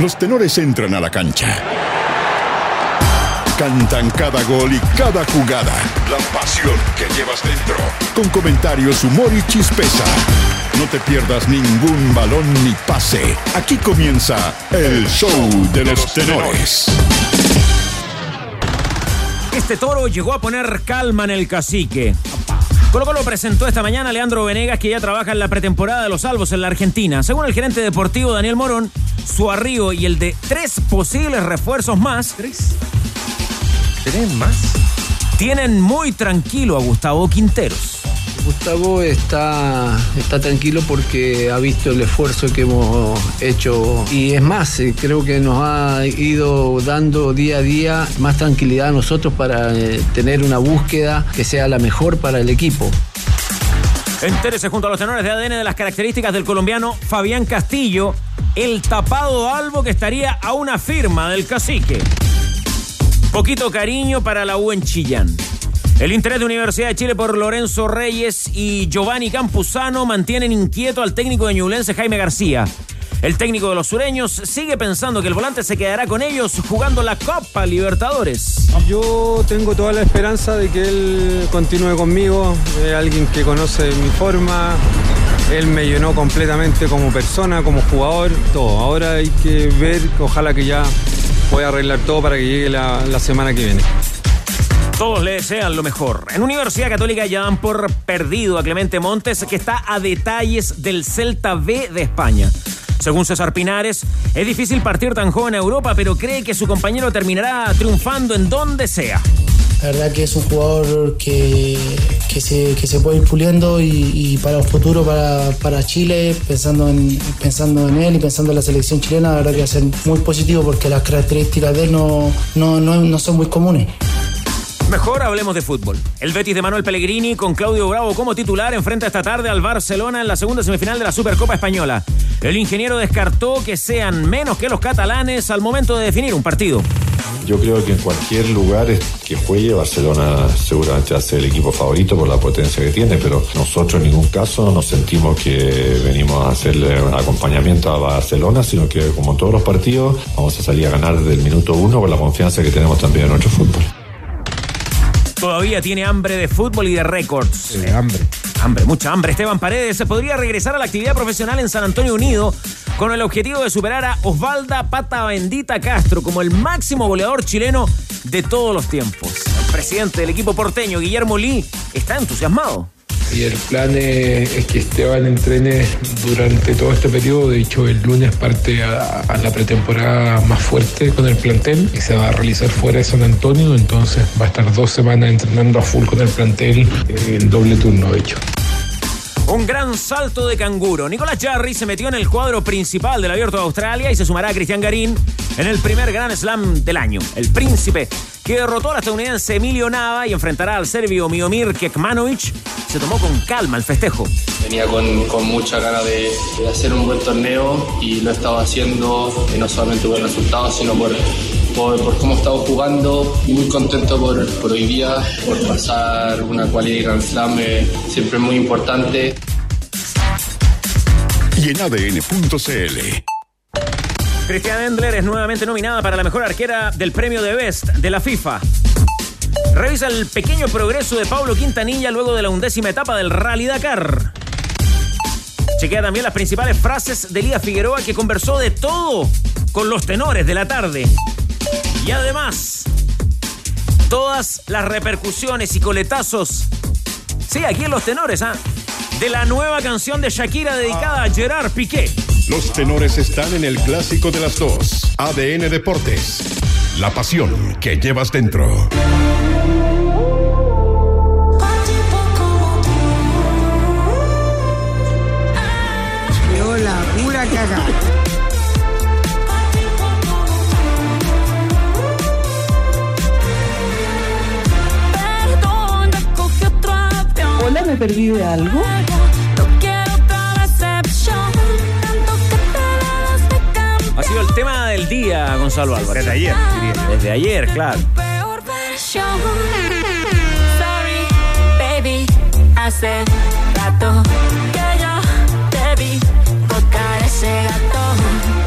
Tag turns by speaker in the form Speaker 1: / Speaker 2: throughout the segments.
Speaker 1: los tenores entran a la cancha. Cantan cada gol y cada jugada. La pasión que llevas dentro. Con comentarios, humor y chispeza. No te pierdas ningún balón ni pase. Aquí comienza el show de los tenores.
Speaker 2: Este toro llegó a poner calma en el cacique. Colo Colo presentó esta mañana a Leandro Venegas, que ya trabaja en la pretemporada de los salvos en la Argentina. Según el gerente deportivo Daniel Morón, su arribo y el de tres posibles refuerzos más.
Speaker 3: ¿Tres? ¿Tres más?
Speaker 2: Tienen muy tranquilo a Gustavo Quinteros.
Speaker 4: Gustavo está, está tranquilo porque ha visto el esfuerzo que hemos hecho y es más, eh, creo que nos ha ido dando día a día más tranquilidad a nosotros para eh, tener una búsqueda que sea la mejor para el equipo.
Speaker 2: Entérese junto a los tenores de ADN de las características del colombiano Fabián Castillo, el tapado albo que estaría a una firma del cacique. Poquito cariño para la U en Chillán. El interés de Universidad de Chile por Lorenzo Reyes y Giovanni Campuzano mantienen inquieto al técnico de Ñublense Jaime García. El técnico de los sureños sigue pensando que el volante se quedará con ellos jugando la Copa Libertadores.
Speaker 5: Yo tengo toda la esperanza de que él continúe conmigo, es alguien que conoce mi forma, él me llenó completamente como persona, como jugador, todo. Ahora hay que ver, ojalá que ya pueda arreglar todo para que llegue la, la semana que viene.
Speaker 2: Todos le desean lo mejor. En Universidad Católica ya dan por perdido a Clemente Montes, que está a detalles del Celta B de España. Según César Pinares, es difícil partir tan joven a Europa, pero cree que su compañero terminará triunfando en donde sea.
Speaker 6: La verdad que es un jugador que, que, se, que se puede ir puliendo y, para el futuro, para, para Chile, pensando en, pensando en él y pensando en la selección chilena, la verdad que va a ser muy positivo porque las características de él no, no, no, no son muy comunes.
Speaker 2: Mejor hablemos de fútbol. El Betis de Manuel Pellegrini con Claudio Bravo como titular enfrenta esta tarde al Barcelona en la segunda semifinal de la Supercopa Española. El ingeniero descartó que sean menos que los catalanes al momento de definir un partido.
Speaker 7: Yo creo que en cualquier lugar que juegue Barcelona seguramente va a ser el equipo favorito por la potencia que tiene, pero nosotros en ningún caso nos sentimos que venimos a hacerle un acompañamiento a Barcelona, sino que como en todos los partidos vamos a salir a ganar desde el minuto uno con la confianza que tenemos también en nuestro fútbol.
Speaker 2: Todavía tiene hambre de fútbol y de récords.
Speaker 3: Hambre.
Speaker 2: Hambre, mucha hambre. Esteban Paredes se podría regresar a la actividad profesional en San Antonio Unido con el objetivo de superar a Osvalda Pata Bendita Castro como el máximo goleador chileno de todos los tiempos. El presidente del equipo porteño, Guillermo Lee, está entusiasmado.
Speaker 8: Y el plan es, que Esteban entrene durante todo este periodo. De hecho, el lunes parte a, a, la pretemporada más fuerte con el plantel que se va a realizar fuera de San Antonio. Entonces va a estar dos semanas entrenando a full con el plantel en doble turno, de hecho.
Speaker 2: Un gran salto de canguro. Nicolás Jarry se metió en el cuadro principal del Abierto de Australia y se sumará a Cristian Garín en el primer Grand Slam del año. El príncipe, que derrotó al estadounidense Emilio Nava y enfrentará al serbio Miomir Kekmanovic, se tomó con calma el festejo.
Speaker 9: Venía con, con mucha ganas de, de, hacer un buen torneo y lo estaba haciendo, y no solamente por resultados, sino por, por, por, cómo estaba jugando. Muy contento por, por hoy día, por pasar una cualidad Grand Slam, eh, siempre muy importante.
Speaker 1: Y en ADN.cl.
Speaker 2: Cristian Endler es nuevamente nominada para la mejor arquera del premio de Best de la FIFA. Revisa el pequeño progreso de Pablo Quintanilla luego de la undécima etapa del Rally Dakar. Chequea también las principales frases de Lía Figueroa que conversó de todo con los tenores de la tarde. Y además, todas las repercusiones y coletazos. Sí, aquí en los tenores, ¿ah? De la nueva canción de Shakira dedicada a Gerard Piqué.
Speaker 1: Los tenores están en el clásico de las dos. ADN Deportes. La pasión que llevas dentro.
Speaker 10: Quedó la pura.
Speaker 11: Hola, ¿me perdí de algo?
Speaker 2: Sido el tema del día, Gonzalo Álvarez.
Speaker 3: Desde ayer, diría.
Speaker 2: Desde ayer, claro.
Speaker 12: Sorry, baby, hace rato que yo te vi tocar ese gato.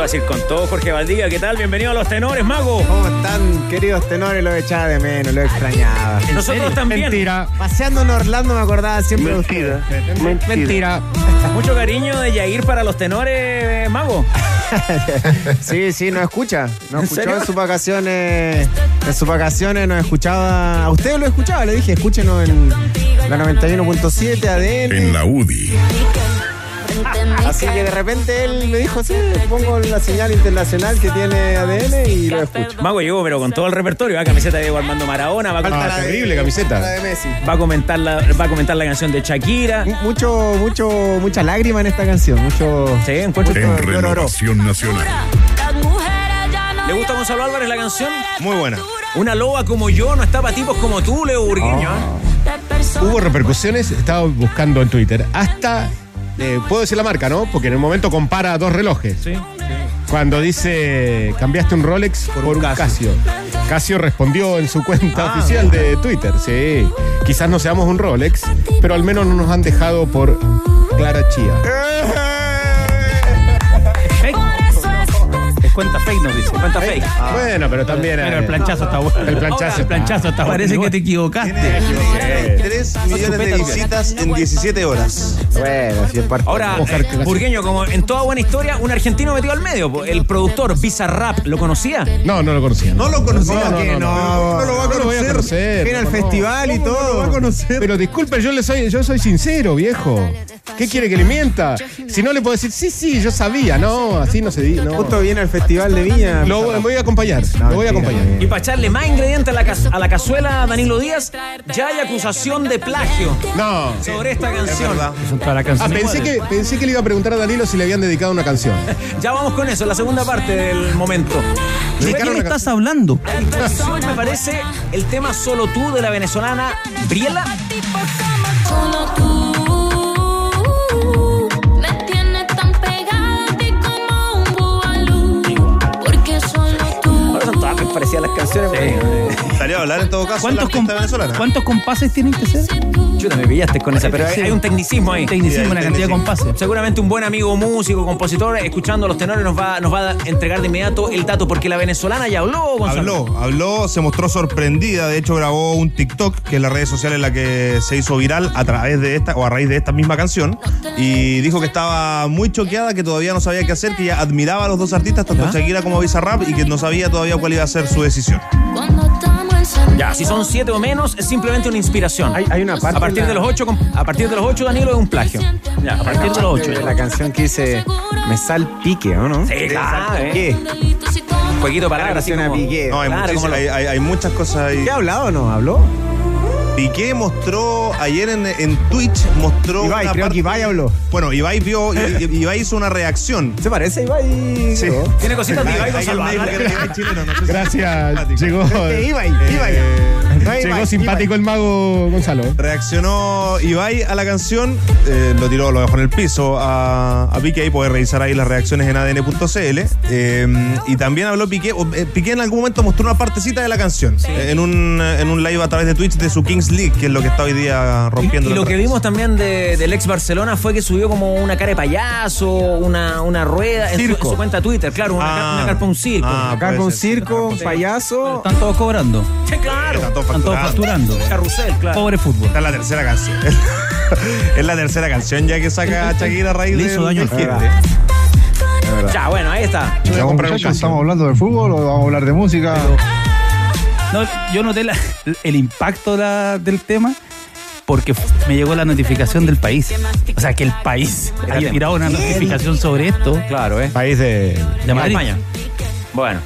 Speaker 2: A ir con todo, Jorge Valdivia. ¿Qué tal? Bienvenido a los tenores, mago.
Speaker 10: ¿Cómo están, queridos tenores? Lo echaba de menos, lo extrañaba.
Speaker 2: Nosotros también.
Speaker 3: Mentira.
Speaker 10: Paseando en Orlando me acordaba siempre
Speaker 13: Mentira.
Speaker 10: de ustedes.
Speaker 13: Mentira.
Speaker 3: Mentira.
Speaker 2: Mucho cariño de Yair para los tenores, mago.
Speaker 10: Sí, sí, nos escucha. Nos
Speaker 2: ¿En
Speaker 10: escuchó
Speaker 2: serio?
Speaker 10: en sus vacaciones. En sus vacaciones nos escuchaba. A ustedes lo escuchaba, le dije, escúchenos en la 91.7 ADN.
Speaker 1: En la UDI.
Speaker 10: Así que de repente él me dijo, sí, pongo la señal internacional que tiene ADN y lo escucho.
Speaker 2: Mago llegó, pero con todo el repertorio. ¿va? Camiseta de Diego Armando Maradona. Va a,
Speaker 10: Falta
Speaker 3: Ah,
Speaker 10: la de-
Speaker 3: terrible camiseta.
Speaker 10: La de Messi.
Speaker 2: va a comentar la, va a comentar la canción de Shakira.
Speaker 10: Mu- Mucho, mucho, mucha lágrima en esta canción. Mucho.
Speaker 2: Sí, encuentro.
Speaker 1: En. Renovación Nacional.
Speaker 2: ¿Le gusta a Gonzalo Álvarez la canción?
Speaker 3: Muy buena.
Speaker 2: Una loba como yo no está para tipos como tú, Leo Burgueño. ¿eh?
Speaker 3: Hubo repercusiones, estaba buscando en Twitter. Hasta, eh, puedo decir la marca, ¿no? Porque en el momento compara dos relojes.
Speaker 2: Sí.
Speaker 3: Cuando dice, cambiaste un Rolex por, un Casio. Casio respondió en su cuenta
Speaker 2: Ah,
Speaker 3: oficial de Twitter. Sí, quizás no seamos un Rolex, pero al menos no nos han dejado por Clara Chía.
Speaker 14: Es cuenta fake, nos dice.
Speaker 2: Cuenta fake.
Speaker 3: Bueno, pero también...
Speaker 14: Pero
Speaker 3: eh,
Speaker 14: el planchazo está bueno.
Speaker 3: El planchazo
Speaker 14: El planchazo está bueno.
Speaker 11: Parece que te equivocaste.
Speaker 15: 3 millones de visitas en 17 horas.
Speaker 10: Bueno, si es parte.
Speaker 2: Ahora, eh,
Speaker 3: la-
Speaker 2: Burgueño, como en toda buena historia, un argentino metido al medio. El productor Bizarrap, ¿lo conocía?
Speaker 3: No, no lo conocía.
Speaker 15: No lo conocía.
Speaker 3: No, no,
Speaker 10: que
Speaker 3: no,
Speaker 10: no.
Speaker 15: No lo va a conocer.
Speaker 10: Viene al festival y
Speaker 15: ¿Cómo no lo va a
Speaker 10: todo.
Speaker 15: conocer?
Speaker 3: Pero disculpe, yo le soy, yo soy sincero, viejo. ¿Qué quiere que le mienta? Si no le puedo decir, sí, sí, yo sabía, no, así no se dice. No.
Speaker 10: Justo viene al festival de Viña.
Speaker 3: Lo voy- voy a acompañar,
Speaker 10: No,
Speaker 3: lo voy a acompañar.
Speaker 2: Y para echarle más ingredientes a la, a la cazuela, Danilo Díaz, ya hay acusación de plagio
Speaker 3: No.
Speaker 2: sobre esta canción.
Speaker 14: Las
Speaker 3: Ah, pensé que, pensé que le iba a preguntar a Danilo si le habían dedicado una canción.
Speaker 2: Ya vamos con eso, la segunda parte del momento.
Speaker 11: ¿De
Speaker 3: una
Speaker 11: estás hablando?
Speaker 2: Canción, me parece, el tema Solo tú de la venezolana Briela.
Speaker 12: Solo tú
Speaker 2: Parecidas las canciones.
Speaker 15: Estaría a hablar en todo caso la
Speaker 11: ¿Cuántos,
Speaker 15: artista
Speaker 11: com-
Speaker 15: venezolana.
Speaker 11: ¿Cuántos compases tienen que ser?
Speaker 2: Chuta, me pillaste con esa, pero hay, un tecnicismo ahí.
Speaker 11: Tecnicismo,
Speaker 15: Sí,
Speaker 11: una cantidad de compases.
Speaker 2: Seguramente un buen amigo músico, compositor, escuchando a los tenores, nos va, nos va a entregar de inmediato el dato, porque la venezolana ya habló, Gonzalo.
Speaker 15: Habló, habló, se mostró sorprendida. De hecho, grabó un TikTok, que es la red social en la que se hizo viral a través de esta o a raíz de esta misma canción. Y dijo que estaba muy choqueada, que todavía no sabía qué hacer, que ya admiraba a los dos artistas, tanto
Speaker 11: ¿Ya?
Speaker 15: Shakira como Bizarrap, y que no sabía todavía cuál iba a ser su decisión.
Speaker 12: Cuando.
Speaker 2: Ya, si son siete o menos, es simplemente una inspiración.
Speaker 10: Hay, hay una parte.
Speaker 2: a partir de los ocho, a partir de los ocho, Danilo, es un plagio. Ya, a partir de los ocho.
Speaker 10: de la canción que dice Me salpique, ¿o no?
Speaker 2: Sí, claro, eh.
Speaker 10: ¿Qué?
Speaker 2: Un jueguito de palabras, así como...
Speaker 15: No, hay,
Speaker 2: Claro,
Speaker 15: muchísimas-
Speaker 2: como lo-
Speaker 15: hay, hay- hay muchas cosas ahí.
Speaker 10: ¿Qué ha hablado o no? ¿Habló?
Speaker 15: Piqué mostró ayer en, en Twitch, mostró.
Speaker 10: Ibai,
Speaker 15: una
Speaker 10: creo
Speaker 15: parte-
Speaker 10: que Ibai habló.
Speaker 15: Bueno, Ibai vio, Ibai hizo una reacción.
Speaker 10: ¿Se parece a Ibai?
Speaker 15: Sí.
Speaker 10: creo?
Speaker 2: Tiene cositas de Ibai
Speaker 3: Gracias,
Speaker 15: Simpático.
Speaker 3: llegó,
Speaker 10: Este, Ibai, Ibai. No
Speaker 3: llegó simpático
Speaker 10: Ibai.
Speaker 3: el mago Gonzalo.
Speaker 15: Reaccionó Ibai a la canción, eh, lo tiró, lo dejó en el piso a, a Piqué, ahí puede revisar ahí las reacciones en adn.cl. eh, y también habló Piqué, eh, Piqué en algún momento mostró una partecita de la canción, eh, en, un, en un live a través de Twitch de su Kings League, que es lo que está hoy día rompiendo.
Speaker 2: Y
Speaker 15: las
Speaker 2: lo que vimos también de- del ex Barcelona fue que subió como una cara de payaso, una, una rueda en su, en
Speaker 15: Circo.
Speaker 2: su cuenta Twitter, claro, una,
Speaker 15: Ah.
Speaker 2: car- una carpa un circo.
Speaker 15: Ah,
Speaker 10: con un circo, un payaso.
Speaker 11: Están todos cobrando.
Speaker 2: Sí, claro.
Speaker 11: Están todos facturando.
Speaker 2: Carrusel, claro.
Speaker 11: Pobre fútbol.
Speaker 15: Esta es la tercera canción. es la tercera canción ya que saca Shakira a raíz
Speaker 11: Le
Speaker 15: de
Speaker 11: hizo daño.
Speaker 2: Ya, bueno, ahí está.
Speaker 15: Casio.
Speaker 16: hablando de fútbol o vamos a hablar de música?
Speaker 11: No, yo noté la- el impacto la- del tema porque me llegó la notificación del país. O sea, que el país haya tirado una notificación sobre esto.
Speaker 2: Claro, ¿eh?
Speaker 3: País de.
Speaker 11: De Madrid.
Speaker 2: España. Bueno.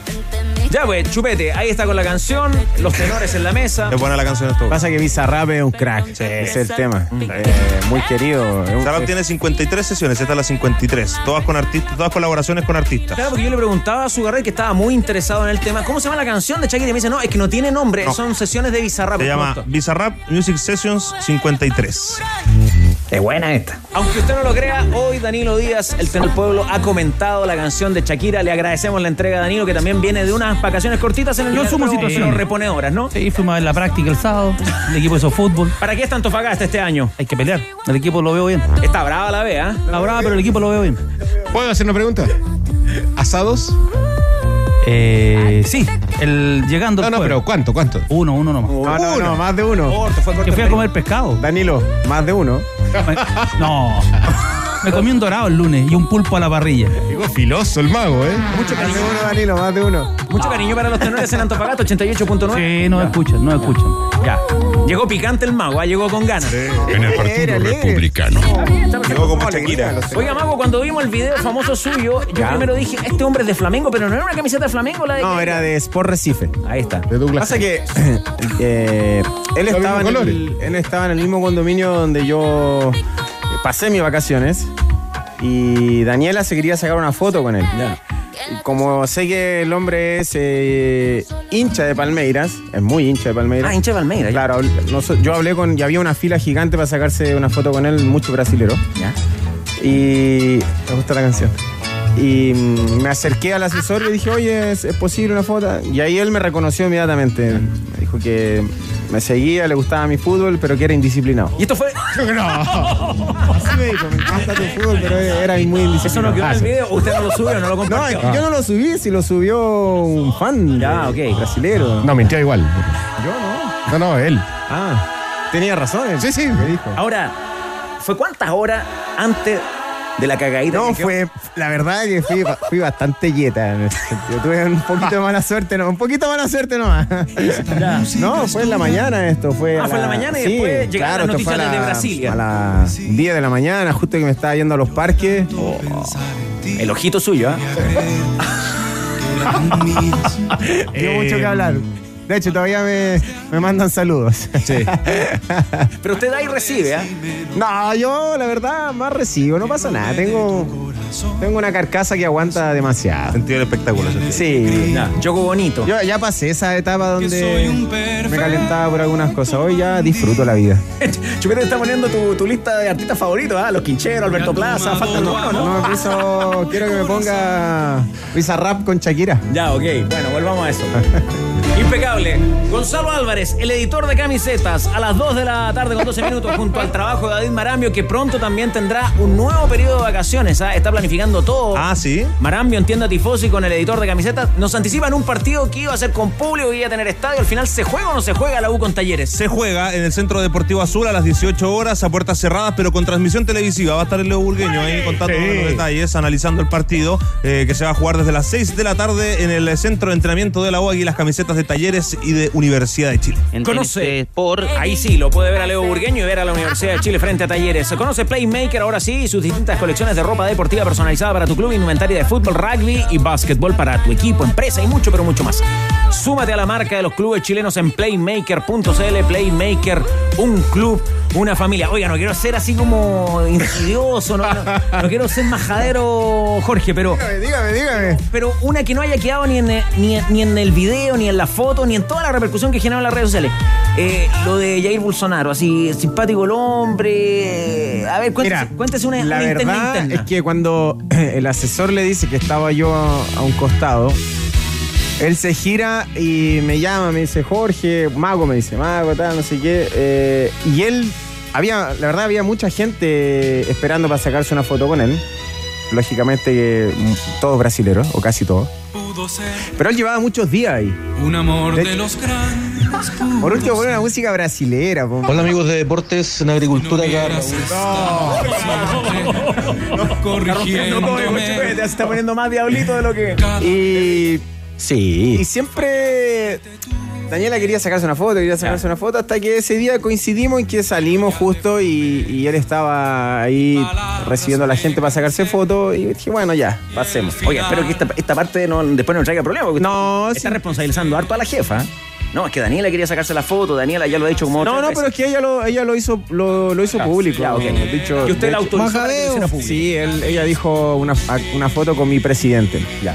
Speaker 2: Ya, pues, chupete, ahí está con la canción, los tenores en la mesa.
Speaker 15: Es buena la canción esto.
Speaker 10: Pasa que Bizarrap es un crack. Ese es el tema. Eh, muy querido. Es
Speaker 15: Bizarrap tiene 53 sesiones, esta es la 53. Todas con artistas, todas colaboraciones con artistas.
Speaker 2: Claro, porque yo le preguntaba a su que estaba muy interesado en el tema. ¿Cómo se llama la canción de Shakira? Y me dice, no, es que no tiene nombre,
Speaker 15: No.
Speaker 2: son sesiones de Bizarrap.
Speaker 15: Se llama. Bizarrap Music Sessions 53.
Speaker 2: Es buena esta. Aunque usted no lo crea, hoy Danilo Díaz, el tenor del pueblo, ha comentado la canción de Shakira. Le agradecemos la entrega a Danilo, que también viene de unas vacaciones cortitas en el
Speaker 11: Yo
Speaker 2: pero-
Speaker 11: situaciones.
Speaker 2: reponedoras, ¿no?
Speaker 11: Sí, fuimos a ver la práctica el sábado. El equipo hizo fútbol.
Speaker 2: ¿Para qué está Antofagasta este año?
Speaker 11: Hay que pelear. El equipo lo veo bien.
Speaker 2: Está brava la vea.
Speaker 11: Está brava, pero el equipo lo veo bien.
Speaker 3: ¿Puedo hacer una pregunta? ¿Asados?
Speaker 11: Eh, sí, el llegando.
Speaker 3: No, no, pero ¿cuánto? ¿Cuánto?
Speaker 11: Uno, uno nomás.
Speaker 10: No, no,
Speaker 3: Uno.
Speaker 10: no, más de uno.
Speaker 2: Corto, fue corto.
Speaker 11: Que fui a comer pescado.
Speaker 10: Danilo, más de uno.
Speaker 11: Me- No. Me comí un dorado el lunes y un pulpo a la parrilla.
Speaker 3: Llegó filoso el mago, ¿eh?
Speaker 2: Mucho
Speaker 10: Más de
Speaker 2: cariño,
Speaker 10: uno, Danilo, más de uno.
Speaker 2: mucho cariño para los tenores en Antofagasta, 88.9.
Speaker 11: Sí, no escuchan, no escuchan.
Speaker 2: Ya. Llegó picante el mago, ah, llegó con ganas.
Speaker 1: En el Partido. Republicano.
Speaker 15: Llegó como Shakira.
Speaker 2: Oiga, Mago, cuando vimos el video famoso suyo, yo primero dije, este hombre es de Flamengo, pero no era una camiseta de Flamengo la de.
Speaker 10: No, era de Sport Recife.
Speaker 2: Ahí está.
Speaker 3: De Douglas.
Speaker 10: Pasa que eh, él,
Speaker 3: Los
Speaker 10: estaba en el, él estaba en el mismo condominio donde yo pasé mis vacaciones y Daniela se quería sacar una foto con él. Y Como sé que el hombre es eh, hincha de Palmeiras, es muy hincha de Palmeiras.
Speaker 2: Ah, hincha de Palmeiras.
Speaker 10: Claro, yo hablé con, y había una fila gigante para sacarse una foto con él, mucho brasilero.
Speaker 2: Ya.
Speaker 10: Y me gusta la canción. Y me acerqué al asesor y le dije, oye, ¿es, es posible una foto? Y ahí él me reconoció inmediatamente. Me dijo que me seguía, le gustaba mi fútbol, pero que era indisciplinado.
Speaker 2: Y esto fue.
Speaker 10: Así me dijo, me encanta tu fútbol, pero era muy
Speaker 2: Eso
Speaker 10: indisciplinado.
Speaker 2: no quedó en el video, usted no lo subió, no lo
Speaker 10: No,
Speaker 2: compartió.
Speaker 10: yo no lo subí, si lo subió un fan
Speaker 2: Ya,
Speaker 10: de-
Speaker 2: ok.
Speaker 10: brasilero.
Speaker 3: No, mintió igual.
Speaker 10: Yo no.
Speaker 3: No, no, él.
Speaker 10: Ah, tenía razón. él.
Speaker 3: Sí, sí.
Speaker 10: Me dijo.
Speaker 2: Ahora, ¿fue cuántas horas antes de la cagadita?
Speaker 10: No,
Speaker 2: que quedó?
Speaker 10: fue, la verdad que fui, fui bastante yeta en ese sentido. Tuve un poquito de mala suerte, no, un poquito de mala suerte nomás.
Speaker 2: Ya.
Speaker 10: No, fue en la mañana esto, fue.
Speaker 2: Ah,
Speaker 10: a
Speaker 2: fue en la mañana y después llegaron las
Speaker 10: esto fue
Speaker 2: noticias
Speaker 10: a
Speaker 2: desde Brasilia.
Speaker 10: A las 10 de la mañana, justo que me estaba yendo a los parques.
Speaker 2: El ojito suyo, ¿ah?
Speaker 10: Dio mucho que hablar. De hecho, todavía me, me mandan saludos.
Speaker 3: Sí.
Speaker 2: Pero usted da y recibe, ¿ah?
Speaker 10: No, yo la verdad más recibo, no pasa nada. Tengo, tengo una carcasa que aguanta demasiado.
Speaker 15: Sentido del espectáculo. sentido.
Speaker 10: Sí.
Speaker 2: Ya, Choco bonito.
Speaker 10: Yo ya pasé esa etapa donde me calentaba por algunas cosas. Hoy ya disfruto la vida.
Speaker 2: Chupete está poniendo tu, tu lista de artistas favoritos, ¿ah? Los Quincheros, Alberto Plaza, faltan uno, ¿no?
Speaker 10: No, piso, quiero que me ponga Visa Rap con Shakira.
Speaker 2: Ya, ok. Bueno, volvamos a eso. Impecable. Gonzalo Álvarez, el editor de camisetas, a las 2 de la tarde con 12 minutos junto al trabajo de David Marambio, que pronto también tendrá un nuevo periodo de vacaciones. ¿ah? Está planificando todo.
Speaker 15: Ah, sí.
Speaker 2: Marambio en tienda Tifosi con el editor de camisetas. Nos anticipan un partido que iba a ser con público, que iba a tener estadio. Al final, ¿se juega o no se juega la U con Talleres?
Speaker 15: Se juega en el Centro Deportivo Azul a las 18 horas a puertas cerradas, pero con transmisión televisiva. Va a estar el Leo Burgueño ahí contando
Speaker 3: Sí.
Speaker 15: los detalles, analizando el partido eh, que se va a jugar desde las 6 de la tarde en el Centro de Entrenamiento de la U y las camisetas de Talleres y de Universidad de Chile.
Speaker 2: Conoce por ahí sí, lo puede ver a Leo Burgueño y ver a la Universidad de Chile frente a Talleres. Conoce Playmaker ahora sí y sus distintas colecciones de ropa deportiva personalizada para tu club, indumentaria de fútbol, rugby y básquetbol para tu equipo, empresa y mucho, pero mucho más. Súmate a la marca de los clubes chilenos en playmaker.cl. Playmaker, un club, una familia. Oiga, no quiero ser así como insidioso, no, no- no quiero ser majadero, Jorge, pero
Speaker 10: Dígame, dígame.
Speaker 2: pero una que no haya quedado ni en, ni, ni en el video, ni en la foto, ni en toda la repercusión que generaron las redes sociales. Eh, lo de Jair Bolsonaro, así simpático el hombre. eh, A ver, cuéntese,
Speaker 10: Mira,
Speaker 2: cuéntese una,
Speaker 10: la
Speaker 2: una interna
Speaker 10: verdad
Speaker 2: interna.
Speaker 10: es que cuando el asesor le dice que estaba yo a, a un costado, él se gira y me llama, me dice, Jorge, Mago, me dice, Mago, tal, no sé qué. eh, y él, había, la verdad, había mucha gente esperando para sacarse una foto con él. Lógicamente, mm, todos brasileros, o casi todos. Pero él llevaba muchos días ahí.
Speaker 13: Un amor
Speaker 10: De-
Speaker 13: de los grandes.
Speaker 10: Por último, poner una música brasilera. po.
Speaker 17: Hola amigos de Deportes en Agricultura.
Speaker 2: Ya se está poniendo más diablito de lo que.
Speaker 10: Y,
Speaker 2: Sí.
Speaker 10: y siempre Daniela quería sacarse una foto, quería sacarse una foto, hasta que ese día coincidimos en que salimos justo y, y él estaba ahí recibiendo a la gente para sacarse fotos y dije, bueno, ya, pasemos.
Speaker 2: Oye, espero que esta, esta parte no, después no traiga problema. Porque
Speaker 10: No,
Speaker 2: está
Speaker 10: sí.
Speaker 2: responsabilizando harto a la jefa. No, es que Daniela quería sacarse la foto, Daniela ya lo ha dicho como
Speaker 10: No, no,
Speaker 2: veces.
Speaker 10: pero es que ella lo, ella lo hizo, lo, lo hizo
Speaker 2: Ya,
Speaker 10: público.
Speaker 2: ya, ok.
Speaker 10: De hecho-
Speaker 2: Y usted
Speaker 10: de
Speaker 2: la autorizó para que lo hiciera público.
Speaker 10: Sí, él- ella dijo una, una foto con mi presidente.
Speaker 2: Ya.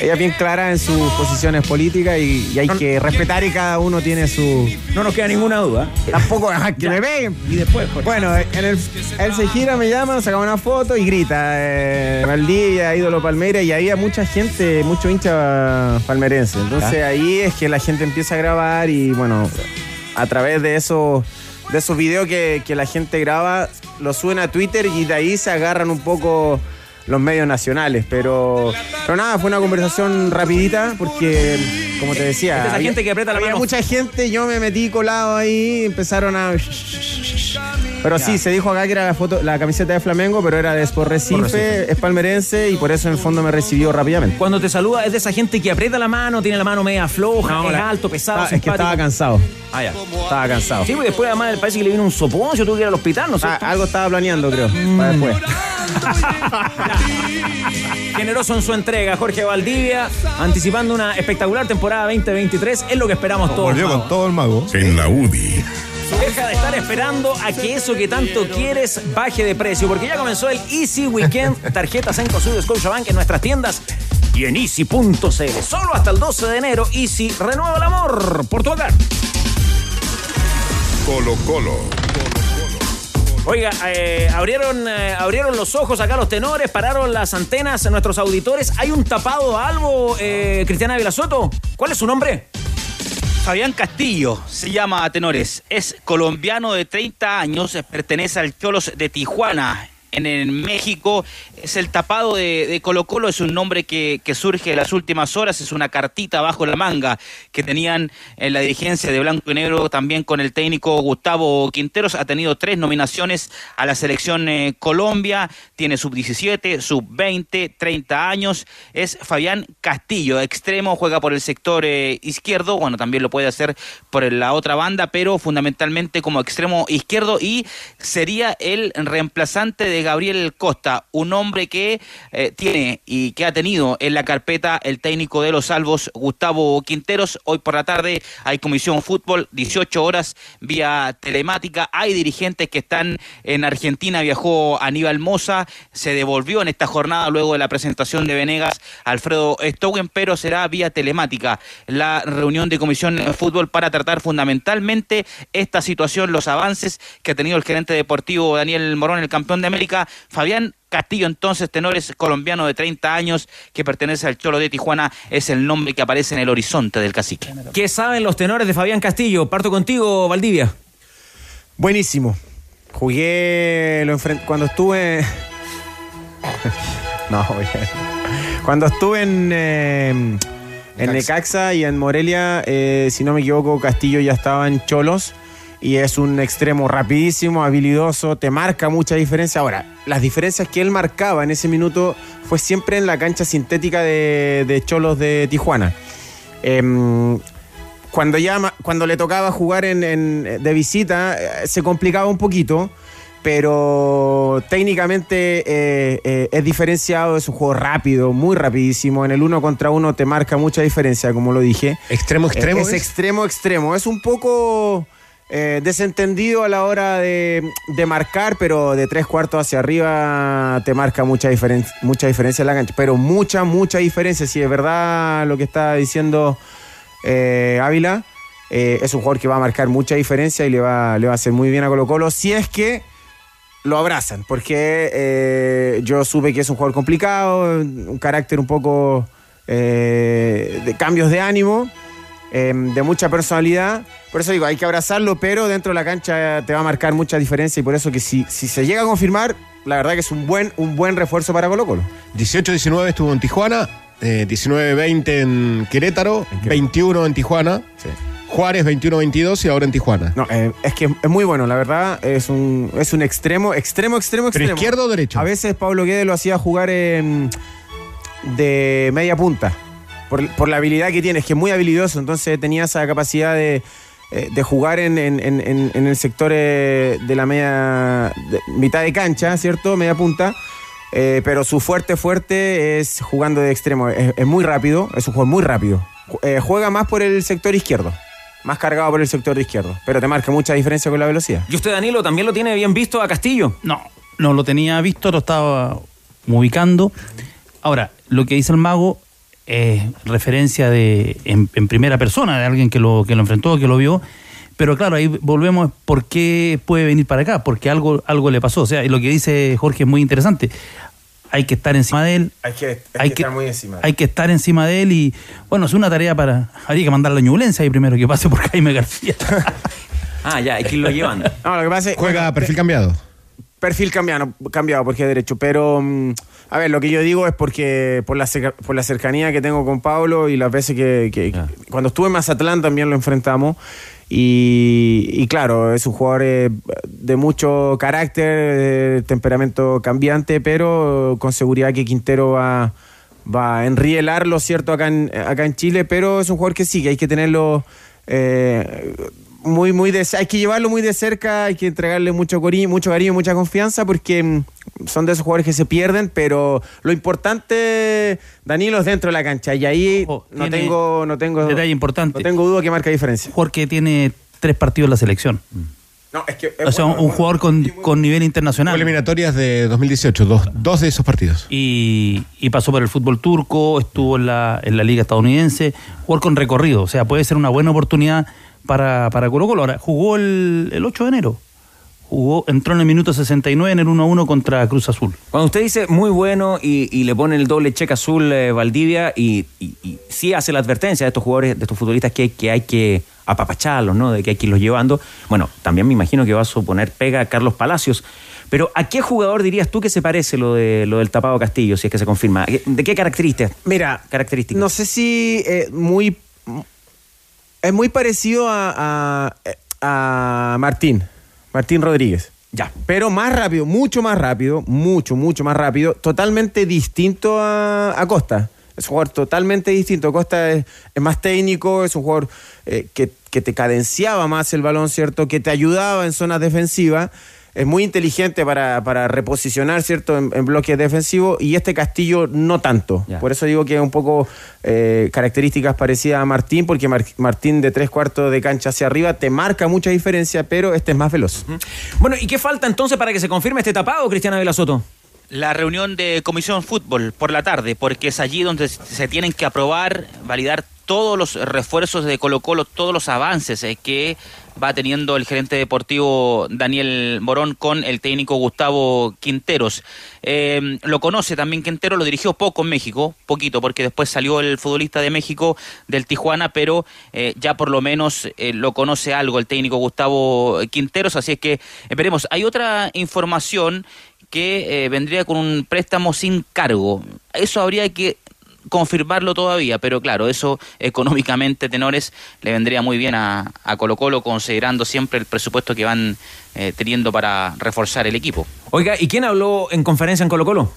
Speaker 10: Ella es bien clara en sus posiciones políticas y, y hay que respetar y cada uno tiene su...
Speaker 2: No nos queda ninguna duda.
Speaker 10: Tampoco ajá, que me peguen.
Speaker 2: Y después, Jorge.
Speaker 10: Bueno, en el- él se gira, me llama, saca una foto y grita, eh, Valdivia, ídolo Palmeiras, y había mucha gente, mucho hincha palmerense. Entonces ahí es que la gente empieza a grabar y bueno, a través de esos, de esos videos que, que la gente graba, los suben a Twitter y de ahí se agarran un poco los medios nacionales. Pero, pero nada, fue una conversación rapidita porque, como te decía,
Speaker 2: Es de esa
Speaker 10: había-
Speaker 2: gente que aprieta la
Speaker 10: había
Speaker 2: mano.
Speaker 10: mucha gente, yo me metí colado ahí, empezaron a... Pero sí, se dijo acá que era la foto, la camiseta de Flamengo, pero era de Sport Recife,
Speaker 2: Recife.
Speaker 10: es palmerense y por eso en el fondo me recibió rápidamente.
Speaker 2: Cuando te saluda es de esa gente que aprieta la mano, tiene la mano media floja,
Speaker 10: No,
Speaker 2: es
Speaker 10: la-
Speaker 2: alto, pesado,
Speaker 10: Ah, es que estaba cansado.
Speaker 2: Ah, ya.
Speaker 10: Estaba cansado.
Speaker 2: Sí, pues después además parece que le vino un soponcio, tuvo que ir al hospital, ¿no sé.
Speaker 10: Ah, algo estaba planeando, creo, para después.
Speaker 2: Generoso en su entrega, Jorge Valdivia, anticipando una espectacular temporada 2023, es lo que esperamos todos.
Speaker 15: Volvió
Speaker 2: Mago.
Speaker 15: con todo el mago.
Speaker 1: En la UDI.
Speaker 2: Deja de estar esperando a que eso que tanto quieres baje de precio, porque ya comenzó el Easy Weekend, tarjetas en Cosud Scotiabank en nuestras tiendas y en easy.cl. Solo hasta el 12 de enero, Easy renueva el amor por tu hogar.
Speaker 1: Colo Colo.
Speaker 2: Oiga, eh, abrieron, eh, abrieron los ojos acá los tenores, pararon las antenas nuestros auditores. ¿Hay un tapado a algo, eh, Cristiana Vilasoto? ¿Cuál es su nombre?
Speaker 18: Fabián Castillo se llama a tenores. Es colombiano de 30 años, pertenece al Cholos de Tijuana. En, el México es el tapado de, Colo Colo, es un nombre que, que surge en las últimas horas, es una cartita bajo la manga que tenían en la dirigencia de Blanco y Negro también con el técnico Gustavo Quinteros. Ha tenido tres nominaciones a la selección eh, Colombia, tiene sub-17, sub-20, 30 años. Es Fabián Castillo, extremo, juega por el sector eh, izquierdo, bueno, también lo puede hacer por la otra banda, pero fundamentalmente como extremo izquierdo y sería el reemplazante de Gabriel Costa, un hombre que eh, tiene y que ha tenido en la carpeta el técnico de los salvos, Gustavo Quinteros. Hoy por la tarde hay comisión fútbol, 18 horas vía telemática. Hay dirigentes que están en Argentina, viajó Aníbal Moza, se devolvió en esta jornada luego de la presentación de Venegas, Alfredo Stowen, pero será vía telemática la reunión de comisión fútbol para tratar fundamentalmente esta situación, los avances que ha tenido el gerente deportivo Daniel Morón, el campeón de América, Fabián Castillo, entonces, tenores colombiano de 30 años que pertenece al Cholo de Tijuana, es el nombre que aparece en el horizonte del cacique.
Speaker 2: ¿Qué saben los tenores de Fabián Castillo? Parto contigo, Valdivia.
Speaker 10: Buenísimo. Jugué lo enfren- cuando estuve. no, bien. Cuando estuve en, eh, en Necaxa y en Morelia, eh, si no me equivoco, Castillo ya estaba en Cholos y es un extremo rapidísimo, habilidoso, te marca mucha diferencia. Ahora, las diferencias que él marcaba en ese minuto fue siempre en la cancha sintética de, de Cholos de Tijuana. Em, cuando ya cuando le tocaba jugar en, en- de visita eh, se complicaba un poquito pero técnicamente eh, eh, es diferenciado es un juego rápido muy rapidísimo en el uno contra uno te marca mucha diferencia como lo dije
Speaker 3: extremo extremo
Speaker 10: es,
Speaker 3: es?
Speaker 10: extremo extremo es un poco eh, desentendido a la hora de, de marcar pero de tres cuartos hacia arriba te marca mucha diferencia mucha diferencia en la cancha pero mucha mucha diferencia si es verdad lo que está diciendo eh, Ávila. eh, es un jugador que va a marcar mucha diferencia y le va, le va a hacer muy bien a Colo Colo si es que lo abrazan, porque eh, yo supe que es un jugador complicado, un carácter un poco de cambios de ánimo, eh, de mucha personalidad. Por eso digo, hay que abrazarlo, pero dentro de la cancha te va a marcar mucha diferencia y por eso que si, si se llega a confirmar, la verdad que es un buen, un buen refuerzo para Colo Colo.
Speaker 3: 18-19 estuvo en Tijuana, eh, 19-20 en Querétaro, 21 en Tijuana, Juárez 21-22 y ahora en Tijuana.
Speaker 10: No, eh, es que es muy bueno, la verdad, es un, es un extremo, extremo, extremo,
Speaker 3: ¿Pero
Speaker 10: extremo.
Speaker 3: izquierdo o derecho?
Speaker 10: A veces Pablo Guedes lo hacía jugar en- de media punta, por, por la habilidad que tiene, es que es muy habilidoso, entonces tenía esa capacidad de, eh, de jugar en, en- en- el sector eh, de la media, de- mitad de cancha, ¿cierto? Media punta. eh, pero su fuerte, fuerte es jugando de extremo. Es, es muy rápido, es un juego muy rápido. Ju- eh, juega más por el sector izquierdo. Más cargado por el sector izquierdo. Pero te marca mucha diferencia con la velocidad.
Speaker 2: ¿Y usted, Danilo, también lo tiene bien visto a Castillo?
Speaker 11: No, no lo tenía visto, lo estaba ubicando. Ahora, lo que dice el mago referencia de en, en primera persona de alguien que lo, que lo enfrentó, que lo vio. Pero claro, ahí volvemos por qué puede venir para acá, porque algo, algo le pasó. O sea, y lo que dice Jorge es muy interesante. Hay que estar encima de él,
Speaker 10: Hay que,
Speaker 11: Hay que-
Speaker 10: estar muy encima.
Speaker 11: hay que estar encima de él y, bueno, es una tarea para. Habría que mandar la ñublencia ahí primero que pase por Jaime García.
Speaker 2: Ah, ya, hay que irlo llevando.
Speaker 10: No, lo que pasa es.
Speaker 3: Juega perfil cambiado.
Speaker 10: Perfil cambiado, cambiado porque es derecho. Pero, mm, a ver, lo que yo digo es porque por la, cerca- por la cercanía que tengo con Pablo y las veces que, que- que- cuando estuve en Mazatlán también lo enfrentamos. Y, y claro, es un jugador eh, de mucho carácter, eh, temperamento cambiante, pero con seguridad que Quintero va, va a enrielarlo, ¿cierto? Acá en, acá en Chile, pero es un jugador que sí, que hay que tenerlo eh, muy, muy de hay que llevarlo muy de cerca, hay que entregarle mucho cariño, mucho cariño, mucha confianza, porque mm, son de esos jugadores que se pierden, pero lo importante, Danilo, es dentro de la cancha. Y ahí no tengo, no tengo,
Speaker 11: Detalle importante.
Speaker 10: no tengo duda que marca diferencia.
Speaker 11: Porque tiene tres partidos en la selección.
Speaker 10: No, es que
Speaker 11: O sea, un, jugador con, con nivel internacional.
Speaker 3: Eliminatorias de 2018, dos, dos de esos partidos.
Speaker 11: y, y pasó por el fútbol turco, estuvo en la, en la liga estadounidense, jugar con recorrido, o sea, puede ser una buena oportunidad para, para Colo Colo. Ahora, jugó el, el 8 de enero, jugó, entró en el minuto 69 en el 1-1 contra Cruz Azul.
Speaker 2: Cuando usted dice muy bueno y, y le pone el doble cheque azul eh, Valdivia y, y- y sí hace la advertencia de estos jugadores, de estos futbolistas que hay que, hay que apapacharlos, ¿no? De que hay que irlos llevando. Bueno, también me imagino que va a suponer pega a Carlos Palacios. Pero ¿a qué jugador dirías tú que se parece lo, de, lo del tapado Castillo, si es que se confirma? ¿De qué características?
Speaker 10: Mira,
Speaker 2: características.
Speaker 10: No sé si eh, muy. Es muy parecido a, a- a Martín. Martín Rodríguez.
Speaker 2: Ya.
Speaker 10: Pero más rápido, mucho más rápido, mucho, mucho más rápido. Totalmente distinto a, a Costa. Es un jugador totalmente distinto. Costa es, es más técnico, es un jugador eh, que, que te cadenciaba más el balón, ¿cierto? Que te ayudaba en zonas defensivas. Es muy inteligente para, para reposicionar, ¿cierto? En, en bloques defensivos. Y este Castillo no tanto. Por eso digo que es un poco eh, características parecidas a Martín, porque Mar- Martín de tres cuartos de cancha hacia arriba te marca mucha diferencia, pero este es más veloz.
Speaker 2: Bueno, ¿y qué falta entonces para que se confirme este tapado, Cristiana Vela Soto?
Speaker 18: La reunión de Comisión Fútbol por la tarde, porque es allí donde se tienen que aprobar, validar todos los refuerzos de Colo Colo, todos los avances eh, que va teniendo el gerente deportivo Daniel Morón con el técnico Gustavo Quinteros. Eh, lo conoce también Quintero, lo dirigió poco en México, poquito, porque después salió el futbolista de México del Tijuana, pero eh, ya por lo menos eh, lo conoce algo el técnico Gustavo Quinteros, así es que esperemos. Hay otra información que eh, vendría con un préstamo sin cargo. Eso habría que confirmarlo todavía, pero claro, eso económicamente, tenores, le vendría muy bien a, a Colo Colo, considerando siempre el presupuesto que van eh, teniendo para reforzar el equipo.
Speaker 2: Oiga, ¿y quién habló en conferencia en Colo Colo?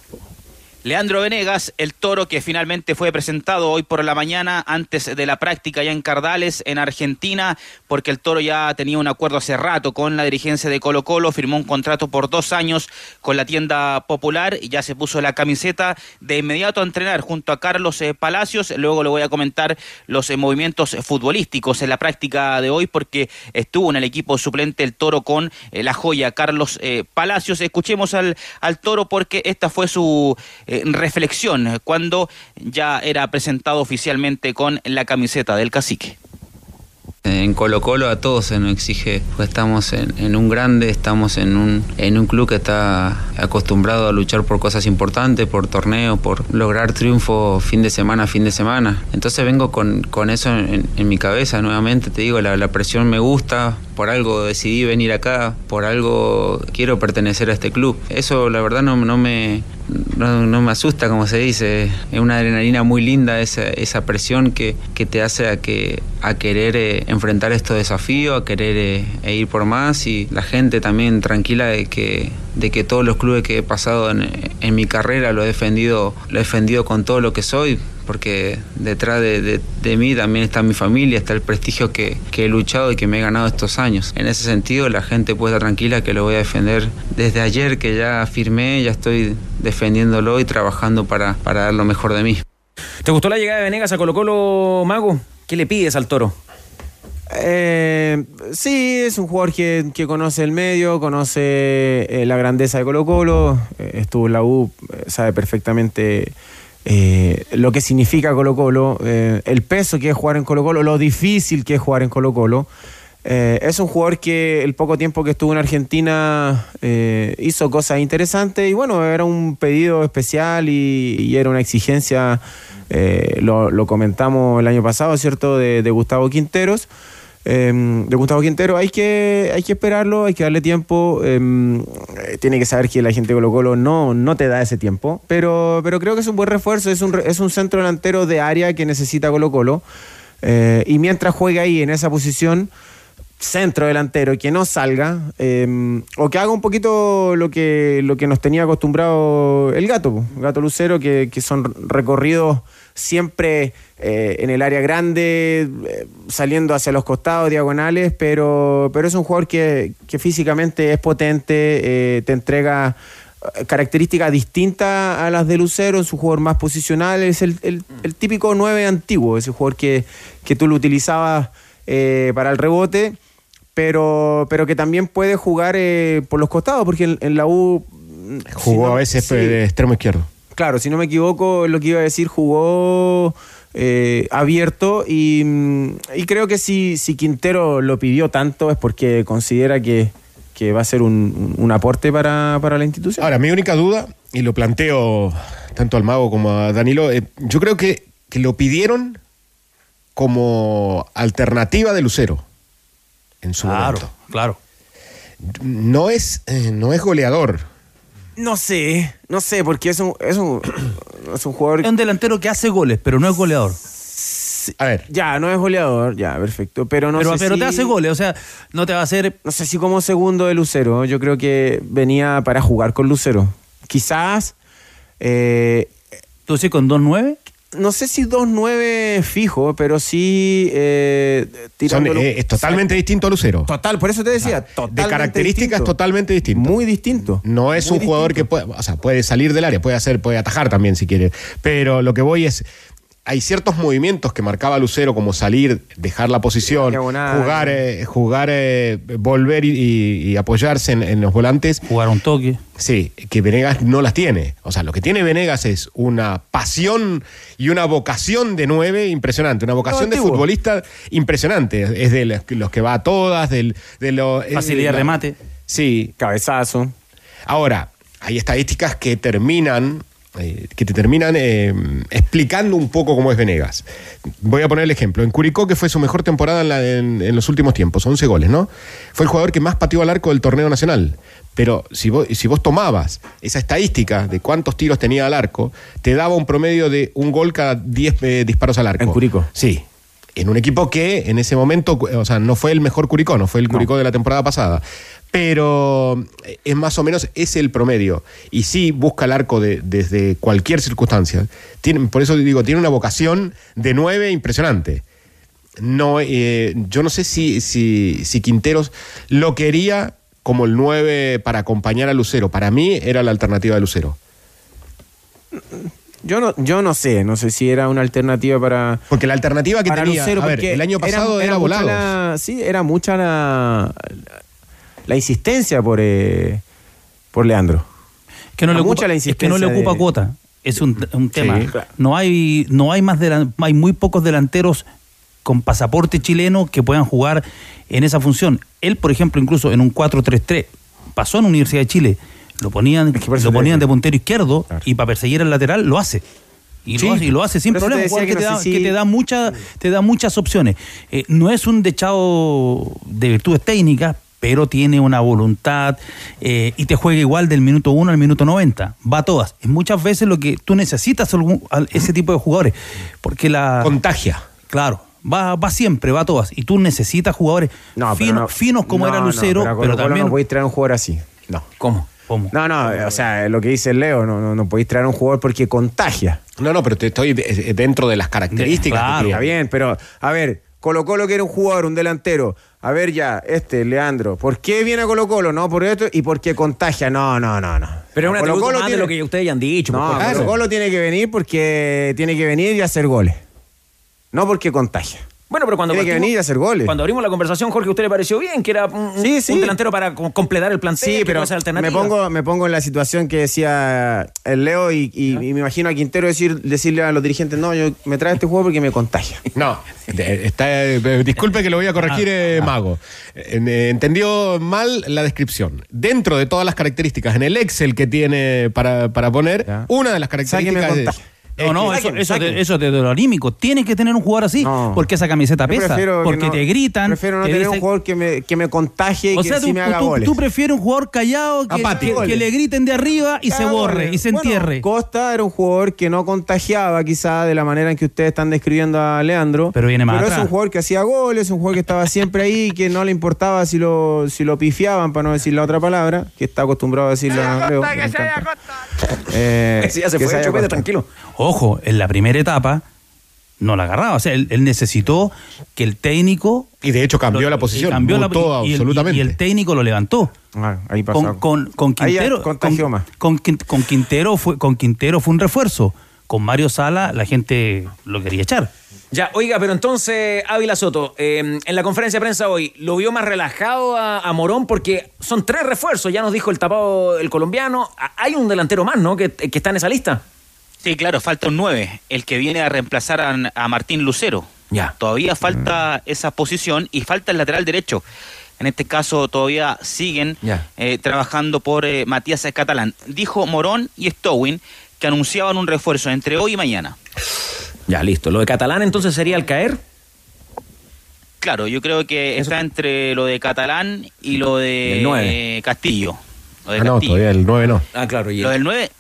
Speaker 18: Leandro Venegas, el toro que finalmente fue presentado hoy por la mañana antes de la práctica ya en Cardales, en Argentina, porque el toro ya tenía un acuerdo hace rato con la dirigencia de Colo Colo, firmó un contrato por dos años con la tienda popular y ya se puso la camiseta de inmediato a entrenar junto a Carlos eh, Palacios. Luego le voy a comentar los eh, movimientos futbolísticos en la práctica de hoy, porque estuvo en el equipo suplente el toro con eh, la joya Carlos Palacios. Escuchemos al, al toro porque esta fue su reflexión eh, cuando ya era presentado oficialmente con la camiseta del cacique.
Speaker 19: En Colo Colo a todos se nos exige, pues estamos en, en un grande, estamos en un, en un club que está acostumbrado a luchar por cosas importantes, por torneos, por lograr triunfo fin de semana fin de semana. Entonces vengo con, con eso en, en mi cabeza nuevamente, te digo, la, la presión me gusta, por algo decidí venir acá, por algo quiero pertenecer a este club. Eso la verdad no, no me, no, no me asusta, como se dice. Es una adrenalina muy linda esa, esa presión que, que te hace a, que, a querer eh, enfrentar estos desafíos, a querer eh, e ir por más y la gente también tranquila de que, de que todos los clubes que he pasado en, mi carrera lo he defendido, lo he defendido con todo lo que soy porque detrás de, de- de mí también está mi familia, está el prestigio que, que he luchado y que me he ganado estos años. En ese sentido, la gente puede estar tranquila que lo voy a defender desde ayer que ya firmé, ya estoy defendiéndolo y trabajando para, para dar lo mejor de mí.
Speaker 2: ¿Te gustó la llegada de Venegas a Colo Colo, Mago? ¿Qué le pides al toro?
Speaker 10: Eh, sí, es un jugador que, que conoce el medio, conoce eh, la grandeza de Colo Colo, eh, estuvo en la U, sabe perfectamente eh, lo que significa Colo Colo, eh, el peso que es jugar en Colo Colo, lo difícil que es jugar en Colo Colo. Eh, es un jugador que el poco tiempo que estuvo en Argentina hizo cosas interesantes y bueno, era un pedido especial y, era una exigencia, lo, comentamos el año pasado, ¿cierto?, de Gustavo Quinteros. Eh, de Gustavo Quintero. Hay que, hay que esperarlo, hay que darle tiempo. eh, tiene que saber que la gente de Colo Colo no, no te da ese tiempo. Pero, pero creo que es un buen refuerzo, es un, es un centro delantero de área que necesita Colo Colo. Eh, y mientras juegue ahí en esa posición, centro delantero, que no salga, eh, o que haga un poquito lo que, lo que nos tenía acostumbrado el gato, gato Lucero, que, que son recorridos siempre eh, en el área grande, eh, saliendo hacia los costados, diagonales, pero, pero es un jugador que, que físicamente es potente, eh, te entrega eh, características distintas a las de Lucero, es un jugador más posicional, es el, el- el típico 9 antiguo, ese jugador que, que tú lo utilizabas eh, para el rebote, pero, pero que también puede jugar eh, por los costados, porque en, en la U... mm,
Speaker 3: Jugó
Speaker 10: si no-
Speaker 3: a veces
Speaker 10: sí.
Speaker 3: de extremo izquierdo.
Speaker 10: Claro, si no me equivoco, lo que iba a decir, jugó eh, abierto y, mm, y creo que si, si Quintero lo pidió tanto es porque considera que, que va a ser un, un aporte para, para la institución.
Speaker 3: Ahora, mi única duda, y lo planteo tanto al mago como a Danilo, eh, yo creo que, que lo pidieron como alternativa de Lucero en su
Speaker 11: Claro,
Speaker 3: momento.
Speaker 11: claro.
Speaker 3: No es, eh, no es goleador.
Speaker 10: No sé, no sé, porque es un, es un, es un jugador...
Speaker 11: Es un delantero que hace goles, pero no es goleador.
Speaker 3: A ver.
Speaker 10: Ya, no es goleador, ya, perfecto. Pero no
Speaker 11: pero
Speaker 10: sé
Speaker 11: pero
Speaker 10: si-
Speaker 11: te hace goles, o sea, no te va a hacer.
Speaker 10: No sé si como segundo de Lucero. Yo creo que venía para jugar con Lucero. Quizás. eh,
Speaker 11: ¿Tú decís con 2-9?
Speaker 10: No sé si 2-9 fijo, pero sí. Eh,
Speaker 3: Son, eh, es totalmente distinto a Lucero.
Speaker 10: Total, por eso te decía.
Speaker 3: De
Speaker 10: totalmente
Speaker 3: características
Speaker 10: distinto.
Speaker 3: totalmente distinto.
Speaker 10: Muy distinto.
Speaker 3: No es
Speaker 10: Muy
Speaker 3: un jugador que puede, o sea, puede salir del área, puede hacer, puede atajar también si quiere. Pero lo que voy es, hay ciertos movimientos que marcaba Lucero, como salir, dejar la posición,
Speaker 10: Diagonal.
Speaker 3: jugar, eh, jugar, eh, volver y, apoyarse en, en los volantes.
Speaker 11: Jugar un toque.
Speaker 3: Sí, que Venegas no las tiene. O sea, lo que tiene Venegas es una pasión y una vocación de nueve impresionante, una vocación de futbolista impresionante. Es de los, que- va a todas, del, de lo, es
Speaker 11: Facilidad de remate.
Speaker 3: Sí.
Speaker 10: Cabezazo.
Speaker 3: Ahora, hay estadísticas que terminan, eh, que te terminan eh, explicando un poco cómo es Venegas. Voy a poner el ejemplo. En Curicó, que fue su mejor temporada en, la- en- en los últimos tiempos, 11 goles, ¿no? Fue el jugador que más pateó al arco del torneo nacional. Pero si vos, si vos tomabas esa estadística de cuántos tiros tenía al arco, te daba un promedio de un gol cada 10 eh, disparos al arco.
Speaker 10: En Curicó.
Speaker 3: Sí. En un equipo que en ese momento, o sea, no fue el mejor Curicó, no fue el Curicó de la temporada pasada. Pero eh, es más o menos ese el promedio. Y sí busca el arco de- desde cualquier circunstancia. Tiene, por eso digo, tiene una vocación de nueve impresionante. No, eh, yo no sé si, si, si Quinteros lo quería como el 9 para acompañar a Lucero. Para mí era la alternativa de Lucero.
Speaker 10: Yo no, yo no sé, no sé si era una alternativa para.
Speaker 3: Porque la alternativa que
Speaker 10: para
Speaker 3: tenía,
Speaker 10: Lucero,
Speaker 3: a ver, el año pasado era,
Speaker 10: mucha
Speaker 3: Volados.
Speaker 10: la- sí, era mucha la, la insistencia por, eh, por Leandro.
Speaker 11: Que no le
Speaker 10: mucha
Speaker 11: ocupa,
Speaker 10: la
Speaker 11: es que no le
Speaker 10: insistencia
Speaker 11: ocupa
Speaker 10: de-
Speaker 11: cuota. Es un, un tema.
Speaker 10: claro.
Speaker 11: No hay, no hay más delan- hay muy pocos delanteros con pasaporte chileno que puedan jugar en esa función. Él, por ejemplo, incluso en un 4-3-3, pasó en la Universidad de Chile, lo ponían, lo
Speaker 10: te
Speaker 11: ponían de puntero izquierdo y para perseguir al lateral lo hace. Y,
Speaker 10: Sí.
Speaker 11: lo hace, y lo hace sin
Speaker 10: te
Speaker 11: problema, jugador que,
Speaker 10: que
Speaker 11: te da,
Speaker 10: si-
Speaker 11: que te da mucha- te da muchas opciones. Eh, no es un dechado de virtudes técnicas, pero tiene una voluntad eh, y te juega igual del minuto 1 al minuto 90. Va a todas. Es muchas veces lo que tú necesitas algún- al- ese tipo de jugadores. Porque la.
Speaker 3: Contagia.
Speaker 11: Claro. Va, va siempre, va a todas. Y tú necesitas jugadores
Speaker 10: No, pero
Speaker 11: fino-
Speaker 10: no-
Speaker 11: finos como
Speaker 10: no,
Speaker 11: era
Speaker 10: no,
Speaker 11: Lucero,
Speaker 10: pero,
Speaker 11: también.
Speaker 10: no podéis traer un jugador así. No.
Speaker 2: ¿Cómo?
Speaker 11: ¿Cómo?
Speaker 10: No, no, o sea, lo que dice Leo, no, no, no podéis traer un jugador porque contagia.
Speaker 3: No, no, pero te estoy de- dentro de las características.
Speaker 10: Claro, está bien, pero a ver, Colo Colo que era un jugador, un delantero. A ver ya, este, Leandro, ¿por qué viene a Colo Colo? No, por esto y porque contagia. No, no, no, no.
Speaker 2: Pero es un
Speaker 10: Colo Colo
Speaker 2: más de
Speaker 10: tiene-
Speaker 2: lo que ustedes ya han dicho.
Speaker 10: No, Colo Colo tiene que venir porque tiene que venir y hacer goles. No porque contagia.
Speaker 2: Bueno, pero cuando
Speaker 10: Tiene que venir y hacer goles.
Speaker 2: Cuando abrimos la conversación, Jorge, ¿a usted le pareció bien que era un,
Speaker 10: Sí, sí.
Speaker 2: un delantero para co- completar el plantel?
Speaker 10: Sí, pero me pongo, me pongo en la situación que decía el Leo y, y- y me imagino a Quintero decir, decirle a los dirigentes, no, yo me trae este juego porque me contagia.
Speaker 3: No, está, eh, disculpe que lo voy a corregir, eh, Mago. Eh, entendió mal la descripción. Dentro de todas las características, en el Excel que tiene para, para poner, una de las
Speaker 10: que me
Speaker 3: características.
Speaker 11: No, no,
Speaker 10: que-
Speaker 11: eso, eso,
Speaker 10: saquen.
Speaker 11: de- eso es de lo anímico. Tienes que tener un jugador así, porque esa camiseta pesa,
Speaker 10: que
Speaker 11: porque
Speaker 10: no-
Speaker 11: te gritan.
Speaker 10: Prefiero no
Speaker 11: te
Speaker 10: tener un jugador que me, que me contagie y
Speaker 11: o
Speaker 10: que
Speaker 11: sea,
Speaker 10: sí
Speaker 11: tú,
Speaker 10: me haga
Speaker 11: tú-
Speaker 10: goles.
Speaker 11: tú prefieres un jugador callado que, que- que le griten de arriba y se borre
Speaker 10: goles.
Speaker 11: y se
Speaker 10: Bueno,
Speaker 11: entierre.
Speaker 10: Costa era un jugador que no contagiaba quizá de la manera en que ustedes están describiendo a Leandro.
Speaker 11: Pero viene más
Speaker 10: Pero es
Speaker 11: atrás.
Speaker 10: un jugador que hacía goles, un jugador que estaba siempre ahí, que no le importaba si lo, si lo pifiaban, para no decir la otra palabra, que está acostumbrado a decirlo. creo, me encanta. Eh,
Speaker 2: Ese ya se
Speaker 10: que
Speaker 2: fue,
Speaker 10: haya
Speaker 2: Chupete,
Speaker 10: Costa.
Speaker 2: tranquilo.
Speaker 11: Ojo, en la primera etapa no la agarraba. O sea, él, él necesitó que el técnico.
Speaker 3: Y de hecho cambió
Speaker 11: lo-
Speaker 3: la posición,
Speaker 11: cambió la-
Speaker 3: mutó
Speaker 11: y el-
Speaker 3: absolutamente.
Speaker 11: Y, el técnico lo levantó.
Speaker 10: Ah, ahí pasó.
Speaker 11: Con, Quintero. con, Quintero fue, con Quintero fue un refuerzo. Con Mario Sala la gente lo quería echar.
Speaker 2: Ya, oiga, pero entonces, Ávila Soto, eh, en la conferencia de prensa hoy, ¿lo vio más relajado a, a Morón? Porque son tres refuerzos, ya nos dijo el tapado el colombiano. Hay un delantero más, ¿no? Que, que está en esa lista.
Speaker 18: Sí, claro, falta un 9, el que viene a reemplazar a, a Martín Lucero.
Speaker 2: Ya.
Speaker 18: Todavía falta esa posición y falta el lateral derecho. En este caso todavía siguen eh, trabajando por eh, Matías Catalán. Dijo Morón y Stowin que anunciaban un refuerzo entre hoy y mañana.
Speaker 2: Ya, listo. Lo de Catalán entonces sería al caer.
Speaker 18: Claro, yo creo que está entre lo de Catalán y lo de eh, Castillo. Lo de
Speaker 3: Ah, no,
Speaker 18: Castillo.
Speaker 3: todavía el 9 no.
Speaker 2: Ah, claro. Y
Speaker 18: Lo del 9,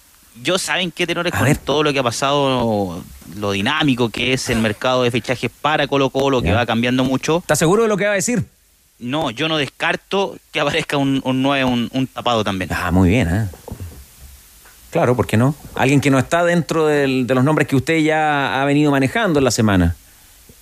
Speaker 18: yo saben qué tenores
Speaker 2: A
Speaker 18: con
Speaker 2: ver.
Speaker 18: todo lo que ha pasado, lo dinámico que es el mercado de fichajes para Colo Colo, que va cambiando mucho.
Speaker 2: ¿Estás seguro de lo que va a decir?
Speaker 18: No, yo no descarto que aparezca un, un 9, un, un tapado también.
Speaker 2: Ah, muy bien, ¿eh? Claro, ¿por qué no? Alguien que no está dentro del- de los nombres que usted ya ha venido manejando en la semana.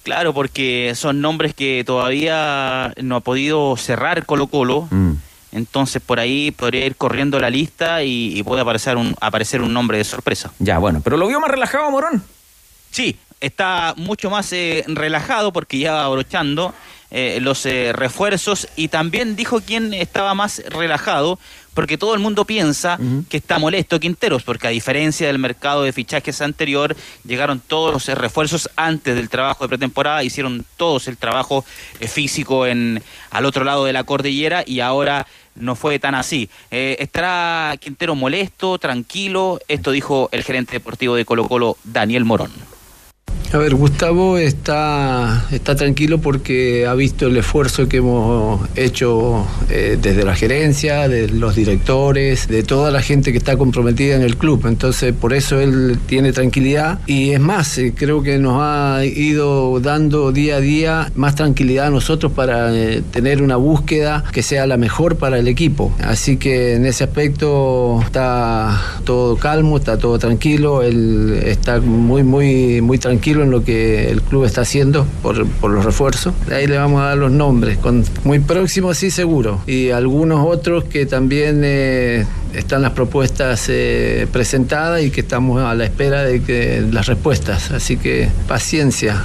Speaker 18: Claro, porque son nombres que todavía no ha podido cerrar Colo Colo.
Speaker 2: Mm.
Speaker 18: Entonces por ahí podría ir corriendo la lista y, y puede aparecer un, aparecer un nombre de sorpresa.
Speaker 2: Ya, bueno, pero lo vio más relajado, Morón.
Speaker 18: Sí, está mucho más eh, relajado porque ya va abrochando eh, los eh, refuerzos y también dijo quién estaba más relajado porque todo el mundo piensa que está molesto Quinteros porque a diferencia del mercado de fichajes anterior llegaron todos los eh, refuerzos antes del trabajo de pretemporada hicieron todos el trabajo eh, físico en al otro lado de la cordillera y ahora no fue tan así. Eh, ¿Estará Quintero molesto, tranquilo? Esto dijo el gerente deportivo de Colo Colo, Daniel Morón.
Speaker 4: A ver, Gustavo está, está tranquilo porque ha visto el esfuerzo que hemos hecho eh, desde la gerencia, de los directores, de toda la gente que está comprometida en el club. Entonces, por eso él tiene tranquilidad. Y es más, eh, creo que nos ha ido dando día a día más tranquilidad a nosotros para eh, tener una búsqueda que sea la mejor para el equipo. Así que en ese aspecto está todo calmo, está todo tranquilo. Él está muy, muy, muy tranquilo en lo que el club está haciendo por, por los refuerzos. Ahí le vamos a dar los nombres, con, muy próximos sí seguro. Y algunos otros que también eh, están las propuestas eh, presentadas y que estamos a la espera de que las respuestas. Así que paciencia.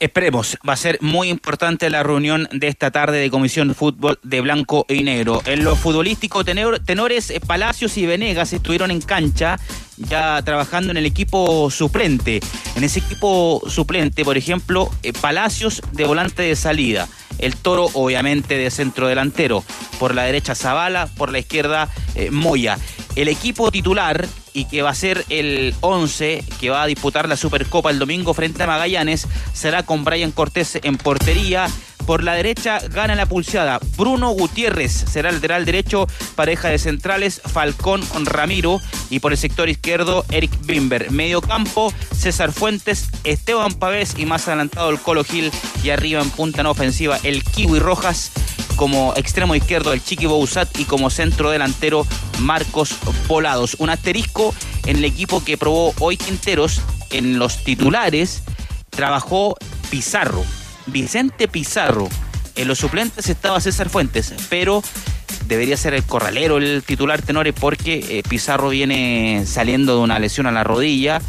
Speaker 18: Esperemos, va a ser muy importante la reunión de esta tarde de Comisión Fútbol de Blanco y Negro. En lo futbolístico, tenor- tenores eh, Palacios y Venegas estuvieron en cancha ya trabajando en el equipo suplente. En ese equipo suplente, por ejemplo, eh, Palacios de volante de salida. El toro, obviamente, de centro delantero. Por la derecha, Zavala. Por la izquierda, eh, Moya. El equipo titular y que va a ser el 11 que va a disputar la Supercopa el domingo frente a Magallanes será con Brian Cortés en portería. Por la derecha gana la pulseada. Bruno Gutiérrez será lateral derecho, pareja de centrales, Falcón Ramiro. Y por el sector izquierdo, Eric Bimber. Medio campo, César Fuentes, Esteban Pavés y más adelantado el Colo Gil. Y arriba en punta en ofensiva, el Kiwi Rojas como extremo izquierdo el Chiqui Bouzat y como centro delantero Marcos Volados. Un asterisco en el equipo que probó hoy Quinteros en los titulares trabajó Pizarro, Vicente Pizarro. En los suplentes estaba César Fuentes, pero debería ser el corralero el titular Tenores porque eh, Pizarro viene saliendo de una lesión a la rodilla,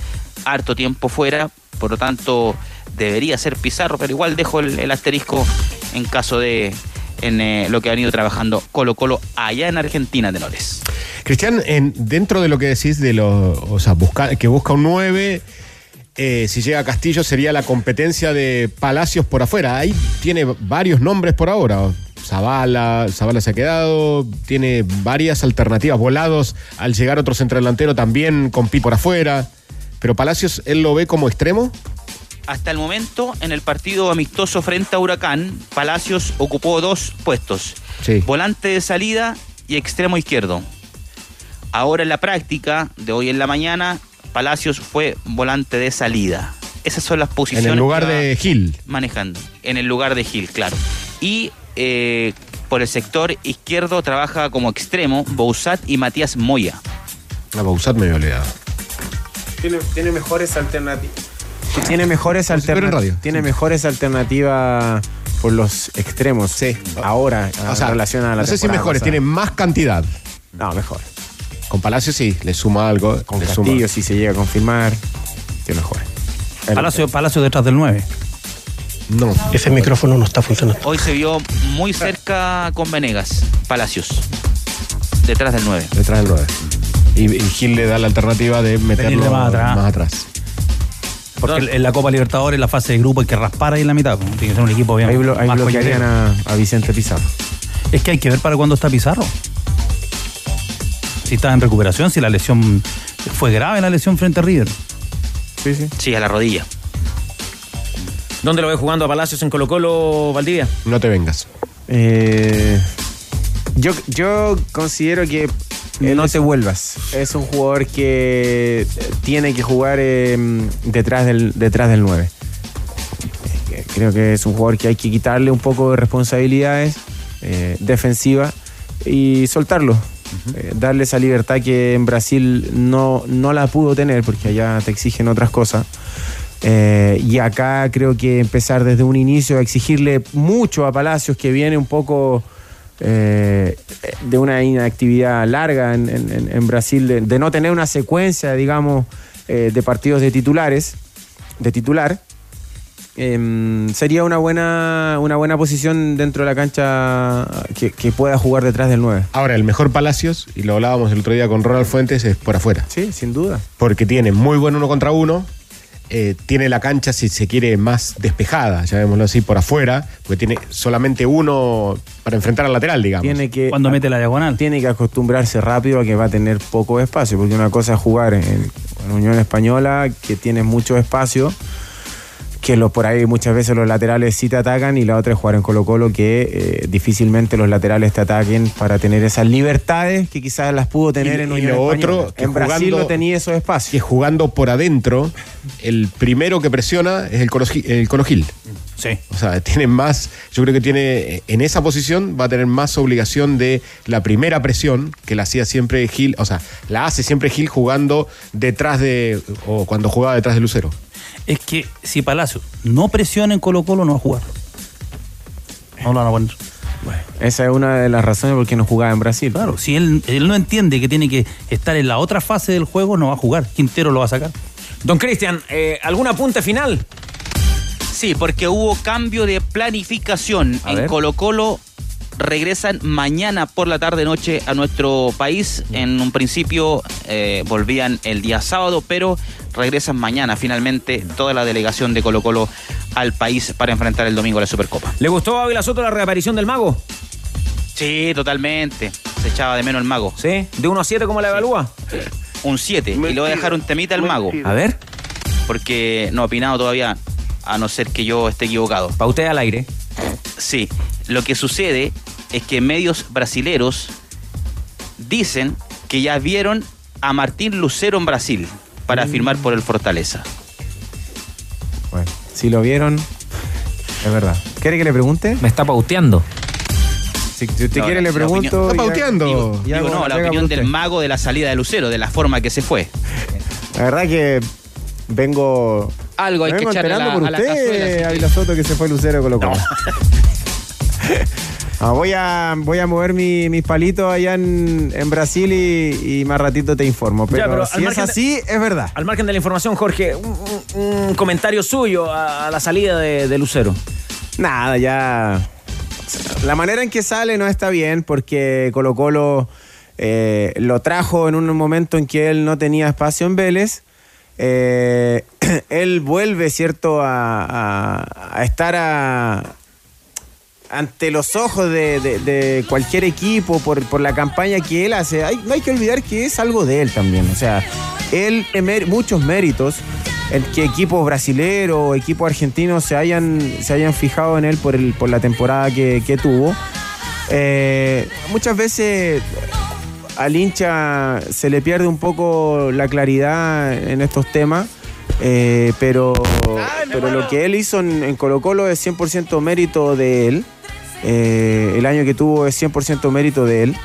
Speaker 18: harto tiempo fuera, por lo tanto debería ser Pizarro, pero igual dejo el, asterisco en caso de en eh, lo que han ido trabajando Colo Colo allá en Argentina, Tenores.
Speaker 3: Cristian, en, dentro de lo que decís de los, o sea, busca, que busca un 9, eh, si llega a Castillo sería la competencia de Palacios por afuera. Ahí tiene varios nombres por ahora. Zavala, Zavala se ha quedado, tiene varias alternativas, volados, al llegar otro centrodelantero también compite por afuera, pero Palacios él lo ve como extremo.
Speaker 18: Hasta el momento, en el partido amistoso frente a Huracán, Palacios ocupó dos puestos.
Speaker 3: Sí.
Speaker 18: Volante de salida y extremo izquierdo. Ahora en la práctica de hoy en la mañana, Palacios fue volante de salida. Esas son las posiciones.
Speaker 3: En el lugar de Gil.
Speaker 18: Manejando. En el lugar de Gil, claro. Y eh, por el sector izquierdo trabaja como extremo Bouzat y Matías Moya.
Speaker 3: La Bausat me había olvidado.
Speaker 10: Tiene, tiene mejores alternativas. Tiene mejores alternativas. Tiene mejores alternativas por los extremos. Sí. Ahora,
Speaker 3: O sea,
Speaker 10: en relación a la
Speaker 3: no sé si mejores, tiene más cantidad.
Speaker 10: No, mejor.
Speaker 3: Con Palacios sí, le suma algo.
Speaker 10: Con
Speaker 3: le suma.
Speaker 10: Castillo, si se llega a confirmar, tiene mejores.
Speaker 11: Palacio, Palacio detrás del 9.
Speaker 3: No.
Speaker 17: Ese micrófono no está funcionando.
Speaker 18: Hoy se vio muy cerca con Venegas, Palacios. Detrás del 9.
Speaker 3: Detrás del 9. Y, y Gil le da la alternativa de meterlo
Speaker 11: de más atrás.
Speaker 3: más atrás.
Speaker 11: Porque en la Copa Libertadores, en la fase de grupo, hay que raspar ahí en la mitad. pues. Tiene que ser un equipo bien.
Speaker 10: Ahí, blo- ahí
Speaker 11: más
Speaker 10: bloquearían a, a Vicente Pizarro.
Speaker 11: Es que hay que ver para cuándo está Pizarro. Si está en recuperación, si la lesión fue grave la lesión frente a River.
Speaker 10: Sí, sí.
Speaker 18: Sí, a la rodilla.
Speaker 2: ¿Dónde lo ves jugando a Palacios en Colo Colo, Valdivia?
Speaker 3: No te vengas.
Speaker 10: Eh, yo, yo considero que no te vuelvas. Es un jugador que tiene que jugar eh, detrás, del, detrás del 9. Eh, Creo que es un jugador que hay que quitarle un poco de responsabilidades eh, defensivas y soltarlo. Eh, darle esa libertad que en Brasil no, no la pudo tener porque allá te exigen otras cosas. Eh, y acá creo que empezar desde un inicio a exigirle mucho a Palacios, que viene un poco eh, de una inactividad larga en, Brasil, de, de no tener una secuencia, digamos, de partidos de titulares, de titular. Em, sería una buena, una buena posición dentro de la cancha que, que pueda jugar detrás del 9.
Speaker 3: Ahora, el mejor Palacios, y lo hablábamos el otro día con Ronald Fuentes, es por afuera.
Speaker 10: Sí, sin duda.
Speaker 3: Porque tiene muy buen uno contra uno. eh, tiene la cancha, si se quiere, más despejada, llamémoslo así, por afuera, porque tiene solamente uno para enfrentar al lateral, digamos.
Speaker 10: Tiene que,
Speaker 11: Cuando mete la diagonal.
Speaker 10: Tiene que acostumbrarse rápido a que va a tener poco espacio, porque una cosa es jugar en, en Unión Española, que tiene mucho espacio, que lo, por ahí muchas veces los laterales sí te atacan, y la otra es jugar en Colo Colo, que eh, difícilmente los laterales te ataquen para tener esas libertades que quizás las pudo tener
Speaker 3: Y-
Speaker 10: en
Speaker 3: y
Speaker 10: Unión
Speaker 3: lo
Speaker 10: Española.
Speaker 3: otro, que
Speaker 10: en Brasil no tenía esos espacios.
Speaker 3: Que jugando por adentro, el primero que presiona es el Colo, el Colo Gil.
Speaker 11: Sí.
Speaker 3: O sea, tiene más, yo creo que tiene, en esa posición va a tener más obligación de la primera presión que la hacía siempre Gil, o sea, la hace siempre Gil jugando detrás de, o cuando jugaba detrás de Lucero.
Speaker 11: Es que si Palacio no presiona en Colo Colo, no va a jugar. No lo van a poner.
Speaker 10: Esa es una de las razones por qué no jugaba en Brasil.
Speaker 11: Claro, si él, él no entiende que tiene que estar en la otra fase del juego, no va a jugar. Quintero lo va a sacar.
Speaker 2: Don Cristian, eh, ¿algún apunte final?
Speaker 18: Sí, porque hubo cambio de planificación.
Speaker 2: A
Speaker 18: en
Speaker 2: ver.
Speaker 18: Colo Colo regresan mañana por la tarde noche a nuestro país. En un principio eh, volvían el día sábado, pero regresan mañana finalmente toda la delegación de Colo Colo al país para enfrentar el domingo la Supercopa.
Speaker 2: ¿Le gustó a Ávila Soto la reaparición del mago?
Speaker 18: Sí, totalmente. Se echaba de menos el mago.
Speaker 2: ¿Sí? ¿De 1 a 7 cómo la evalúa?
Speaker 18: Un 7. Y le voy a dejar un temita al mago.
Speaker 2: A ver.
Speaker 18: Porque no ha opinado todavía, a no ser que yo esté equivocado.
Speaker 2: Pa' usted al aire.
Speaker 18: Sí, lo que sucede es que medios brasileros dicen que ya vieron a Martín Lucero en Brasil para firmar por el Fortaleza.
Speaker 10: Bueno, si lo vieron, es verdad. ¿Quiere que le pregunte?
Speaker 2: Me está pauteando.
Speaker 10: Si, si usted
Speaker 18: No,
Speaker 10: quiere, le pregunto.
Speaker 18: opinión-
Speaker 10: ya-
Speaker 3: pauteando.
Speaker 18: Digo,
Speaker 10: ya
Speaker 18: digo, no, la opinión del
Speaker 10: usted.
Speaker 18: mago de la salida de Lucero, de la forma que se fue.
Speaker 10: La verdad que vengo.
Speaker 18: Algo hay que
Speaker 10: vengo
Speaker 18: echarle a la-
Speaker 10: por
Speaker 18: a la cazuela,
Speaker 10: usted, Ávila Soto, que se fue Lucero Colo Colo. Ah, voy, a, voy a mover mi- mis palitos allá en, en Brasil y, y más ratito te informo. Pero,
Speaker 2: Ya, pero al
Speaker 10: si es
Speaker 2: de-
Speaker 10: así, es verdad.
Speaker 2: Al margen de la información, Jorge, un, un- un comentario suyo a, a la salida de, de Lucero.
Speaker 10: Nada, ya. La manera en que sale no está bien porque Colo Colo eh, lo trajo en un momento en que él no tenía espacio en Vélez. Eh, él vuelve, ¿cierto?, a, a- a estar a, ante los ojos de, de- cualquier equipo por, por la campaña que él hace, no hay que olvidar que es algo de él también. O sea, él muchos méritos en que equipos brasileros o equipos argentinos se hayan, se hayan fijado en él por, el, por la temporada que, que tuvo. Eh, muchas veces al hincha se le pierde un poco la claridad en estos temas. Eh, pero, pero lo que él hizo en, en Colo Colo es 100% mérito de él. Eh, el año que tuvo es 100% mérito de él.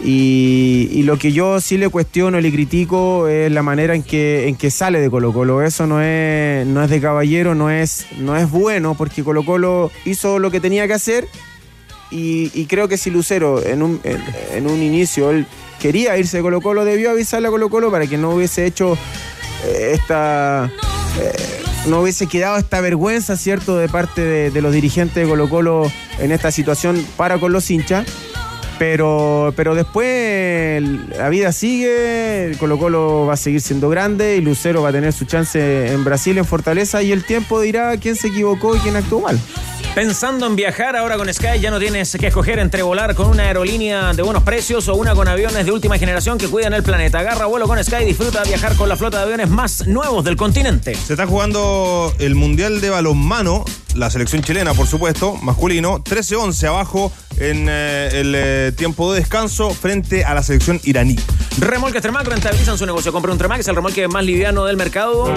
Speaker 10: Y, y lo que yo sí le cuestiono y le critico es la manera en que, en que sale de Colo Colo. Eso no es, no es de caballero, no es, no es bueno, porque Colo Colo hizo lo que tenía que hacer y, y creo que si Lucero en un, en, en un inicio él quería irse de Colo Colo, debió avisarle a Colo Colo para que no hubiese hecho esta... eh, no hubiese quedado esta vergüenza, ¿cierto?, de parte de, los dirigentes de Colo Colo en esta situación para con los hinchas. Pero, pero después la vida sigue, Colo Colo va a seguir siendo grande y Lucero va a tener su chance en Brasil, en Fortaleza, y el tiempo dirá quién se equivocó y quién actuó mal.
Speaker 2: Pensando en viajar ahora con Sky, ya no tienes que escoger entre volar con una aerolínea de buenos precios o una con aviones de última generación que cuidan el planeta. Agarra vuelo con Sky y disfruta de viajar con la flota de aviones más nuevos del continente.
Speaker 15: Se está jugando el Mundial de Balonmano, la selección chilena, por supuesto, masculino. 13-11 abajo en eh, el eh, tiempo de descanso frente a la selección iraní.
Speaker 2: Remolques Tremac rentabilizan su negocio. Compra un Tremac, es el remolque más liviano del mercado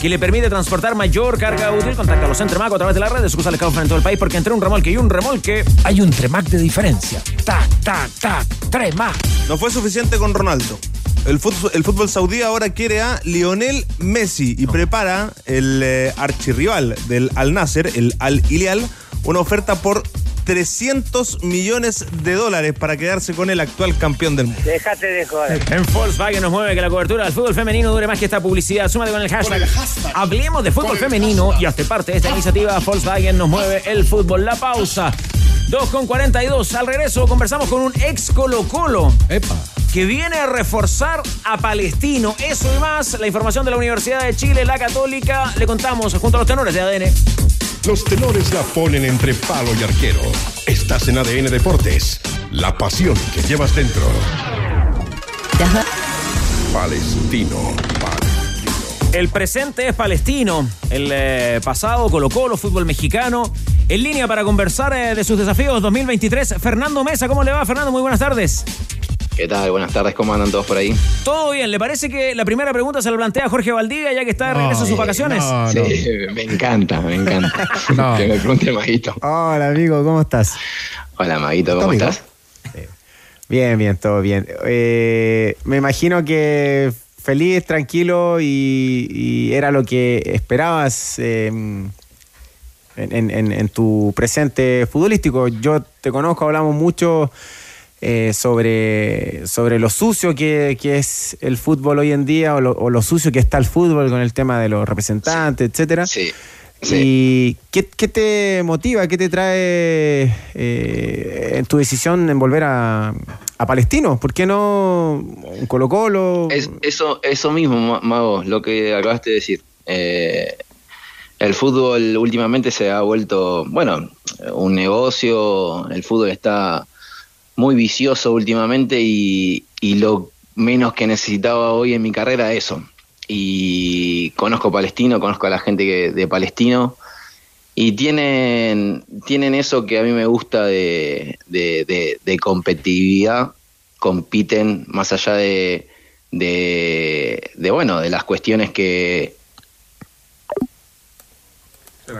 Speaker 2: que le permite transportar mayor carga útil. Contáctalos en Tremac a través de la red de sucursales que en todo el país porque entre un remolque y un remolque
Speaker 20: Hay un Tremac de diferencia. Tac, tac, tac, Tremac.
Speaker 15: No fue suficiente con Ronaldo. El fútbol, el fútbol saudí ahora quiere a Lionel Messi y prepara el eh, archirrival del Al Nasser, el Al Hilal, una oferta por 300 millones de dólares para quedarse con el actual campeón del mundo.
Speaker 21: Déjate de joder.
Speaker 2: En Volkswagen nos mueve que la cobertura del fútbol femenino dure más que esta publicidad. Súmate con el hashtag. Hablemos de fútbol femenino y hazte parte de esta iniciativa. Volkswagen nos mueve el fútbol. La pausa. 2 con 42. Al regreso conversamos con un ex Colo Colo. Que viene a reforzar a Palestino. Eso y más. La información de la Universidad de Chile, la Católica. Le contamos junto a los tenores de ADN.
Speaker 1: Los tenores la ponen entre palo y arquero. Estás en ADN Deportes. La pasión que llevas dentro. Palestino.
Speaker 2: El presente es palestino. El eh, pasado, Colo Colo, fútbol mexicano. En línea para conversar eh, de sus desafíos 2023, Fernando Mesa. ¿Cómo le va, Fernando? Muy buenas tardes.
Speaker 22: ¿Qué tal? Buenas tardes, ¿cómo andan todos por ahí?
Speaker 2: Todo bien. ¿Le parece que la primera pregunta se la plantea a Jorge Valdivia ya que está de regreso a sus vacaciones?
Speaker 22: sí, me encanta, me encanta.
Speaker 10: No.
Speaker 22: que me pregunte Maguito.
Speaker 10: Hola, amigo, ¿cómo estás?
Speaker 22: Hola, Maguito, ¿cómo
Speaker 10: Amigo.
Speaker 22: estás?
Speaker 10: Bien, bien, todo bien. Eh, me imagino que feliz, tranquilo y, y era lo que esperabas eh, en, en- en- en tu presente futbolístico. Yo te conozco, hablamos mucho eh, sobre, sobre lo sucio que, que es el fútbol hoy en día o lo, o lo sucio que está el fútbol con el tema de los representantes, etcétera.
Speaker 22: Sí.
Speaker 10: ¿Y qué, qué te motiva, qué te trae eh, en tu decisión en volver a, a Palestino? ¿Por qué no un Colo Colo?
Speaker 22: Es, eso, eso mismo, Ma- Mago, lo que acabaste de decir. Eh, el fútbol últimamente se ha vuelto, bueno, un negocio, el fútbol está muy vicioso últimamente y, y lo menos que necesitaba hoy en mi carrera es eso. Y conozco Palestino, conozco a la gente que- de Palestino y tienen, tienen eso que a mí me gusta de, de- competitividad, compiten más allá de, de, bueno, de las cuestiones que,
Speaker 2: Se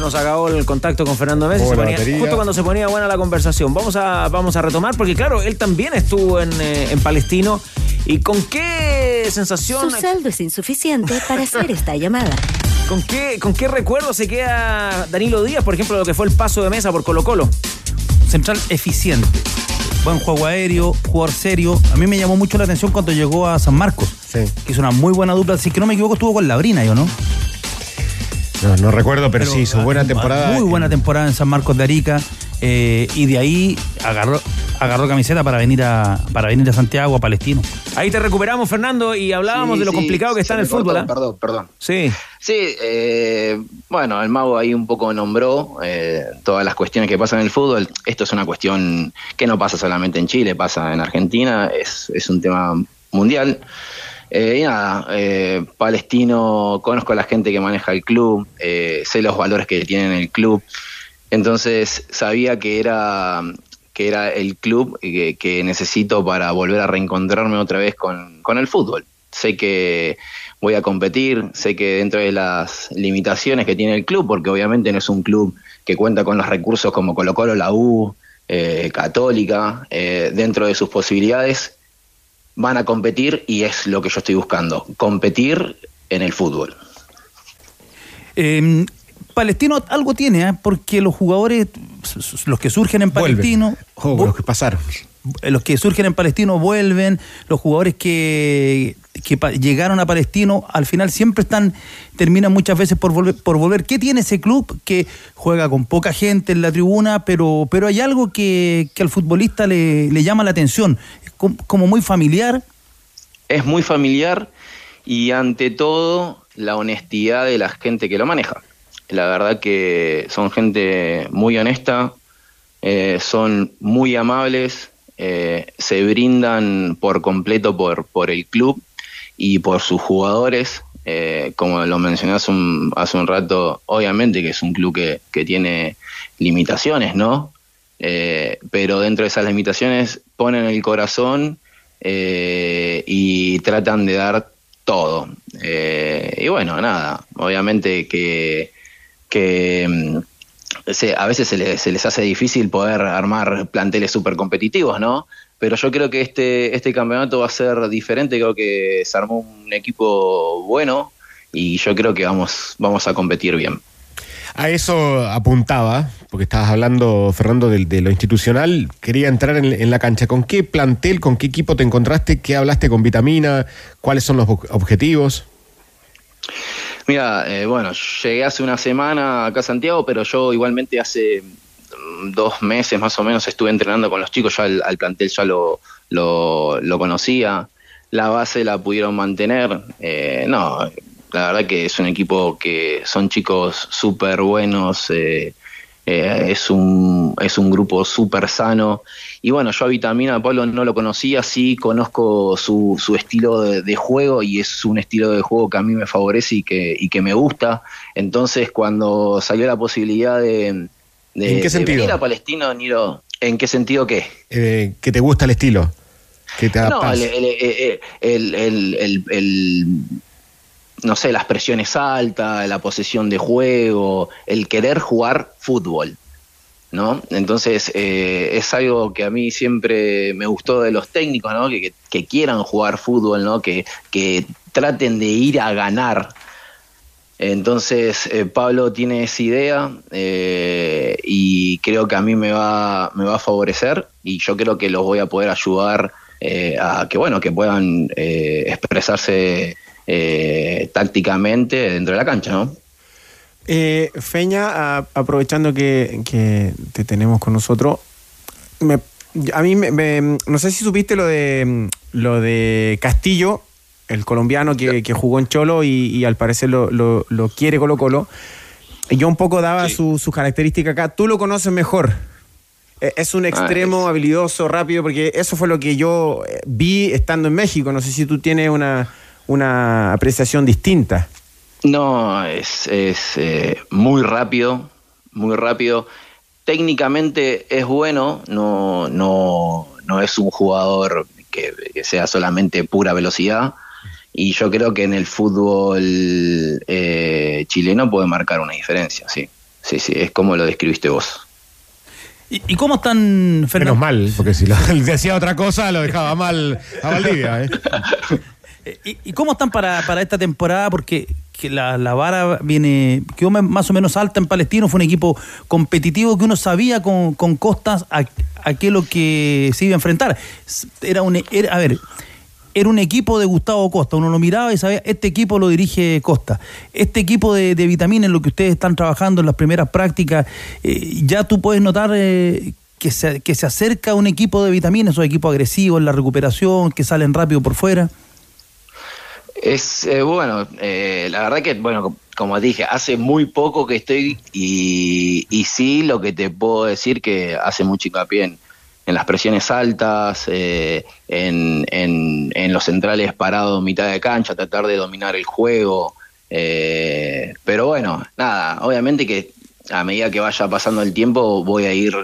Speaker 2: nos acabó el contacto con Fernando Mesa.
Speaker 22: Oh,
Speaker 2: se ponía- justo cuando se ponía buena la conversación. Vamos a, vamos a retomar, porque claro, él también estuvo en, eh, en Palestino. ¿Y con qué sensación,
Speaker 23: Su saldo es insuficiente para hacer esta llamada.
Speaker 2: con qué, con qué recuerdo se queda Danilo Díaz, por ejemplo, de lo que fue el paso de mesa por Colo Colo?
Speaker 11: Central eficiente. Buen juego aéreo, jugador serio. A mí me llamó mucho la atención cuando llegó a San Marcos. Que hizo una muy buena dupla. Si que no me equivoco, estuvo con Labrina, ¿yo no?
Speaker 3: No, no recuerdo, pero, sí, hizo buena
Speaker 11: ah,
Speaker 3: temporada.
Speaker 11: Muy buena temporada en San Marcos de Arica. eh, y de ahí agarró, agarró camiseta para venir a para venir a Santiago, a Palestino.
Speaker 2: Ahí te recuperamos, Fernando, y hablábamos
Speaker 22: Sí,
Speaker 2: de lo
Speaker 22: sí,
Speaker 2: complicado que está en el
Speaker 22: cortó,
Speaker 2: fútbol. ¿ah?
Speaker 22: Perdón, perdón.
Speaker 2: Sí.
Speaker 22: Sí, eh, bueno, el mago ahí un poco nombró eh, todas las cuestiones que pasan en el fútbol. Esto es una cuestión que no pasa solamente en Chile, pasa en Argentina, es, es un tema mundial. Eh, y nada, eh, Palestino, conozco a la gente que maneja el club, eh, sé los valores que tiene en el club, entonces sabía que era que era el club que, que necesito para volver a reencontrarme otra vez con, con el fútbol. Sé que voy a competir, sé que dentro de las limitaciones que tiene el club, porque obviamente no es un club que cuenta con los recursos como Colo Colo, la U, eh, Católica, eh, dentro de sus posibilidades, van a competir y es lo que yo estoy buscando, competir en el fútbol.
Speaker 11: Eh, Palestino algo tiene, ¿eh? porque los jugadores, los que surgen en Palestino,
Speaker 3: Ojo, los que pasaron.
Speaker 11: Los que surgen en Palestino vuelven, los jugadores que, que llegaron a Palestino al final siempre están, terminan muchas veces por volver, por volver. ¿Qué tiene ese club que juega con poca gente en la tribuna, pero, pero hay algo que, que al futbolista le, le llama la atención? Como muy familiar.
Speaker 22: Es muy familiar y ante todo la honestidad de la gente que lo maneja. La verdad que son gente muy honesta, eh, son muy amables, eh, se brindan por completo por, por el club y por sus jugadores. Eh, como lo mencioné hace un, hace un rato, obviamente que es un club que, que tiene limitaciones, ¿no? Eh, pero dentro de esas limitaciones ponen el corazón y tratan de dar todo. Y bueno, nada, obviamente que, que mm, se- a veces se, le- se les hace difícil poder armar planteles súper competitivos, ¿no? Pero yo creo que este, este campeonato va a ser diferente, creo que se armó un equipo bueno y yo creo que vamos, vamos a competir bien.
Speaker 3: A eso apuntaba, porque estabas hablando, Fernando, de, lo institucional. Quería entrar en, en la cancha. ¿Con qué plantel, con qué equipo te encontraste? ¿Qué hablaste con Vitamina? ¿Cuáles son los ob- objetivos?
Speaker 22: Mira, eh, bueno, llegué hace una semana acá a Santiago, pero yo igualmente hace mm, dos meses más o menos estuve entrenando con los chicos, ya al, plantel ya lo, lo, lo conocía, la base la pudieron mantener, eh, no, la verdad que es un equipo que son chicos súper buenos, eh, eh, es, un, es un grupo súper sano. Y bueno, yo a Vitamina Pablo no lo conocía, sí conozco su, su estilo de, de juego y es un estilo de juego que a mí me favorece y que, y que me gusta. Entonces, cuando salió la posibilidad de, de,
Speaker 3: ¿En qué
Speaker 22: de
Speaker 3: sentido?
Speaker 22: venir a Palestino, Niro, ¿en qué sentido qué?
Speaker 3: Eh, ¿Que te gusta el estilo? ¿Que te
Speaker 22: No, el- no sé, las presiones altas, la posesión de juego, el querer jugar fútbol, ¿no? Entonces, eh, es algo que a mí siempre me gustó de los técnicos, ¿no? Que, quieran jugar fútbol, ¿no? Que, que traten de ir a ganar. Entonces, eh, Pablo tiene esa idea eh, y creo que a mí me va, me va a favorecer y yo creo que los voy a poder ayudar eh, a que, bueno, que puedan eh, expresarse eh, tácticamente dentro de la cancha, ¿no?
Speaker 10: Eh, Feña, a- aprovechando que, que te tenemos con nosotros, me- a mí me, me- no sé si supiste lo de lo de Castillo, el colombiano que, que jugó en Cholo y, y al parecer lo, lo- lo quiere Colo Colo. Yo un poco daba su- sus características acá. Tú lo conoces mejor. Eh, Es un extremo habilidoso, rápido, porque eso fue lo que yo eh, vi estando en México. No sé si tú tienes una, una apreciación distinta.
Speaker 22: No, es, es eh, muy rápido, muy rápido. Técnicamente es bueno, no, no, no es un jugador que, que sea solamente pura velocidad. Y yo creo que en el fútbol eh, chileno puede marcar una diferencia, sí. Sí, sí, es como lo describiste vos.
Speaker 11: ¿Y, cómo están, Fernando?
Speaker 3: Menos mal, porque si lo, decía otra cosa lo dejaba mal a Valdivia. ¿eh?
Speaker 11: ¿Y, y cómo están para, para esta temporada? Porque que la, la vara viene quedó más o menos alta en Palestino, fue un equipo competitivo que uno sabía con, con Costas a, a qué lo que se iba a enfrentar. Era un, era- a ver, era un equipo de Gustavo Costa. Uno lo miraba y sabía, este equipo lo dirige Costa. Este equipo de, de vitamina en lo que ustedes están trabajando en las primeras prácticas, eh, ya tú puedes notar eh, que, se, que se acerca un equipo de vitamina, esos equipos agresivos en la recuperación, que salen rápido por fuera.
Speaker 22: Es eh, bueno, eh, la verdad que, bueno, co- como dije, hace muy poco que estoy y, y sí lo que te puedo decir que hace mucho hincapié en, en las presiones altas, eh, en, en, en los centrales parados mitad de cancha, tratar de dominar el juego. eh, pero bueno, nada, obviamente que a medida que vaya pasando el tiempo voy a ir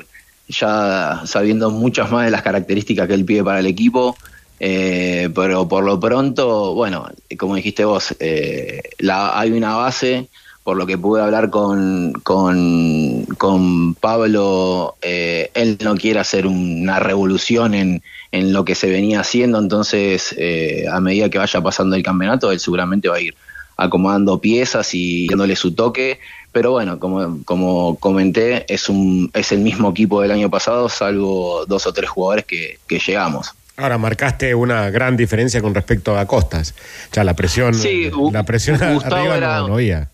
Speaker 22: ya sabiendo muchas más de las características que él pide para el equipo. Eh, pero por lo pronto, bueno, como dijiste vos, eh, la, hay una base, por lo que pude hablar con, con, con Pablo, eh, él no quiere hacer una revolución en, en lo que se venía haciendo, entonces eh, a medida que vaya pasando el campeonato, él seguramente va a ir acomodando piezas y dándole su toque, pero bueno, como, como comenté, es, un, es el mismo equipo del año pasado, salvo dos o tres jugadores que, que llegamos.
Speaker 3: Ahora marcaste una gran diferencia con respecto a Costas. Ya la presión,
Speaker 22: Sí,
Speaker 3: la presión
Speaker 22: Gustavo
Speaker 3: arriba
Speaker 22: era-
Speaker 3: no, había.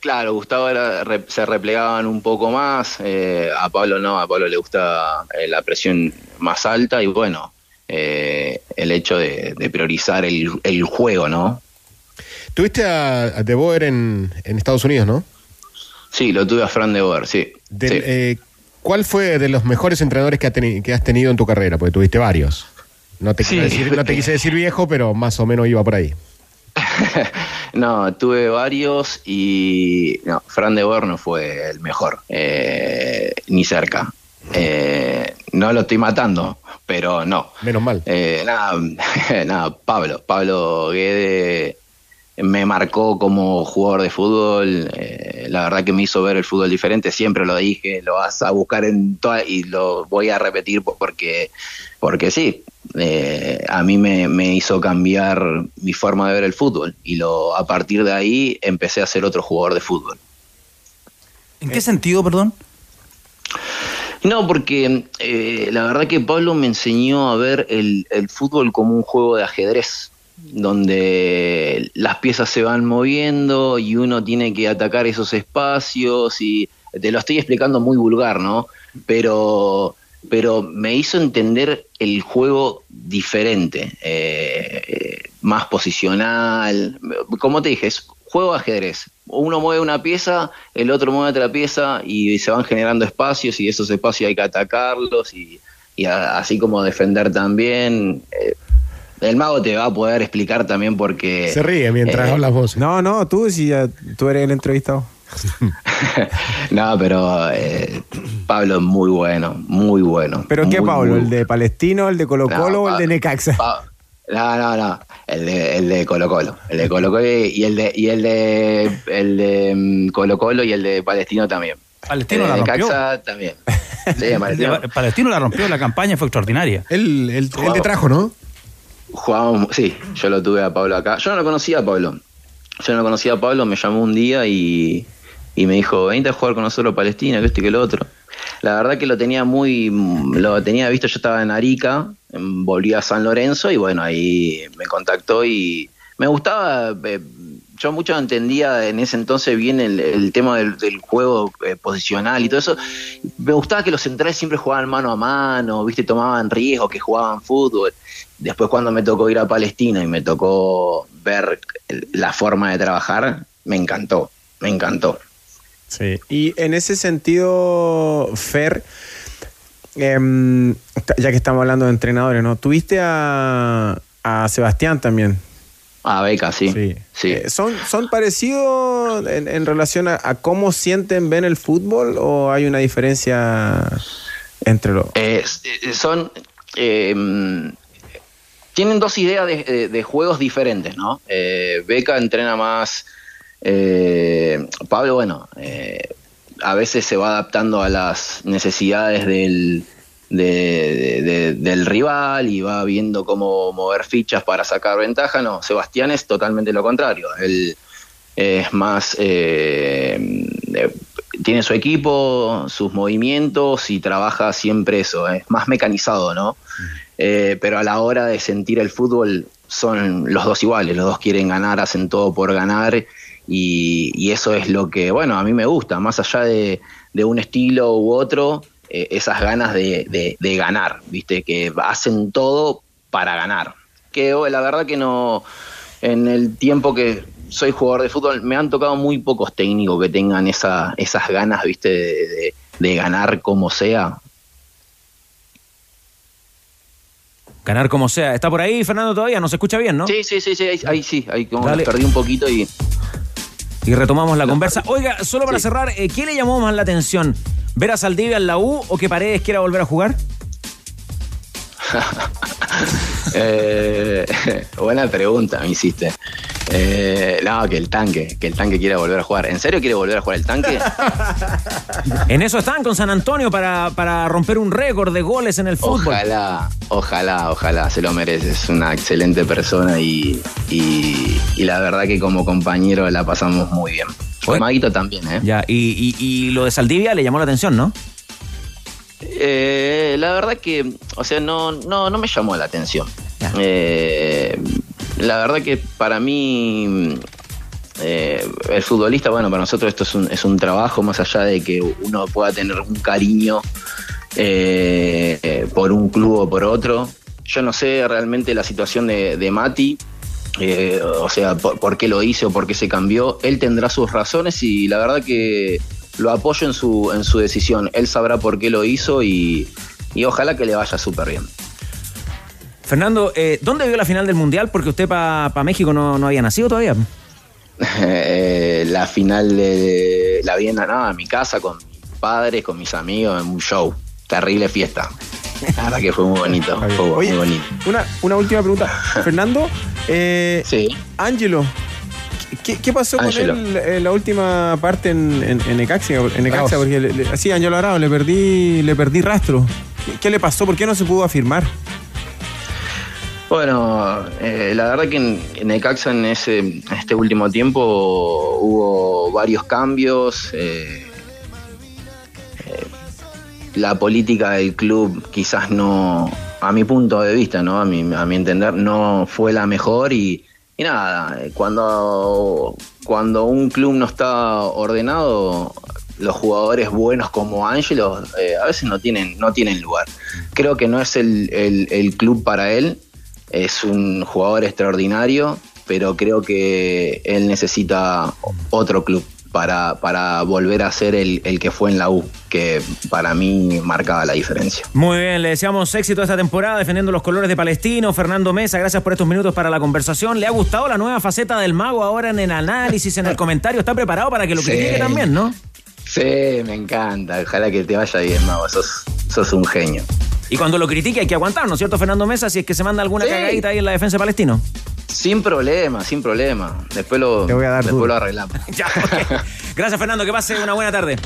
Speaker 22: Claro, Gustavo era- se replegaban un poco más, eh, a Pablo no, a Pablo le gusta eh, la presión más alta y bueno, eh, el hecho de, de priorizar el, el juego, ¿no?
Speaker 3: Tuviste a, a De Boer en, en Estados Unidos, ¿no?
Speaker 22: Sí, lo tuve a Fran de Boer, sí.
Speaker 3: Del-
Speaker 22: sí.
Speaker 3: eh, ¿Cuál fue de los mejores entrenadores que, ha teni- que has tenido en tu carrera? Porque tuviste varios. No te,
Speaker 22: Sí.
Speaker 3: quiero decir- no te quise decir viejo, pero más o menos iba por ahí.
Speaker 22: No, tuve varios y no, Fran de Boer no fue el mejor, eh, ni cerca. Eh, no lo estoy matando, pero no.
Speaker 3: Menos mal.
Speaker 22: Eh, nada, nada, Pablo, Pablo Guede me marcó como jugador de fútbol, eh, la verdad que me hizo ver el fútbol diferente, siempre lo dije, lo vas a buscar en toda y lo voy a repetir po- porque, porque sí, eh, a mí me, me hizo cambiar mi forma de ver el fútbol y lo a partir de ahí empecé a ser otro jugador de fútbol.
Speaker 11: ¿En qué sentido, perdón?
Speaker 22: No, porque eh, la verdad que Pablo me enseñó a ver el, el fútbol como un juego de ajedrez, donde las piezas se van moviendo y uno tiene que atacar esos espacios y te lo estoy explicando muy vulgar, ¿no? Pero, pero me hizo entender el juego diferente, eh, más posicional, como te dije, es juego ajedrez. Uno mueve una pieza, el otro mueve otra pieza y se van generando espacios y esos espacios hay que atacarlos y, así como defender también. Eh, el mago te va a poder explicar también porque...
Speaker 3: Se ríe mientras
Speaker 22: eh,
Speaker 3: hablas vos.
Speaker 10: No, no, tú si ya- tú eres el entrevistado.
Speaker 22: No, pero eh, Pablo es muy bueno, muy bueno.
Speaker 10: ¿Pero qué, Pablo?
Speaker 22: muy
Speaker 10: ¿El de Palestino, el de Colo Colo
Speaker 22: No,
Speaker 10: o el de Necaxa?
Speaker 22: Pa- No, no, no. El de, el de Colo Colo. El de Colo Colo y el de, y el de, el de mm, Colo Colo y el de Palestino también.
Speaker 11: Palestino
Speaker 22: el
Speaker 11: la
Speaker 22: de
Speaker 11: rompió.
Speaker 22: Necaxa también. Sí, Palestino.
Speaker 11: Palestino la rompió, la campaña fue extraordinaria.
Speaker 3: Él, él- él te trajo, ¿no?
Speaker 22: Jugábamos, sí, yo lo tuve a Pablo acá. Yo no lo conocía a Pablo. Yo no lo conocía a Pablo, me llamó un día y, y me dijo, vente a jugar con nosotros Palestina, que esto y que lo otro. La verdad que lo tenía muy, lo tenía visto, yo estaba en Arica, volví a San Lorenzo y bueno, ahí me contactó y me gustaba, eh, yo mucho entendía en ese entonces bien el, tema del, del juego eh, posicional y todo eso. Me gustaba que los centrales siempre jugaban mano a mano, viste, tomaban riesgos, que jugaban fútbol. Después cuando me tocó ir a Palestina y me tocó ver la forma de trabajar, me encantó, me encantó.
Speaker 10: Sí. Y en ese sentido, Fer, em, ya que estamos hablando de entrenadores, ¿no? Tuviste a, a Sebastián también.
Speaker 22: A Beca, sí.
Speaker 10: Sí. Eh, ¿son, ¿Son parecidos en, en relación a, a cómo sienten, ven el fútbol o hay una diferencia entre los...
Speaker 22: Eh, eh, son. Eh, tienen dos ideas de, juegos diferentes, ¿no? Eh, Beca entrena más. eh, Pablo, bueno, eh, a veces se va adaptando a las necesidades del, de- de- de- del rival y va viendo cómo mover fichas para sacar ventaja. No, Sebastián es totalmente lo contrario. Él es más. eh, eh, tiene su equipo, sus movimientos y trabaja siempre eso. Es más mecanizado, ¿no? Eh, pero a la hora de sentir el fútbol son los dos iguales, los dos quieren ganar, hacen todo por ganar y, eso es lo que, bueno, a mí me gusta, más allá de, de un estilo u otro, eh, esas ganas de, de- ganar, ¿viste? Que hacen todo para ganar. Que oh, la verdad que no, en el tiempo que soy jugador de fútbol, me han tocado muy pocos técnicos que tengan esa, esas ganas, ¿viste? De ganar como sea.
Speaker 2: Ganar como sea. ¿Está por ahí, Fernando, todavía? ¿No se escucha bien, no?
Speaker 22: Sí, sí, sí, sí, ahí, ahí sí, ahí como
Speaker 2: Dale.
Speaker 22: perdí un poquito y...
Speaker 2: Y retomamos la conversa. Oiga, solo para cerrar, eh, ¿qué le llamó más la atención? ¿Ver a Saldivia en la U o que Paredes quiera volver a jugar?
Speaker 22: Eh, buena pregunta me hiciste. Eh, no, que el tanque, que el tanque quiera volver a jugar. ¿En serio quiere volver a jugar el tanque?
Speaker 2: En eso están con San Antonio para, para romper un récord de goles en el fútbol.
Speaker 22: Ojalá, ojalá, ojalá, se lo merece. Es una excelente persona y, y, y la verdad que como compañero la pasamos muy bien. Fue Maguito también, ¿eh?
Speaker 2: Ya, y, y- y lo de Saldivia le llamó la atención, ¿no?
Speaker 22: Eh, la verdad que, o sea, no, no, no me llamó la atención. Eh, la verdad que para mí, eh, el futbolista, bueno, para nosotros esto es un, es un trabajo, más allá de que uno pueda tener un cariño eh, eh, por un club o por otro. Yo no sé realmente la situación de, de Mati, eh, o sea, por, qué lo hizo por qué se cambió. Él tendrá sus razones y la verdad que lo apoyo en su, en su decisión. Él sabrá por qué lo hizo y, y ojalá que le vaya súper bien.
Speaker 2: Fernando, eh, ¿dónde vio la final del Mundial? Porque usted para México no, no había nacido todavía.
Speaker 22: Eh, la final de la vi en, no, en mi casa con mis padres, con mis amigos, en un show. Terrible fiesta. La verdad que fue muy bonito. Fue
Speaker 10: Oye,
Speaker 22: muy bonito.
Speaker 10: Una, una última pregunta. Fernando, eh,
Speaker 22: sí.
Speaker 10: Ángelo, ¿qué, qué pasó con él en la última parte en, en, en Necaxa? En
Speaker 22: Arauz.
Speaker 10: porque le- le- sí, Ángelo Arao, le perdí, le perdí rastro. ¿Qué, qué le pasó? ¿Por qué no se pudo afirmar?
Speaker 22: Bueno, eh, la verdad que en, en Necaxa en, ese, este último tiempo hubo varios cambios. eh, eh, la política del club quizás no, a mi punto de vista, ¿no? a, mi, a mi entender, no fue la mejor y, nada, cuando, cuando un club no está ordenado, los jugadores buenos como Ángelo eh, a veces no tienen, no tienen lugar. Creo que no es el, el- el club para él, es un jugador extraordinario, pero creo que él necesita otro club para, para volver a ser el, el que fue en la U, que para mí marcaba la diferencia.
Speaker 2: Muy bien, le deseamos éxito esta temporada defendiendo los colores de Palestino. Fernando Mesa, gracias por estos minutos para la conversación. ¿Le ha gustado la nueva faceta del mago ahora en el análisis, en el comentario? ¿Está preparado para que lo
Speaker 22: Sí.
Speaker 2: critique también, no?
Speaker 22: Sí, me encanta, ojalá que te vaya bien, Mago, sos, sos un genio.
Speaker 2: Y cuando lo critique hay que aguantar, ¿no es cierto, Fernando Mesa? Si es que se manda alguna
Speaker 22: Sí.
Speaker 2: cagadita ahí en la defensa de Palestino.
Speaker 22: Sin problema, sin problema. Después lo, después lo arreglamos.
Speaker 2: Ya, ok. Gracias, Fernando. Que pase una buena tarde.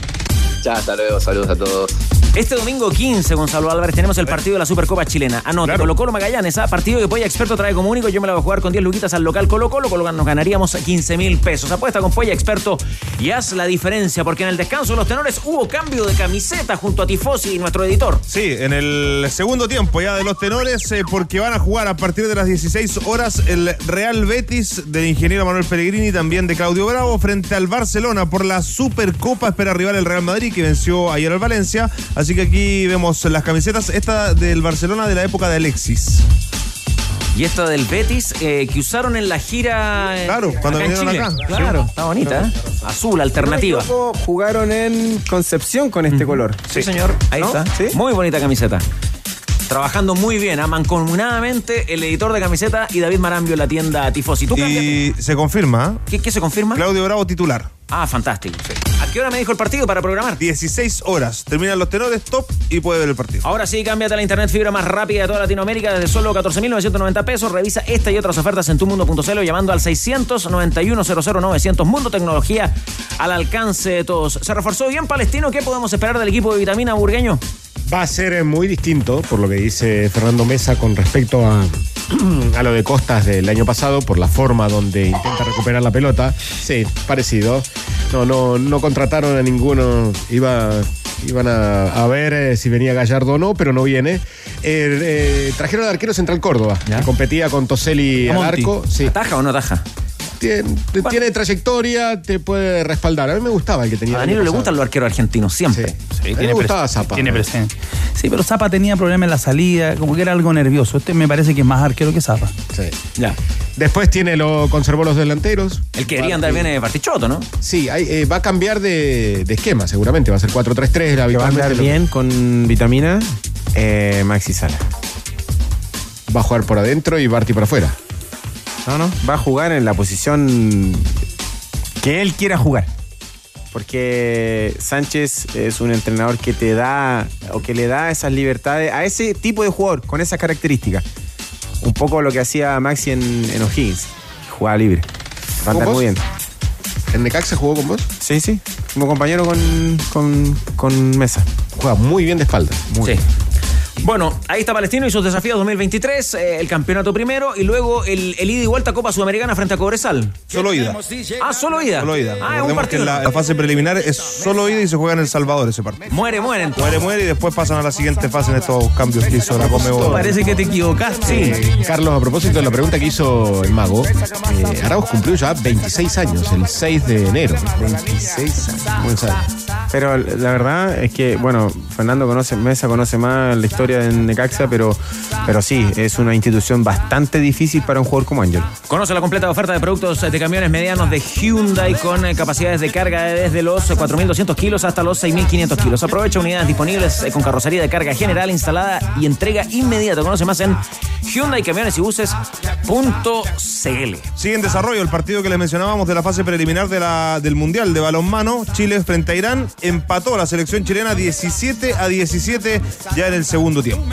Speaker 22: Ya, hasta luego, saludos a todos.
Speaker 2: Este domingo 15, Gonzalo Álvarez, tenemos el partido de la Supercopa Chilena. Anote, Colo Colo Magallanes, ¿ah? partido que Polla Experto trae como único. Yo me la voy a jugar con 10 luquitas al local Colo Colo, con lo que nos ganaríamos 15 mil pesos. Apuesta con Polla Experto y haz la diferencia, porque en el descanso de los tenores hubo cambio de camiseta junto a Tifosi y nuestro editor.
Speaker 15: Sí, en el segundo tiempo ya de los tenores, eh, porque van a jugar a partir de las 16 horas el Real Betis del ingeniero Manuel Pellegrini, también de Claudio Bravo, frente al Barcelona por la Supercopa. Espera rival el Real Madrid, que venció ayer al Valencia. Así que aquí vemos las camisetas. Esta del Barcelona de la época de Alexis.
Speaker 2: Y esta del Betis eh, que usaron en la gira. eh,
Speaker 15: Claro, cuando
Speaker 2: acá
Speaker 15: vinieron
Speaker 2: Chile.
Speaker 15: acá.
Speaker 2: Claro,
Speaker 15: Sí.
Speaker 2: está bonita, ¿eh? Azul, alternativa.
Speaker 10: No jugaron en Concepción con este color.
Speaker 2: Sí, señor. Ahí
Speaker 10: ¿No?
Speaker 2: está.
Speaker 10: ¿Sí?
Speaker 2: Muy bonita camiseta. Trabajando muy bien, ¿ah? mancomunadamente el editor de camiseta y David Marambio en la tienda Tifosi. ¿Tú cambias-
Speaker 15: Y se confirma.
Speaker 2: ¿Qué, qué se confirma?
Speaker 15: Claudio Bravo titular.
Speaker 2: Ah, fantástico. ¿A qué hora me dijo el partido para programar?
Speaker 15: 16 horas. Terminan los tenores, top y puede ver el partido.
Speaker 2: Ahora sí, cámbiate a la internet fibra más rápida de toda Latinoamérica desde solo 14.990 pesos. Revisa esta y otras ofertas en tumundo.cl llamando al 691-00-900 Mundo Tecnología al alcance de todos. ¿Se reforzó bien Palestino? ¿Qué podemos esperar del equipo de Vitamina Burgueño?
Speaker 3: Va a ser eh, muy distinto, por lo que dice Fernando Mesa, con respecto a, a lo de Costas del año pasado, por la forma donde intenta recuperar la pelota. Sí, parecido. No, no, no contrataron a ninguno. Iba Iban a, a ver eh, si venía Gallardo o no, pero no viene. Eh, eh, trajeron al arquero Central Córdoba, que competía con Toseli al arco. Sí.
Speaker 2: ¿Ataja o no ataja?
Speaker 3: Tiene, tiene trayectoria, te puede respaldar. A mí me gustaba el que tenía.
Speaker 2: A Danilo le gustan los arqueros argentinos, siempre.
Speaker 3: A mí me gustaba Zapa.
Speaker 11: Tiene presencia. Sí, pero Zapa tenía problemas en la salida, como que era algo nervioso. Este me parece que es más arquero que Zapa.
Speaker 3: Sí.
Speaker 2: Ya.
Speaker 3: Después tiene lo, conservó los delanteros.
Speaker 2: El que quería andar bien es Bartichotto, ¿no?
Speaker 3: Sí, hay- eh, va a cambiar de, de esquema, seguramente. Va a ser 4-3-3.
Speaker 10: Que va a andar
Speaker 3: lo-
Speaker 10: bien con vitamina eh, Maxi Sala.
Speaker 3: Va a jugar por adentro y Barty por afuera.
Speaker 10: No, no. Va a jugar en la posición que él quiera jugar. Porque Sánchez es un entrenador que te da o que le da esas libertades a ese tipo de jugador con esas características. Un poco lo que hacía Maxi en, en O'Higgins. Jugaba libre. Va a andar muy bien.
Speaker 3: ¿En Necaxa jugó con vos?
Speaker 10: Sí, sí. Como compañero con, con, con Mesa.
Speaker 3: Juega muy bien de espalda. Muy
Speaker 2: Sí. Bueno, ahí está Palestino y sus desafíos 2023, eh, el campeonato primero y luego el, el ida y vuelta Copa Sudamericana frente a Cobresal.
Speaker 15: Solo ida.
Speaker 2: Ah, solo ida.
Speaker 15: Solo ida.
Speaker 2: Ah, es un
Speaker 15: que
Speaker 2: partido.
Speaker 15: la, la fase preliminar es solo ida y se juega en El Salvador ese partido.
Speaker 2: Muere, muere. entonces.
Speaker 15: Muere, muere y después pasan a la siguiente fase en estos cambios que hizo la Comebol.
Speaker 11: Parece que te equivocaste.
Speaker 3: Eh, Carlos, a propósito de la pregunta que hizo el mago, eh, Arauz cumplió ya 26 años, el 6 de enero. 26 años.
Speaker 10: Pero la verdad es que, bueno, Fernando conoce, Mesa conoce más la historia de Necaxa, pero, pero sí, es una institución bastante difícil para un jugador como Ángel.
Speaker 2: Conoce la completa oferta de productos de camiones medianos de Hyundai con eh, capacidades de carga desde los 4.200 kilos hasta los 6.500 kilos. Aprovecha unidades disponibles eh, con carrocería de carga general instalada y entrega inmediata. Conoce más en Hyundai Camiones y Buses.cl.
Speaker 15: Sigue en desarrollo el partido que les mencionábamos de la fase preliminar de la, del Mundial de Balonmano. Chile frente a Irán. Empató la selección chilena 17 a 17 ya en el segundo tiempo.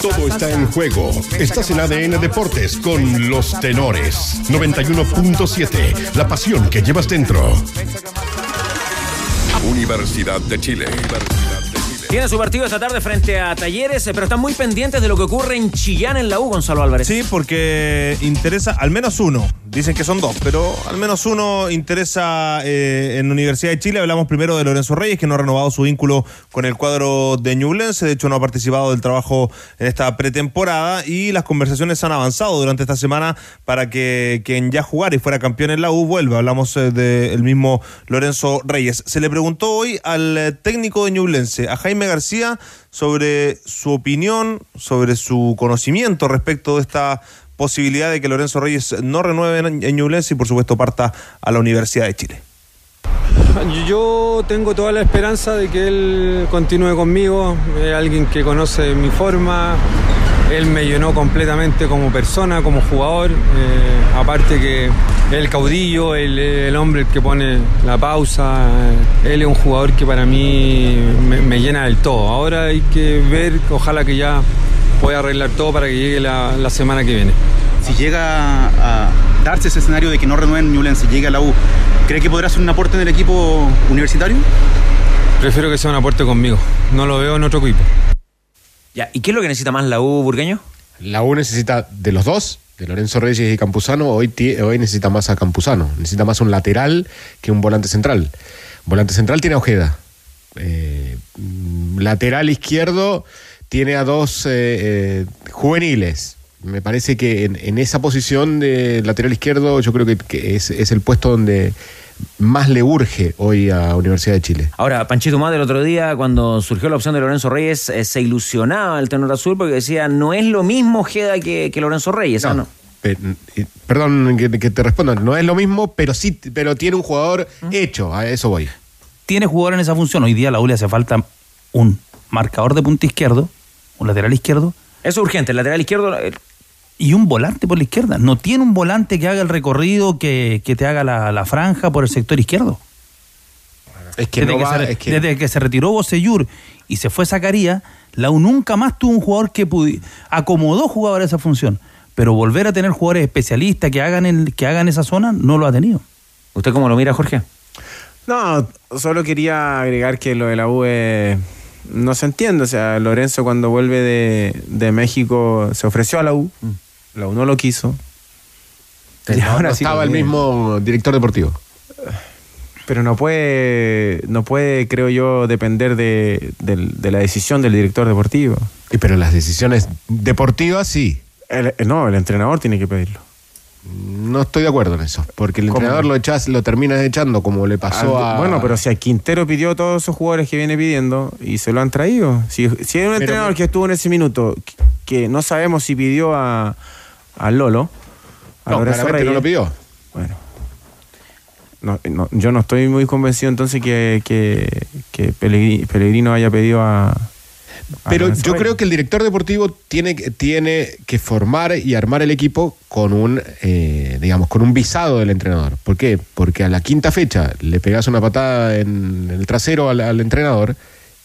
Speaker 1: Todo está en juego. Estás en ADN Deportes con los tenores. 91.7. La pasión que llevas dentro. Universidad de Chile.
Speaker 2: Tiene su partido esta tarde frente a Talleres, eh, pero están muy pendientes de lo que ocurre en Chillán en la U, Gonzalo Álvarez.
Speaker 15: Sí, porque interesa al menos uno. Dicen que son dos, pero al menos uno interesa eh, en Universidad de Chile. Hablamos primero de Lorenzo Reyes, que no ha renovado su vínculo con el cuadro de Ñublense. De hecho, no ha participado del trabajo en esta pretemporada. Y las conversaciones han avanzado durante esta semana para que quien ya jugara y fuera campeón en la U vuelva. Hablamos eh, del mismo Lorenzo Reyes. Se le preguntó hoy al técnico de Ñublense, a Jaime García, sobre su opinión, sobre su conocimiento respecto de esta posibilidad de que Lorenzo Reyes no renueve en en Ñublense y por supuesto parta a la Universidad de Chile.
Speaker 5: Yo tengo toda la esperanza de que él continúe conmigo, es alguien que conoce mi forma, él me llenó completamente como persona, como jugador, eh, aparte que el caudillo, el, el hombre que pone la pausa, eh, él es un jugador que para mí me, me llena del todo. Ahora hay que ver, ojalá que ya pueda arreglar todo para que llegue la, la semana que viene.
Speaker 24: Si llega a darse ese escenario de que no renueven Newlands y llegue a la U, ¿cree que podrá hacer un aporte en el equipo universitario?
Speaker 5: Prefiero que sea un aporte conmigo, no lo veo en otro equipo.
Speaker 2: Ya, ¿y qué es lo que necesita más la U, Burgueño?
Speaker 3: La U necesita de los dos, de Lorenzo Reyes y Campuzano. Hoy, hoy necesita más a Campuzano. Necesita más un lateral que un volante central. Volante central tiene a Ojeda. Eh, lateral izquierdo tiene a dos eh, eh, juveniles. Me parece que en, esa posición de lateral izquierdo yo creo que, es el puesto donde más le urge hoy a Universidad de Chile.
Speaker 2: Ahora, Panchito Mate el otro día, cuando surgió la opción de Lorenzo Reyes, eh, se ilusionaba el tenor azul porque decía, no es lo mismo Ojeda que, que Lorenzo Reyes. ¿ah, no?
Speaker 3: Pe- eh, Perdón que, que te responda, no es lo mismo, pero sí, pero tiene un jugador hecho, a eso voy.
Speaker 11: Tiene jugador en esa función. Hoy día a la U le hace falta un marcador de punta izquierdo, un lateral izquierdo.
Speaker 2: Eso es urgente, el lateral izquierdo...
Speaker 11: Y un volante por la izquierda. No tiene un volante que haga el recorrido, que, que te haga la, la franja por el sector izquierdo.
Speaker 3: Es que
Speaker 11: desde,
Speaker 3: no
Speaker 11: que
Speaker 3: va-
Speaker 11: se,
Speaker 3: es que-
Speaker 11: desde que se retiró Bocellur y se fue Zacarías, la U nunca más tuvo un jugador que pudi- acomodó jugadores a esa función. Pero volver a tener jugadores especialistas que hagan, el, que hagan esa zona, no lo ha tenido.
Speaker 2: ¿Usted cómo lo mira, Jorge?
Speaker 10: No, solo quería agregar que lo de la U no se entiende. O sea, Lorenzo cuando vuelve de, de México se ofreció a la U. La U no lo quiso. Y
Speaker 3: no,
Speaker 10: ahora
Speaker 3: no
Speaker 10: sí
Speaker 3: estaba el mismo director deportivo.
Speaker 10: pero no puede, no puede, creo yo, depender de, de la decisión del director deportivo.
Speaker 3: Y pero las decisiones deportivas sí.
Speaker 10: El- el- no, el entrenador tiene que pedirlo.
Speaker 3: No estoy de acuerdo en eso, porque el
Speaker 10: ¿Cómo?
Speaker 3: entrenador lo echas, lo terminas echando como le pasó
Speaker 10: Al-
Speaker 3: a
Speaker 10: Bueno, pero si a Quintero pidió todos esos jugadores que viene pidiendo y se lo han traído. Si, si hay un
Speaker 3: Pero-
Speaker 10: entrenador que estuvo en ese minuto que, que no sabemos si pidió a, a Lolo. a
Speaker 3: No,
Speaker 10: Lorenzo
Speaker 3: claramente no lo pidió.
Speaker 10: Bueno. No, no, yo no estoy muy convencido entonces que, que, que Pellegrino haya pedido a.
Speaker 3: Pero yo creo que el director deportivo tiene, que- tiene que formar y armar el equipo con un, eh, digamos, con un visado del entrenador. ¿Por qué? Porque a la quinta fecha le pegas una patada en el trasero al, al entrenador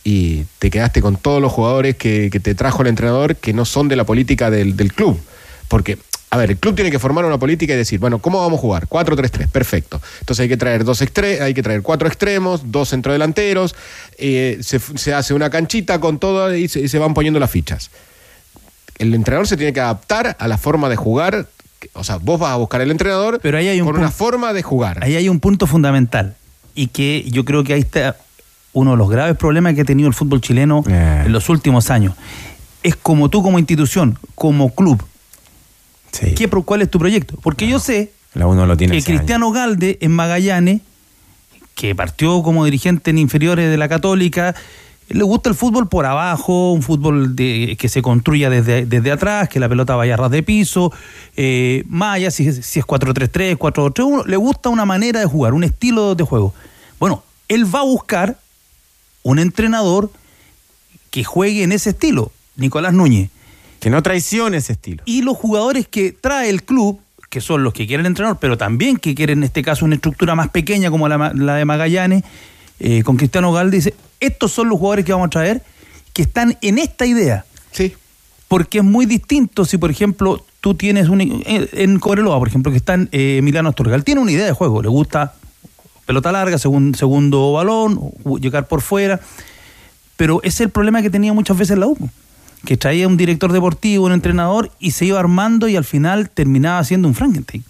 Speaker 3: y te quedaste con todos los jugadores que, que te trajo el entrenador que no son de la política del, del club. Porque, a ver, el club tiene que formar una política y decir, bueno, ¿cómo vamos a jugar? 4-3-3, perfecto. Entonces hay que traer dos extre hay que traer cuatro extremos, dos centrodelanteros, eh, se, se hace una canchita con todo y se, y se van poniendo las fichas. El entrenador se tiene que adaptar a la forma de jugar. O sea, vos vas a buscar el entrenador
Speaker 11: Pero ahí hay un
Speaker 3: con una forma de jugar.
Speaker 11: Ahí hay un punto fundamental y que yo creo que ahí está uno de los graves problemas que ha tenido el fútbol chileno
Speaker 10: Eh.
Speaker 11: en los últimos años. Es como tú como institución, como club,
Speaker 10: Sí.
Speaker 11: ¿qué ¿cuál es tu proyecto? Porque yo sé
Speaker 10: La uno lo tiene
Speaker 11: que. Cristiano Galde en Magallanes, que partió como dirigente en inferiores de la Católica, le gusta el fútbol por abajo, un fútbol de, que se construya desde, desde atrás, que la pelota vaya a ras de piso, eh, más allá si, es- si es 4-3-3, 4-3-1, le gusta una manera de jugar, un estilo de juego. Bueno, él va a buscar un entrenador que juegue en ese estilo, Nicolás Núñez.
Speaker 10: Que no traicione ese estilo.
Speaker 11: Y los jugadores que trae el club, que son los que quieren el entrenador, pero también que quieren en este caso una estructura más pequeña como la, de Magallanes, eh, con Cristiano Galde, dice, estos son los jugadores que vamos a traer que están en esta idea.
Speaker 3: Sí.
Speaker 11: Porque es muy distinto si, por ejemplo, tú tienes un... En, en Cobreloa, por ejemplo, que está en eh, Emiliano Astorgal, tiene una idea de juego, le gusta pelota larga, segun- segundo balón, llegar por fuera, pero ese es el problema que tenía muchas veces la U, que traía un director deportivo, un entrenador, y se iba armando y al final terminaba siendo un Frankenstein.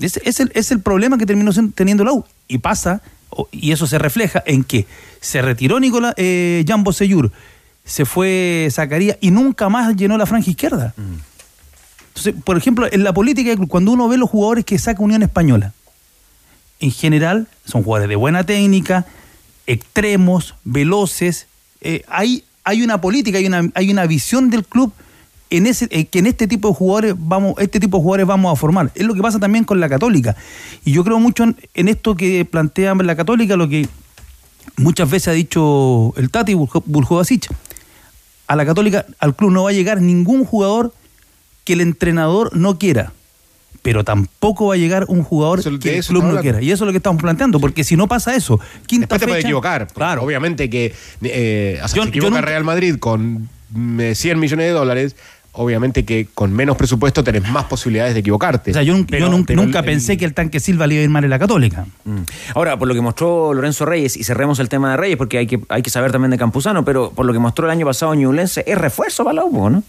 Speaker 11: Ese es el, es el problema que terminó teniendo la U. Y pasa, y eso se refleja en que se retiró Nicolás eh, se fue Zacarías y nunca más llenó la franja izquierda. Entonces, por ejemplo, en la política, del club, cuando uno ve los jugadores que saca Unión Española, en general son jugadores de buena técnica, extremos, veloces. eh, hay, hay una política, hay una, hay una visión del club en ese, eh, que en este tipo de jugadores vamos, este tipo de jugadores vamos a formar. Es lo que pasa también con la Católica. Y yo creo mucho en, esto que plantea la Católica, lo que muchas veces ha dicho el Tati Buljovasic. A la Católica, al club no va a llegar ningún jugador que el entrenador no quiera. Pero tampoco va a llegar un jugador
Speaker 3: Eso-
Speaker 11: que el club no quiera. Y eso es lo que estamos planteando, porque si no pasa eso, quinta
Speaker 3: Después te puedes
Speaker 11: fecha-
Speaker 3: equivocar. Claro. Obviamente que eh, o sea,
Speaker 11: Yo-
Speaker 3: se
Speaker 11: yo
Speaker 3: equivoca
Speaker 11: nunca-
Speaker 3: Real Madrid con mm, eh, 100 millones de dólares. Obviamente que con menos presupuesto tenés más posibilidades de equivocarte.
Speaker 11: O sea, yo,
Speaker 3: Pero-
Speaker 11: nunca
Speaker 3: el-
Speaker 11: pensé que el tanque Silva le iba a ir mal en la Católica.
Speaker 2: Mm. Ahora, por lo que mostró Lorenzo Reyes, y cerremos el tema de Reyes, porque hay que, hay que saber también de Campuzano, pero por lo que mostró el año pasado Ñublense, es refuerzo para la ¿no?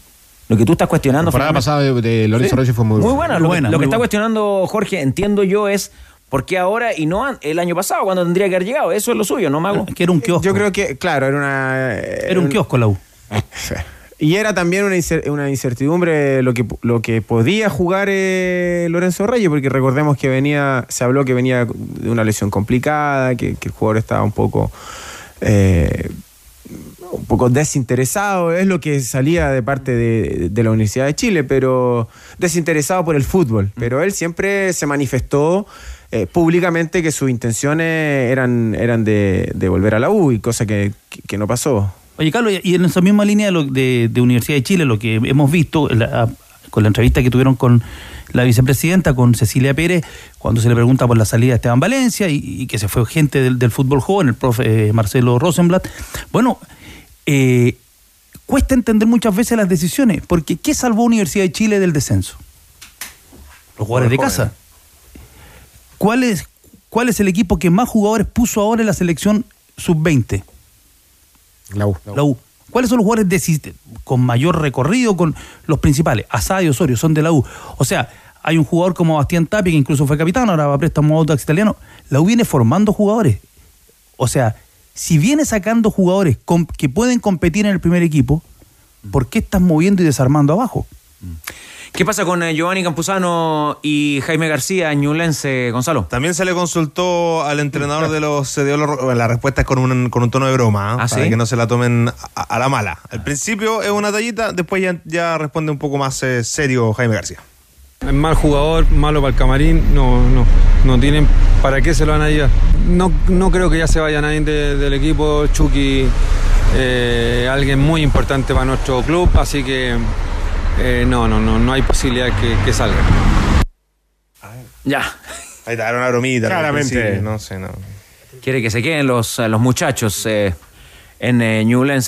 Speaker 2: Lo que tú estás
Speaker 3: La
Speaker 2: cuestionando.
Speaker 3: temporada
Speaker 2: finalmente-
Speaker 3: pasada de, de Lorenzo
Speaker 2: Sí.
Speaker 3: Reyes fue muy,
Speaker 2: Muy buena.
Speaker 11: Muy
Speaker 2: Lo,
Speaker 11: buena,
Speaker 2: que, lo que está
Speaker 11: buena.
Speaker 2: cuestionando Jorge, entiendo yo, es por qué ahora y no el año pasado, cuando tendría que haber llegado. Eso es lo suyo, ¿no, Mago?
Speaker 11: Que era un kiosco.
Speaker 10: Yo creo que, claro, era una.
Speaker 11: Era un kiosco la U.
Speaker 10: Y era también una, incer- una incertidumbre lo que, lo que podía jugar eh, Lorenzo Reyes, porque recordemos que venía, se habló que venía de una lesión complicada, que, que el jugador estaba un poco, eh, un poco desinteresado, es lo que salía de parte de, de la Universidad de Chile, pero desinteresado por el fútbol. Pero él siempre se manifestó eh, públicamente que sus intenciones eran, eran de, de volver a la U, y cosa que, que- que no pasó.
Speaker 11: Oye, Carlos, y en esa misma línea de, lo- de- de Universidad de Chile, lo que hemos visto la- con la entrevista que tuvieron con la vicepresidenta, con Cecilia Pérez, cuando se le pregunta por la salida de Esteban Valencia y, y que se fue gente del, del fútbol joven, el profe eh, Marcelo Rosenblatt. Bueno, eh, cuesta entender muchas veces las decisiones, porque ¿qué salvó Universidad de Chile del descenso? Los jugadores de casa. ¿Cuál es, ¿Cuál es el equipo que más jugadores puso ahora en la selección sub-20?
Speaker 3: La U.
Speaker 11: La U. ¿Cuáles son los jugadores con mayor recorrido, con los principales? Asada y Osorio son de la U. O sea, hay un jugador como Bastián Tapia, que incluso fue capitán, ahora va a préstamo a Audax Italiano. La U viene formando jugadores. O sea, si viene sacando jugadores que pueden competir en el primer equipo, ¿por qué estás moviendo y desarmando abajo?
Speaker 2: ¿Qué pasa con eh, Giovanni Campuzano y Jaime García, Ñulense, Gonzalo?
Speaker 15: También se le consultó al entrenador de los los- bueno, la respuesta es con un, con un tono de broma, ¿eh?
Speaker 2: ¿Ah,
Speaker 15: para
Speaker 2: sí?
Speaker 15: que no se la tomen a, a la mala. Al principio es una tallita, después ya, ya responde un poco más eh, serio Jaime García.
Speaker 5: Es mal jugador, malo para el camarín, no, no, no tienen para qué se lo van a llevar. No, no creo que ya se vaya nadie de- del equipo. Chucky, eh, alguien muy importante para nuestro club, así que eh, no, no, no, no hay posibilidad que, que salga.
Speaker 2: Ya.
Speaker 15: Ahí está, era una bromita.
Speaker 2: Claramente.
Speaker 15: No sé, no.
Speaker 2: Quiere que se queden los, los muchachos eh, en eh,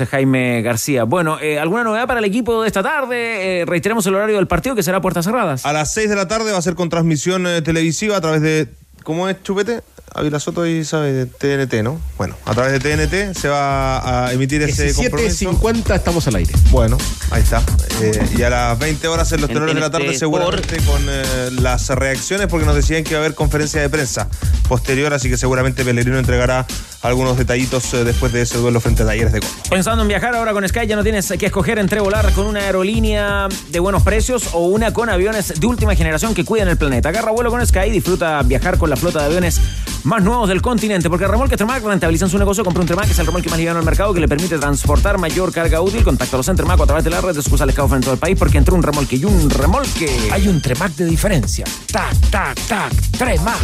Speaker 2: Jaime García. Bueno, eh, ¿alguna novedad para el equipo de esta tarde? Eh, reiteremos el horario del partido que será puertas cerradas.
Speaker 15: A las 6 de la tarde va a ser con transmisión eh, televisiva a través de. ¿Cómo es Chupete? Ávila Soto y sabe TNT, ¿no? Bueno, a través de TNT se va a emitir ese compromiso.
Speaker 3: 7.50 estamos al aire.
Speaker 15: Bueno, ahí está. Eh, y a las 20 horas en los
Speaker 3: En
Speaker 15: tenores de la tarde seguramente con eh, las reacciones porque nos decían que iba a haber conferencia de prensa posterior, así que seguramente Pellegrino entregará algunos detallitos eh, después de ese duelo frente a Talleres de Córdoba.
Speaker 2: Pensando en viajar ahora con Sky, ya no tienes que escoger entre volar con una aerolínea de buenos precios o una con aviones de última generación que cuidan el planeta. Agarra vuelo con Sky y disfruta viajar con la flota de aviones más nuevos del continente, porque remolques Tremac rentabilizan su negocio. Compra un Tremac, que es el remolque más liviano del mercado que le permite transportar mayor carga útil. Contacta a los Tremac a través de la red de sucursales Caufa en todo el país, porque entre un remolque y un remolque.
Speaker 20: Hay un Tremac de diferencia. Tac, tac, tac. Tremac.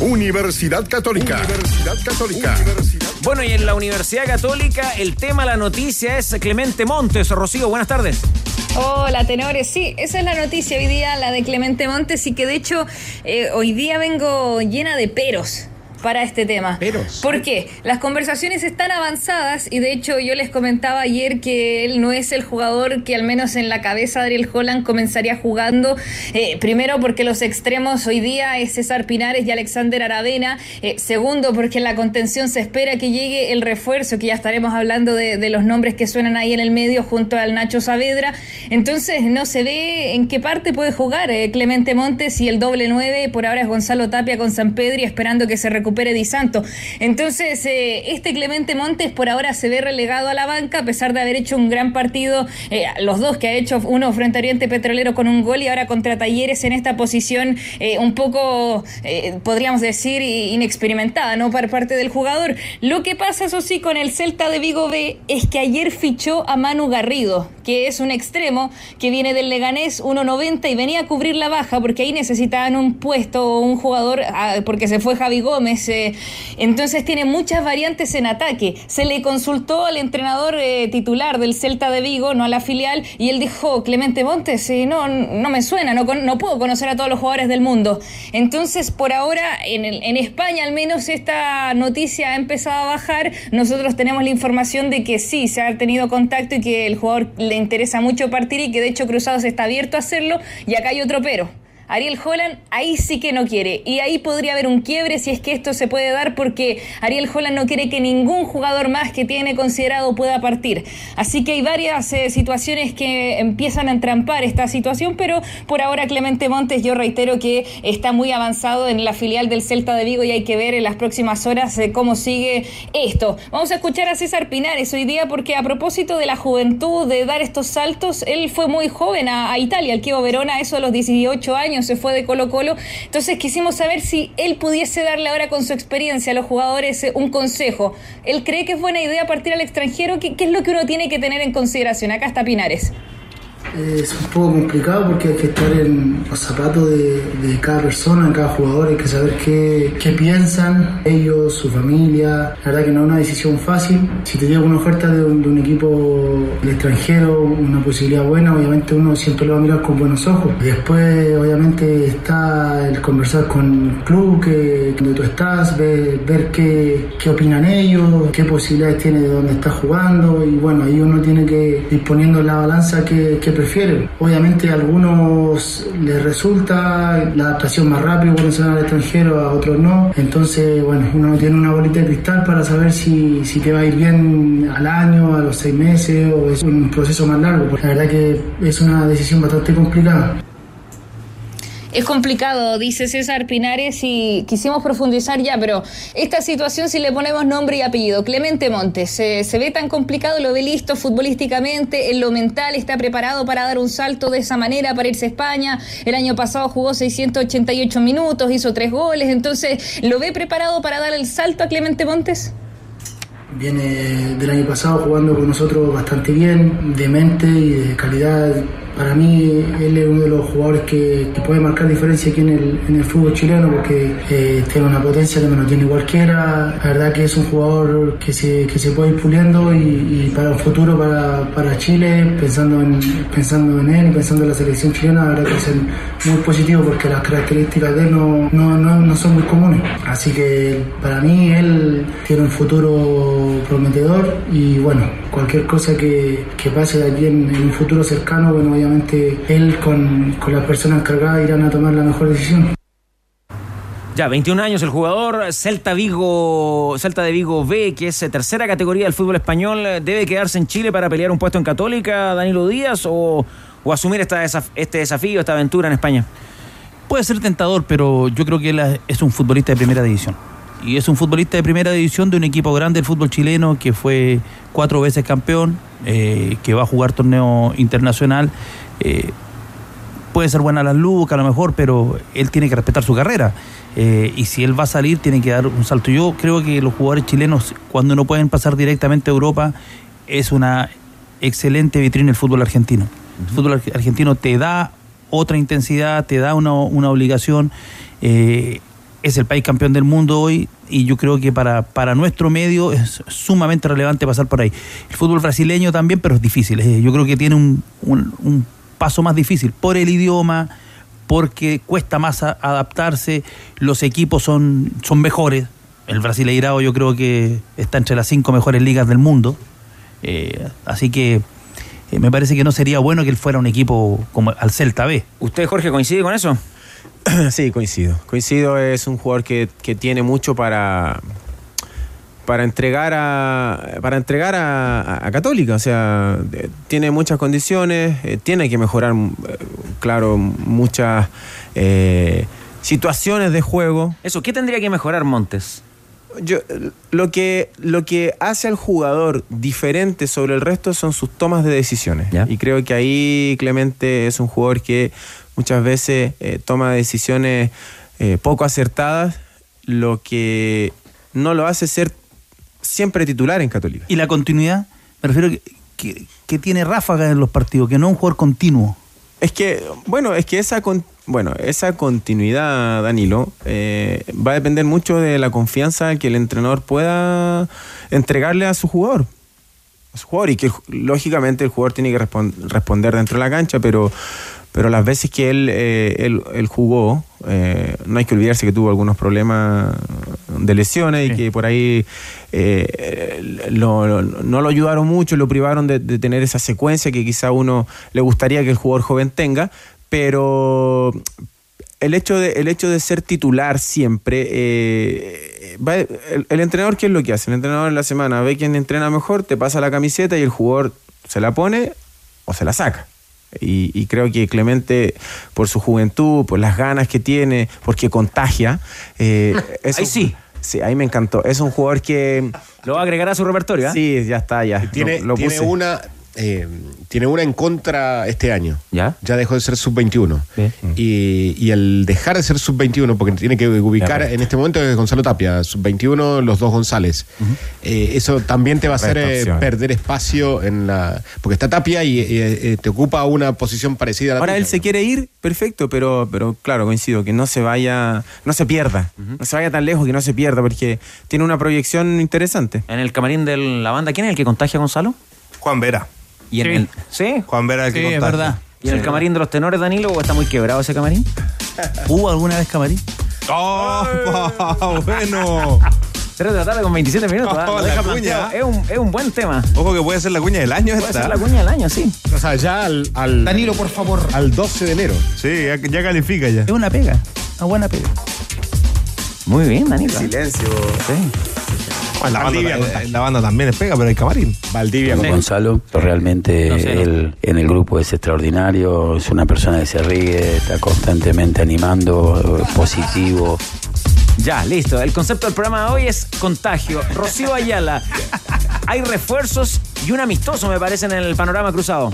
Speaker 1: Universidad Católica. Universidad Católica.
Speaker 2: Bueno, y en la Universidad Católica, el tema, la noticia es Clemente Montes. Rocío, buenas tardes.
Speaker 25: Hola, tenores. Sí, esa es la noticia hoy día, la de Clemente Montes, y que de hecho eh, hoy día vengo llena de peros para este tema.
Speaker 3: Peros.
Speaker 25: ¿Por qué? Las conversaciones están avanzadas y de hecho yo les comentaba ayer que él no es el jugador que al menos en la cabeza de Ariel Holland comenzaría jugando. Eh, primero porque los extremos hoy día es César Pinares y Alexander Aravena. Eh, segundo porque en la contención se espera que llegue el refuerzo, que ya estaremos hablando de, de los nombres que suenan ahí en el medio junto al Nacho Saavedra. Entonces no se ve en qué parte puede jugar eh, Clemente Montes y el doble nueve por ahora es Gonzalo Tapia con San Pedri esperando que se recupere Di Santo. Entonces eh, este Clemente Montes por ahora se ve relegado a la banca a pesar de haber hecho un gran partido, eh, los dos que ha hecho uno frente a Oriente Petrolero con un gol y ahora contra Talleres en esta posición eh, un poco, eh, podríamos decir, inexperimentada, ¿no? Por parte del jugador. Lo que pasa, eso sí, con el Celta de Vigo B es que ayer fichó a Manu Garrido, que es un extremo que viene del Leganés 1.90 y venía a cubrir la baja porque ahí necesitaban un puesto o un jugador, ah, porque se fue Javi Gómez. eh, entonces tiene muchas variantes en ataque. Se le consultó al entrenador eh, titular del Celta de Vigo, no a la filial, y él dijo, Clemente Montes, eh, no, no me suena, no, no puedo conocer a todos los jugadores del mundo. Entonces, por ahora, en, en España al menos esta noticia ha empezado a bajar. Nosotros tenemos la información de que sí, se ha tenido contacto y que el jugador le interesa mucho partir y que de hecho Cruzados está abierto a hacerlo. Y acá hay otro pero. Ariel Holland ahí sí que no quiere. Y ahí podría haber un quiebre si es que esto se puede dar porque Ariel Holland no quiere que ningún jugador más que tiene considerado pueda partir. Así que hay varias eh, situaciones que empiezan a entrampar esta situación, pero por ahora Clemente Montes yo reitero que está muy avanzado en la filial del Celta de Vigo y hay que ver en las próximas horas eh, cómo sigue esto. Vamos a escuchar a César Pinares hoy día porque a propósito de la juventud, de dar estos saltos, él fue muy joven a, a Italia, al Chievo Verona, eso a los 18 años se fue de Colo Colo. Entonces quisimos saber si él pudiese darle ahora con su experiencia a los jugadores eh, un consejo. ¿Él cree que es buena idea partir al extranjero? ¿Qué, qué es lo que uno tiene que tener en consideración? Acá está Pinares.
Speaker 6: Es un poco complicado porque hay que estar en los zapatos de, cada persona, de cada jugador, hay que saber qué, qué piensan ellos, su familia. La verdad que no es una decisión fácil. Si te llega una oferta de un, equipo extranjero, una posibilidad buena, obviamente uno siempre lo va a mirar con buenos ojos. Después, obviamente, está el conversar con el club, que, donde tú estás, ver, qué, qué opinan ellos, qué posibilidades tiene de dónde estás jugando y bueno, ahí uno tiene que ir poniendo en la balanza qué, prefieren. Obviamente a algunos les resulta la adaptación más rápido cuando se van al extranjero, a otros no. Entonces, bueno, uno no tiene una bolita de cristal para saber si, si te va a ir bien al año, a los seis meses o es un proceso más largo. La verdad que es una decisión bastante complicada.
Speaker 25: Es complicado, dice César Pinares, y quisimos profundizar ya, pero esta situación, si le ponemos nombre y apellido, Clemente Montes, ¿se, ve tan complicado? ¿Lo ve listo futbolísticamente? ¿En lo mental está preparado para dar un salto de esa manera, para irse a España? El año pasado jugó 688 minutos, hizo tres goles, entonces, ¿lo ve preparado para dar el salto a Clemente Montes?
Speaker 6: Viene del año pasado jugando con nosotros bastante bien, de mente y de calidad. Para mí, él es uno de los jugadores que, que puede marcar diferencia aquí en el, en el fútbol chileno porque eh, tiene una potencia que no tiene cualquiera. La verdad que es un jugador que se, que se puede ir puliendo y, y para el futuro, para, para Chile, pensando en, pensando en él y pensando en la selección chilena, la verdad que es muy positivo porque las características de él no, no, no, no son muy comunes. Así que para mí, él tiene un futuro prometedor y bueno, cualquier cosa que, que pase de aquí en, en un futuro cercano, bueno, obviamente él con, con las personas encargadas irán a tomar la mejor decisión.
Speaker 2: Ya, 21 años el jugador, Celta Vigo, Celta de Vigo B, que es eh, tercera categoría del fútbol español, ¿debe quedarse en Chile para pelear un puesto en Católica, Danilo Díaz, o, o asumir esta este desafío, esta aventura en España?
Speaker 11: Puede ser tentador, pero yo creo que él es un futbolista de primera división. Y es un futbolista de primera división de un equipo grande del fútbol chileno que fue cuatro veces campeón, eh, que va a jugar torneo internacional. Eh, puede ser buena la lucas a lo mejor, pero él tiene que respetar su carrera. Eh, y si él va a salir, tiene que dar un salto. Yo creo que los jugadores chilenos, cuando no pueden pasar directamente a Europa, es una excelente vitrina el fútbol argentino. El fútbol ar- argentino te da otra intensidad, te da una, una obligación. eh, es el país campeón del mundo hoy y yo creo que para, para nuestro medio es sumamente relevante pasar por ahí. El fútbol brasileño también, pero es difícil. eh, yo creo que tiene un, un- paso más difícil por el idioma, porque cuesta más adaptarse, los equipos son, son mejores. El Brasileirao yo creo que está entre las cinco mejores ligas del mundo. Eh, así que eh, me parece que no sería bueno que él fuera un equipo como al Celta B.
Speaker 2: ¿Usted, Jorge, coincide con eso?
Speaker 10: Sí, coincido. Coincido, es un jugador que, que tiene mucho para para entregar a para entregar a, a- Católica, o sea, eh, tiene muchas condiciones, eh, tiene que mejorar, eh, claro, muchas situaciones de juego.
Speaker 2: Eso, ¿qué tendría que mejorar Montes?
Speaker 10: Yo, lo que lo que hace al jugador diferente sobre el resto son sus tomas de decisiones. Y creo que ahí Clemente es un jugador que muchas veces eh, toma decisiones eh, poco acertadas, lo que no lo hace ser siempre titular en Católica.
Speaker 11: Y la continuidad, me refiero que, que, que tiene ráfagas en los partidos, que no es un jugador continuo.
Speaker 10: Es que, bueno, es que esa, con- bueno, esa continuidad, Danilo, eh, va a depender mucho de la confianza que el entrenador pueda entregarle a su jugador. A su jugador y que lógicamente el jugador tiene que respon- responder dentro de la cancha, pero, pero las veces que él, eh, él, él jugó, eh, no hay que olvidarse que tuvo algunos problemas de lesiones y que por ahí eh, lo- lo- no lo ayudaron mucho, lo privaron de, de tener esa secuencia que quizá uno le gustaría que el jugador joven tenga, pero el hecho de, el hecho de ser titular siempre, eh, va- el, el entrenador, ¿qué es lo que hace? El entrenador en la semana ve quién entrena mejor, te pasa la camiseta y el jugador se la pone o se la saca. Y, y creo que Clemente, por su juventud, por las ganas que tiene, porque contagia. eh, es
Speaker 2: Ahí
Speaker 10: un-
Speaker 2: sí.
Speaker 10: Sí, ahí me encantó. Es un jugador que.
Speaker 2: ¿Lo va a agregar a su repertorio? ¿ah?
Speaker 10: Sí, ya está, ya.
Speaker 3: Tiene,
Speaker 10: Lo- lo
Speaker 3: tiene
Speaker 10: puse.
Speaker 3: una. Eh, tiene una en contra este año.
Speaker 2: ¿Ya?
Speaker 3: Ya dejó de ser sub-21. Y, y al dejar de ser sub-21, porque tiene que ubicar en este momento es Gonzalo Tapia, sub-21, los dos González. Eh, eso también te va a hacer eh, perder espacio en la. Porque está Tapia y eh, eh, te ocupa una posición parecida a la
Speaker 10: Ahora
Speaker 3: tuya.
Speaker 10: él se quiere ir, perfecto, pero, pero claro, coincido, que no se vaya, no se pierda, no se vaya tan lejos que no se pierda, porque tiene una proyección interesante.
Speaker 2: En el camarín de la banda, ¿quién es el que contagia a Gonzalo?
Speaker 15: Juan Vera.
Speaker 2: ¿Y en
Speaker 15: Sí.
Speaker 2: el, ¿Sí?
Speaker 15: Juan Vera el que
Speaker 11: Sí, es verdad.
Speaker 2: ¿Y en el camarín de los tenores, Danilo, o está muy quebrado ese camarín?
Speaker 11: ¿Hubo alguna vez camarín?
Speaker 15: ¡Oh! bueno!
Speaker 2: 3 de la tarde con 27 minutos. ¿ah?
Speaker 26: Oh,
Speaker 2: Lo
Speaker 26: la
Speaker 2: deja
Speaker 26: cuña.
Speaker 2: planteado. Es un, es un buen tema.
Speaker 26: Ojo que puede ser la cuña del año
Speaker 2: Puede
Speaker 26: esta.
Speaker 2: ser la cuña del año, sí.
Speaker 3: O sea, ya al, al-
Speaker 27: Danilo, por favor.
Speaker 3: al 12 de enero.
Speaker 26: Sí, ya, ya califica ya.
Speaker 11: Es una pega, una buena pega.
Speaker 2: Muy bien, Danilo.
Speaker 10: Silencio.
Speaker 26: Bueno, la,
Speaker 3: Valdivia
Speaker 26: banda,
Speaker 3: contagia.
Speaker 26: la banda también es pega, pero hay camarín.
Speaker 3: Valdivia.
Speaker 2: Sí.
Speaker 3: con-
Speaker 28: Gonzalo, realmente
Speaker 2: No sé, no.
Speaker 28: él en el grupo es extraordinario, es una persona que se ríe, está constantemente animando, eh, positivo.
Speaker 2: Ya, listo. El concepto del programa de hoy es contagio. Rocío Ayala. Hay refuerzos y un amistoso, me parece, en el panorama cruzado.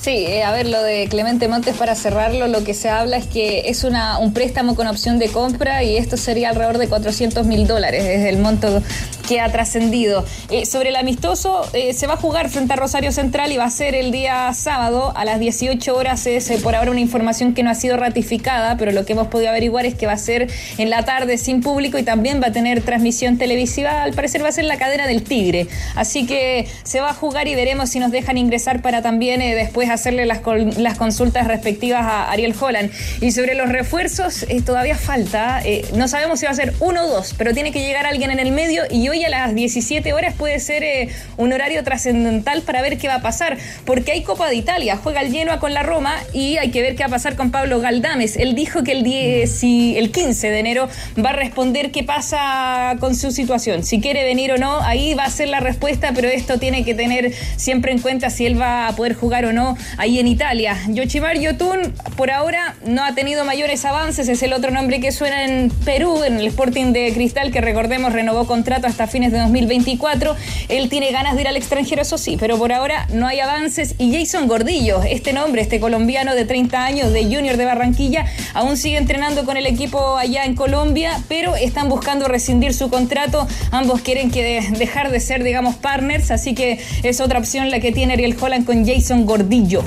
Speaker 25: Sí, eh, a ver, lo de Clemente Montes para cerrarlo, lo que se habla es que es una, un préstamo con opción de compra y esto sería alrededor de 400 mil dólares, es el monto que ha trascendido. Eh, sobre el amistoso, eh, se va a jugar frente a Rosario Central y va a ser el día sábado a las 18 horas. Es eh, por ahora una información que no ha sido ratificada, pero lo que hemos podido averiguar es que va a ser en la tarde sin público y también va a tener transmisión televisiva. Al parecer va a ser la cadena del Tigre. Así que se va a jugar y veremos si nos dejan ingresar para también después hacerle las, las consultas respectivas a Ariel Holland. Y sobre los refuerzos, todavía falta. no sabemos si va a ser uno o dos, pero tiene que llegar alguien en el medio y hoy a las 17 horas puede ser eh, un horario trascendental para ver qué va a pasar. Porque hay Copa de Italia, juega el Genoa con la Roma y hay que ver qué va a pasar con Pablo Galdames. Él dijo que el, 10 y el 15 de enero va a responder qué pasa con su situación. Si quiere venir o no, ahí va a ser la respuesta, pero esto tiene que tener siempre en cuenta si él va a poder jugar o no ahí en Italia. Yoshimar Yotun, por ahora, no ha tenido mayores avances, es el otro nombre que suena en Perú, en el Sporting de Cristal, que recordemos renovó contrato hasta fines de 2024. Él tiene ganas de ir al extranjero, eso sí, pero por ahora no hay avances. Y Jason Gordillo, este nombre, este colombiano de 30 años, de Junior de Barranquilla, aún sigue entrenando con el equipo allá en Colombia, pero están buscando rescindir su contrato. Ambos quieren que de- dejar de ser, digamos, partners, así que es otra opción la que tiene Ariel Holland con Jason Gordillo.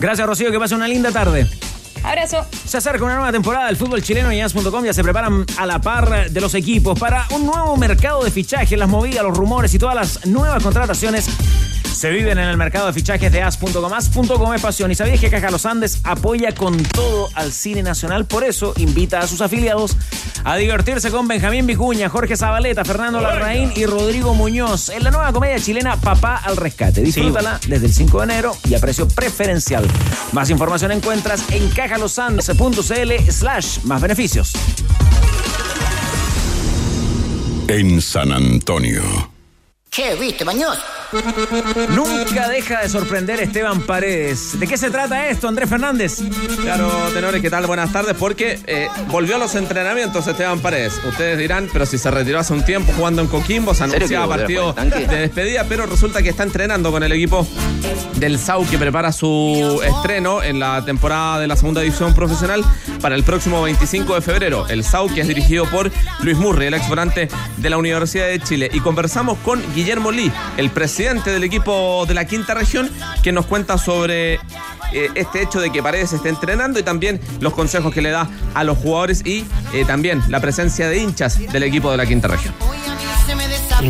Speaker 2: Gracias, Rocío. Que pase una linda tarde.
Speaker 25: Abrazo.
Speaker 2: Se acerca una nueva temporada del fútbol chileno y As.com ya se preparan a la par de los equipos para un nuevo mercado de fichajes, las movidas, los rumores y todas las nuevas contrataciones se viven en el mercado de fichajes de As.com. As.com es pasión. ¿Y sabías que Caja Los Andes apoya con todo al cine nacional? Por eso invita a sus afiliados a divertirse con Benjamín Vicuña, Jorge Zabaleta, Fernando Larraín y Rodrigo Muñoz en la nueva comedia chilena Papá al Rescate. Disfrútala desde el 5 de enero y a precio preferencial. Más información encuentras en cajalosandes.cl slash más beneficios.
Speaker 29: En San Antonio.
Speaker 12: ¿Qué viste, Mañoz?
Speaker 2: Nunca deja de sorprender Esteban Paredes. ¿De qué se trata esto, Andrés Fernández?
Speaker 15: Claro, tenores, ¿qué tal? Buenas tardes, porque eh, volvió a los entrenamientos Esteban Paredes. Ustedes dirán, pero si se retiró hace un tiempo jugando en Coquimbo, se anunciaba partido de despedida, pero resulta que está entrenando con el equipo del SAU que prepara su estreno en la temporada de la segunda división profesional para el próximo 25 de febrero. El SAU que es dirigido por Luis Murri, el ex volante de la Universidad de Chile. Y conversamos con Guillermo Lee, el presidente del equipo de la quinta región, que nos cuenta sobre eh, este hecho de que Paredes esté entrenando y también los consejos que le da a los jugadores y eh, también la presencia de hinchas del equipo de la quinta región.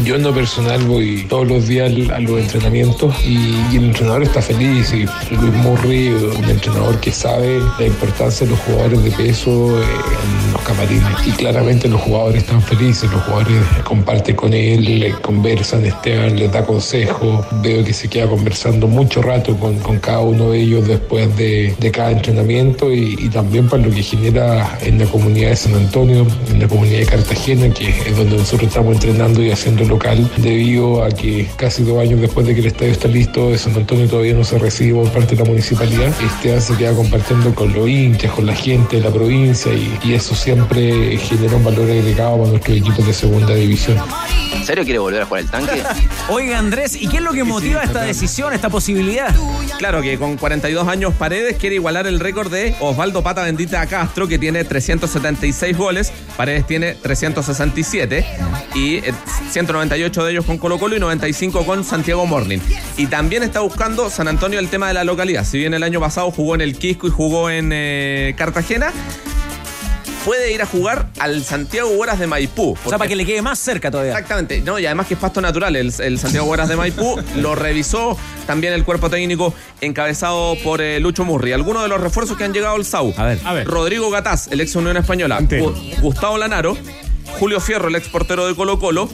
Speaker 1: Yo en lo personal voy todos los días a los entrenamientos y, el entrenador está feliz. Y Luis Murray, un entrenador que sabe la importancia de los jugadores de peso eh, en los camarines. Y claramente los jugadores están felices, los jugadores comparten con él, conversan, Esteban les da consejos. Veo que se queda conversando mucho rato con, con cada uno de ellos después de, de cada entrenamiento y también para lo que genera en la comunidad de San Antonio, en la comunidad de Cartagena, que es donde nosotros estamos entrenando y haciendo local, debido a que casi dos años después de que el estadio está listo, de San Antonio todavía no se recibe por parte de la municipalidad. Esteban se queda compartiendo con los hinchas, con la gente de la provincia y, y eso siempre genera un valor agregado para nuestros equipos de segunda división.
Speaker 22: ¿En serio quiere volver a jugar el tanque?
Speaker 2: Oiga, Andrés, ¿y qué es lo que motiva esta decisión, esta posibilidad?
Speaker 15: Claro que con 42 años Paredes quiere igualar el récord de Osvaldo Pata Bendita Castro, que tiene 376 goles. Paredes tiene 367 y eh, 198 de ellos con Colo Colo y 95 con Santiago Morning. Y también está buscando San Antonio el tema de la localidad. Si bien el año pasado jugó en el Quisco y jugó en eh, Cartagena, puede ir a jugar al Santiago Hueras de Maipú.
Speaker 2: O sea, para que le quede más cerca todavía.
Speaker 15: Exactamente, no, y además que es pasto natural, el, el Santiago Hueras de Maipú lo revisó también el cuerpo técnico encabezado por eh, Lucho Murri. Algunos de los refuerzos que han llegado al SAU. A ver, Rodrigo Gataz, el ex Unión Española. Gu- Gustavo Lanaro.
Speaker 30: Julio Fierro, el ex portero de Colo Colo,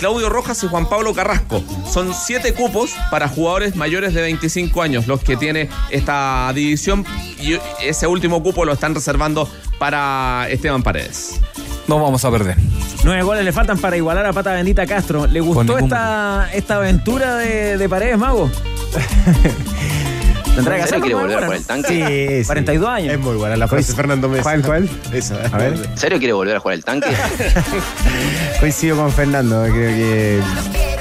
Speaker 30: Claudio Rojas y Juan Pablo Carrasco. Son siete cupos para jugadores mayores de 25 años los que tiene esta división y ese último cupo lo están reservando para Esteban Paredes.
Speaker 31: No vamos a perder.
Speaker 2: Nueve goles le faltan para igualar a Pata Bendita Castro. ¿Le gustó
Speaker 31: ningún
Speaker 2: esta, esta aventura de, de Paredes, Mago? Tendrá que
Speaker 22: ¿En serio
Speaker 2: hacerlo
Speaker 22: quiere volver
Speaker 2: el
Speaker 22: por el tanque?
Speaker 2: Sí, 42 años.
Speaker 3: Es muy buena la frase de Fernando Mesa.
Speaker 10: ¿Cuál, cuál?
Speaker 3: Esa.
Speaker 10: A ver.
Speaker 22: ¿En serio quiere volver a jugar el tanque?
Speaker 10: Coincido con Fernando, creo que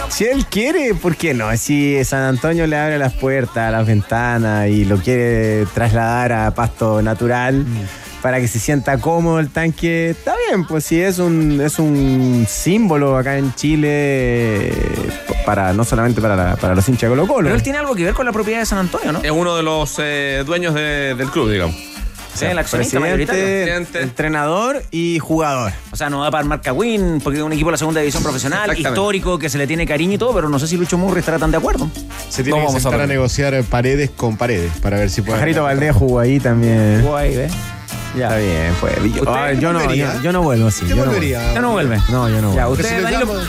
Speaker 10: si él quiere, ¿por qué no? Si San Antonio le abre las puertas, las ventanas y lo quiere trasladar a pasto natural para que se sienta cómodo el tanque, está bien, pues si es un, es un símbolo acá en Chile para no solamente para, la- para los hinchas de Colo Colo.
Speaker 2: Pero él tiene algo que ver con la propiedad de San Antonio, ¿no?
Speaker 30: Es uno de los eh, dueños de- del club, digamos.
Speaker 2: Sí, el accionista mayoritario.
Speaker 10: Presidente, entrenador y jugador.
Speaker 2: O sea, no va para marca Win, porque es un equipo de la segunda división profesional, histórico, que se le tiene cariño y todo, pero no sé si Lucho Murri estará tan de acuerdo.
Speaker 3: Se tiene que sentar a, negociar paredes con paredes para ver si puede.
Speaker 10: Pajarito Valdés jugó ahí también.
Speaker 2: Jugó ahí, ¿ves?
Speaker 10: Ya. Está bien, pues. Yo,
Speaker 3: ¿Usted
Speaker 10: ah, yo no, yo, yo no vuelvo, sí.
Speaker 3: ¿Usted
Speaker 10: yo no vuelvo.
Speaker 2: Ya no vuelve.
Speaker 10: No, yo no
Speaker 2: Ya,
Speaker 10: vuelvo.
Speaker 2: usted,
Speaker 3: si, lo
Speaker 2: Danilo,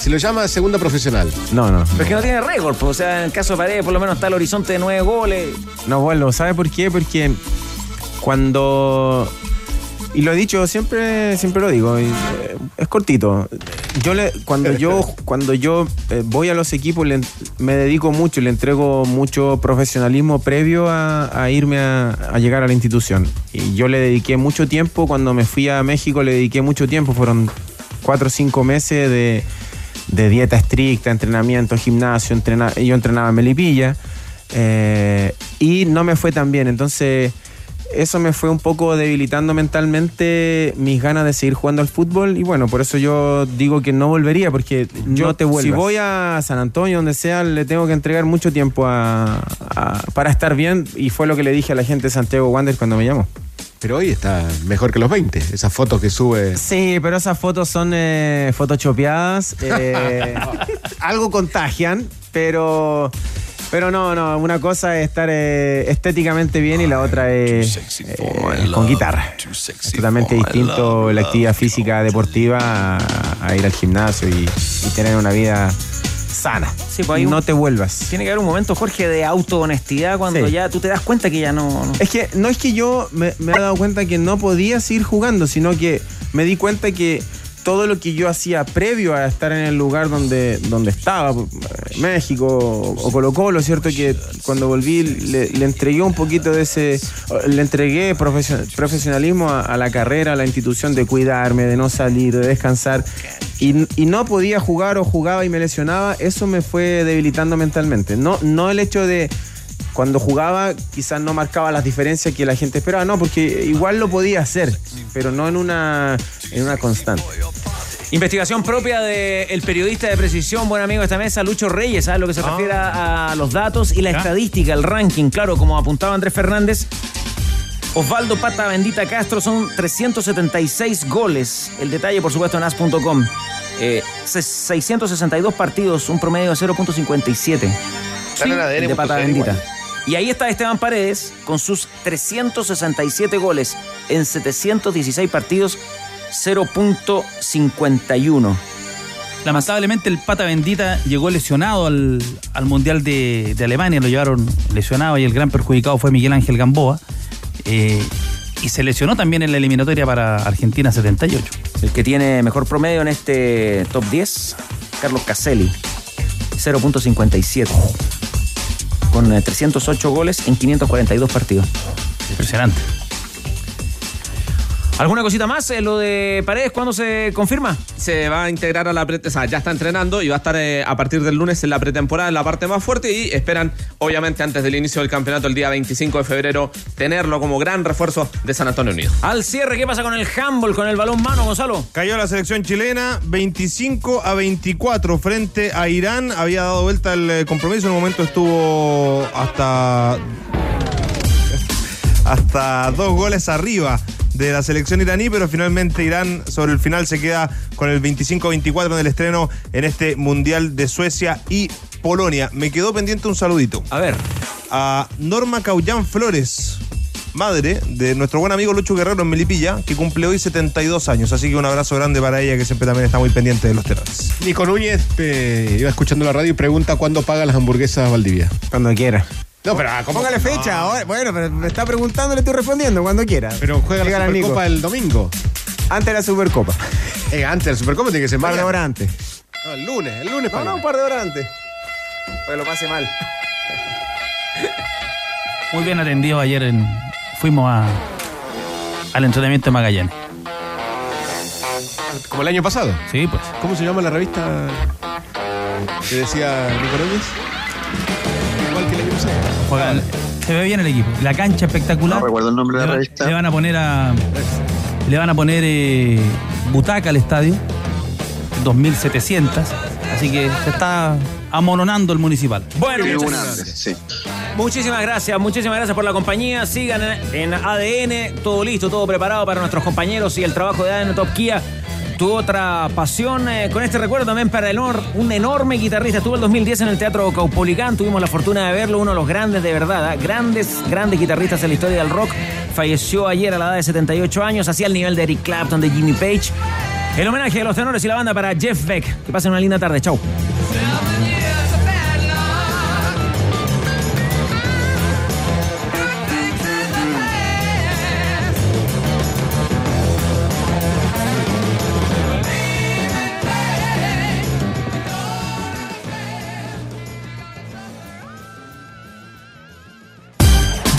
Speaker 3: si lo llama segunda profesional.
Speaker 10: No, no.
Speaker 2: pero es que no tiene récord, pues, o sea, en el caso de Paredes por lo menos está el horizonte de nueve goles.
Speaker 10: No vuelvo. ¿Sabe por qué? Porque cuando. Y lo he dicho, siempre, siempre lo digo, y, eh, es cortito. Yo le, cuando yo, cuando yo eh, voy a los equipos, le me dedico mucho, le entrego mucho profesionalismo previo a, a irme a, a llegar a la institución. Y yo le dediqué mucho tiempo, cuando me fui a México, le dediqué mucho tiempo, fueron cuatro o cinco meses de, de dieta estricta, entrenamiento, gimnasio, entrena- yo entrenaba en Melipilla eh, y no me fue tan bien. Entonces, eso me fue un poco debilitando mentalmente mis ganas de seguir jugando al fútbol y bueno, por eso yo digo que no volvería porque yo
Speaker 11: No te
Speaker 10: si
Speaker 11: vuelvas.
Speaker 10: voy a San Antonio, donde sea, le tengo que entregar mucho tiempo a- a- para estar bien y fue lo que le dije a la gente de Santiago Wander cuando me llamó.
Speaker 3: Pero hoy está mejor que los 20. Esas fotos que sube.
Speaker 10: Sí, pero esas fotos son eh, photoshopeadas. eh, algo contagian, pero. Pero no, no, una cosa es estar eh, estéticamente bien y la otra es eh, con guitarra. Es totalmente distinto la actividad física deportiva a, a ir al gimnasio y, y tener una vida sana.
Speaker 2: Sí, pues un-
Speaker 10: no te vuelvas.
Speaker 2: Tiene que haber un momento, Jorge, de autohonestidad cuando
Speaker 10: Sí.
Speaker 2: ya tú te das cuenta que ya no. no-
Speaker 10: Es que no es que yo me, me he dado cuenta que no podía seguir jugando, sino que me di cuenta que todo lo que yo hacía previo a estar en el lugar donde, donde estaba, eh, México o Colo Colo, ¿cierto? Que cuando volví le, entregué un poquito de ese, le entregué profesio- profesionalismo a, a la carrera, a la institución de cuidarme, de no salir, de descansar. Y, y no podía jugar o jugaba y me lesionaba, eso me fue debilitando mentalmente. No, no el hecho de, cuando jugaba quizás no marcaba las diferencias que la gente esperaba, no, porque igual lo podía hacer, pero no en una, en una constante.
Speaker 2: Investigación propia del periodista de precisión, buen amigo de esta mesa, Lucho Reyes, ¿sabes lo que se refiere a, a los datos y la estadística, el ranking? Claro, como apuntaba Andrés Fernández, Osvaldo Pata Bendita Castro son 376 goles. El detalle, por supuesto, en as.com. Eh, se- 662 partidos, un promedio de 0.57.
Speaker 32: Están en
Speaker 2: el
Speaker 32: ADN
Speaker 2: de Pata Bendita.
Speaker 32: igual.
Speaker 2: Y ahí está Esteban Paredes con sus 367 goles en 716 partidos, 0.51.
Speaker 11: Lamentablemente el pata bendita llegó lesionado al, al Mundial de, de Alemania, lo llevaron lesionado y el gran perjudicado fue Miguel Ángel Gamboa. Eh, y se lesionó también en la eliminatoria para Argentina 78.
Speaker 2: El que tiene mejor promedio en este top 10, Carlos Caselli, 0.57. Con eh, 308 goles en 542 partidos.
Speaker 11: Impresionante.
Speaker 2: ¿Alguna cosita más? Eh, Lo de Paredes, ¿cuándo se confirma?
Speaker 30: Se va a integrar a la pre o sea, ya está entrenando y va a estar eh, a partir del lunes en la pretemporada en la parte más fuerte y esperan, obviamente, antes del inicio del campeonato el día 25 de febrero, tenerlo como gran refuerzo de San Antonio Unido.
Speaker 2: Al cierre, ¿qué pasa con el handball, con el balón mano, Gonzalo?
Speaker 15: Cayó la selección chilena 25 a 24 frente a Irán. Había dado vuelta el eh, compromiso. En un momento estuvo hasta. hasta dos goles arriba de la selección iraní, pero finalmente Irán sobre el final se queda con el 25-24 en el estreno en este Mundial de Suecia y Polonia. Me quedó pendiente un saludito.
Speaker 2: A ver.
Speaker 15: A Norma Caullán Flores. madre de nuestro buen amigo Lucho Guerrero en Melipilla, que cumple hoy 72 años. Así que un abrazo grande para ella, que siempre también está muy pendiente de los tenores.
Speaker 3: Nico Núñez eh, iba escuchando la radio y pregunta cuándo paga las hamburguesas Valdivia.
Speaker 10: Cuando quiera.
Speaker 3: No, pero ah, ¿cómo?
Speaker 10: Póngale fecha. ahora. Bueno, pero me está preguntando, le estoy respondiendo cuando quiera.
Speaker 3: Pero juega la. Supercopa el domingo.
Speaker 10: Antes de la Supercopa.
Speaker 3: Eh, antes de la Supercopa tiene que ser
Speaker 10: Un par de
Speaker 3: mañana.
Speaker 10: horas antes.
Speaker 3: No, el lunes, el lunes
Speaker 10: No,
Speaker 3: paga.
Speaker 10: no, un par de horas antes. Para que lo pase mal.
Speaker 11: Muy bien atendido ayer. En, fuimos a, al entrenamiento de Magallanes.
Speaker 3: Como el año pasado.
Speaker 11: Sí, pues.
Speaker 3: ¿Cómo se llama la revista que decía Nico Núñez?
Speaker 11: Se ve bien el equipo. La cancha espectacular.
Speaker 33: No recuerdo el nombre de
Speaker 11: le,
Speaker 33: la revista.
Speaker 11: le van a poner a. Le van a poner eh, butaca al estadio. 2700. Así que se está amononando el municipal.
Speaker 2: Bueno,
Speaker 33: una
Speaker 2: gracias.
Speaker 33: sí.
Speaker 2: Muchísimas gracias, muchísimas gracias por la compañía. Sigan en ADN, todo listo, todo preparado para nuestros compañeros y el trabajo de ADN Top Kia. Tu otra pasión, eh, con este recuerdo también para el honor, un enorme guitarrista. Estuvo el 2010 en el Teatro Caupolicán, tuvimos la fortuna de verlo, uno de los grandes de verdad, ¿eh? grandes, grandes guitarristas en la historia del rock. Falleció ayer a la edad de 78 años, hacía el nivel de Eric Clapton, de Jimmy Page. El homenaje de los tenores y la banda para Jeff Beck. Que pasen una linda tarde, chau.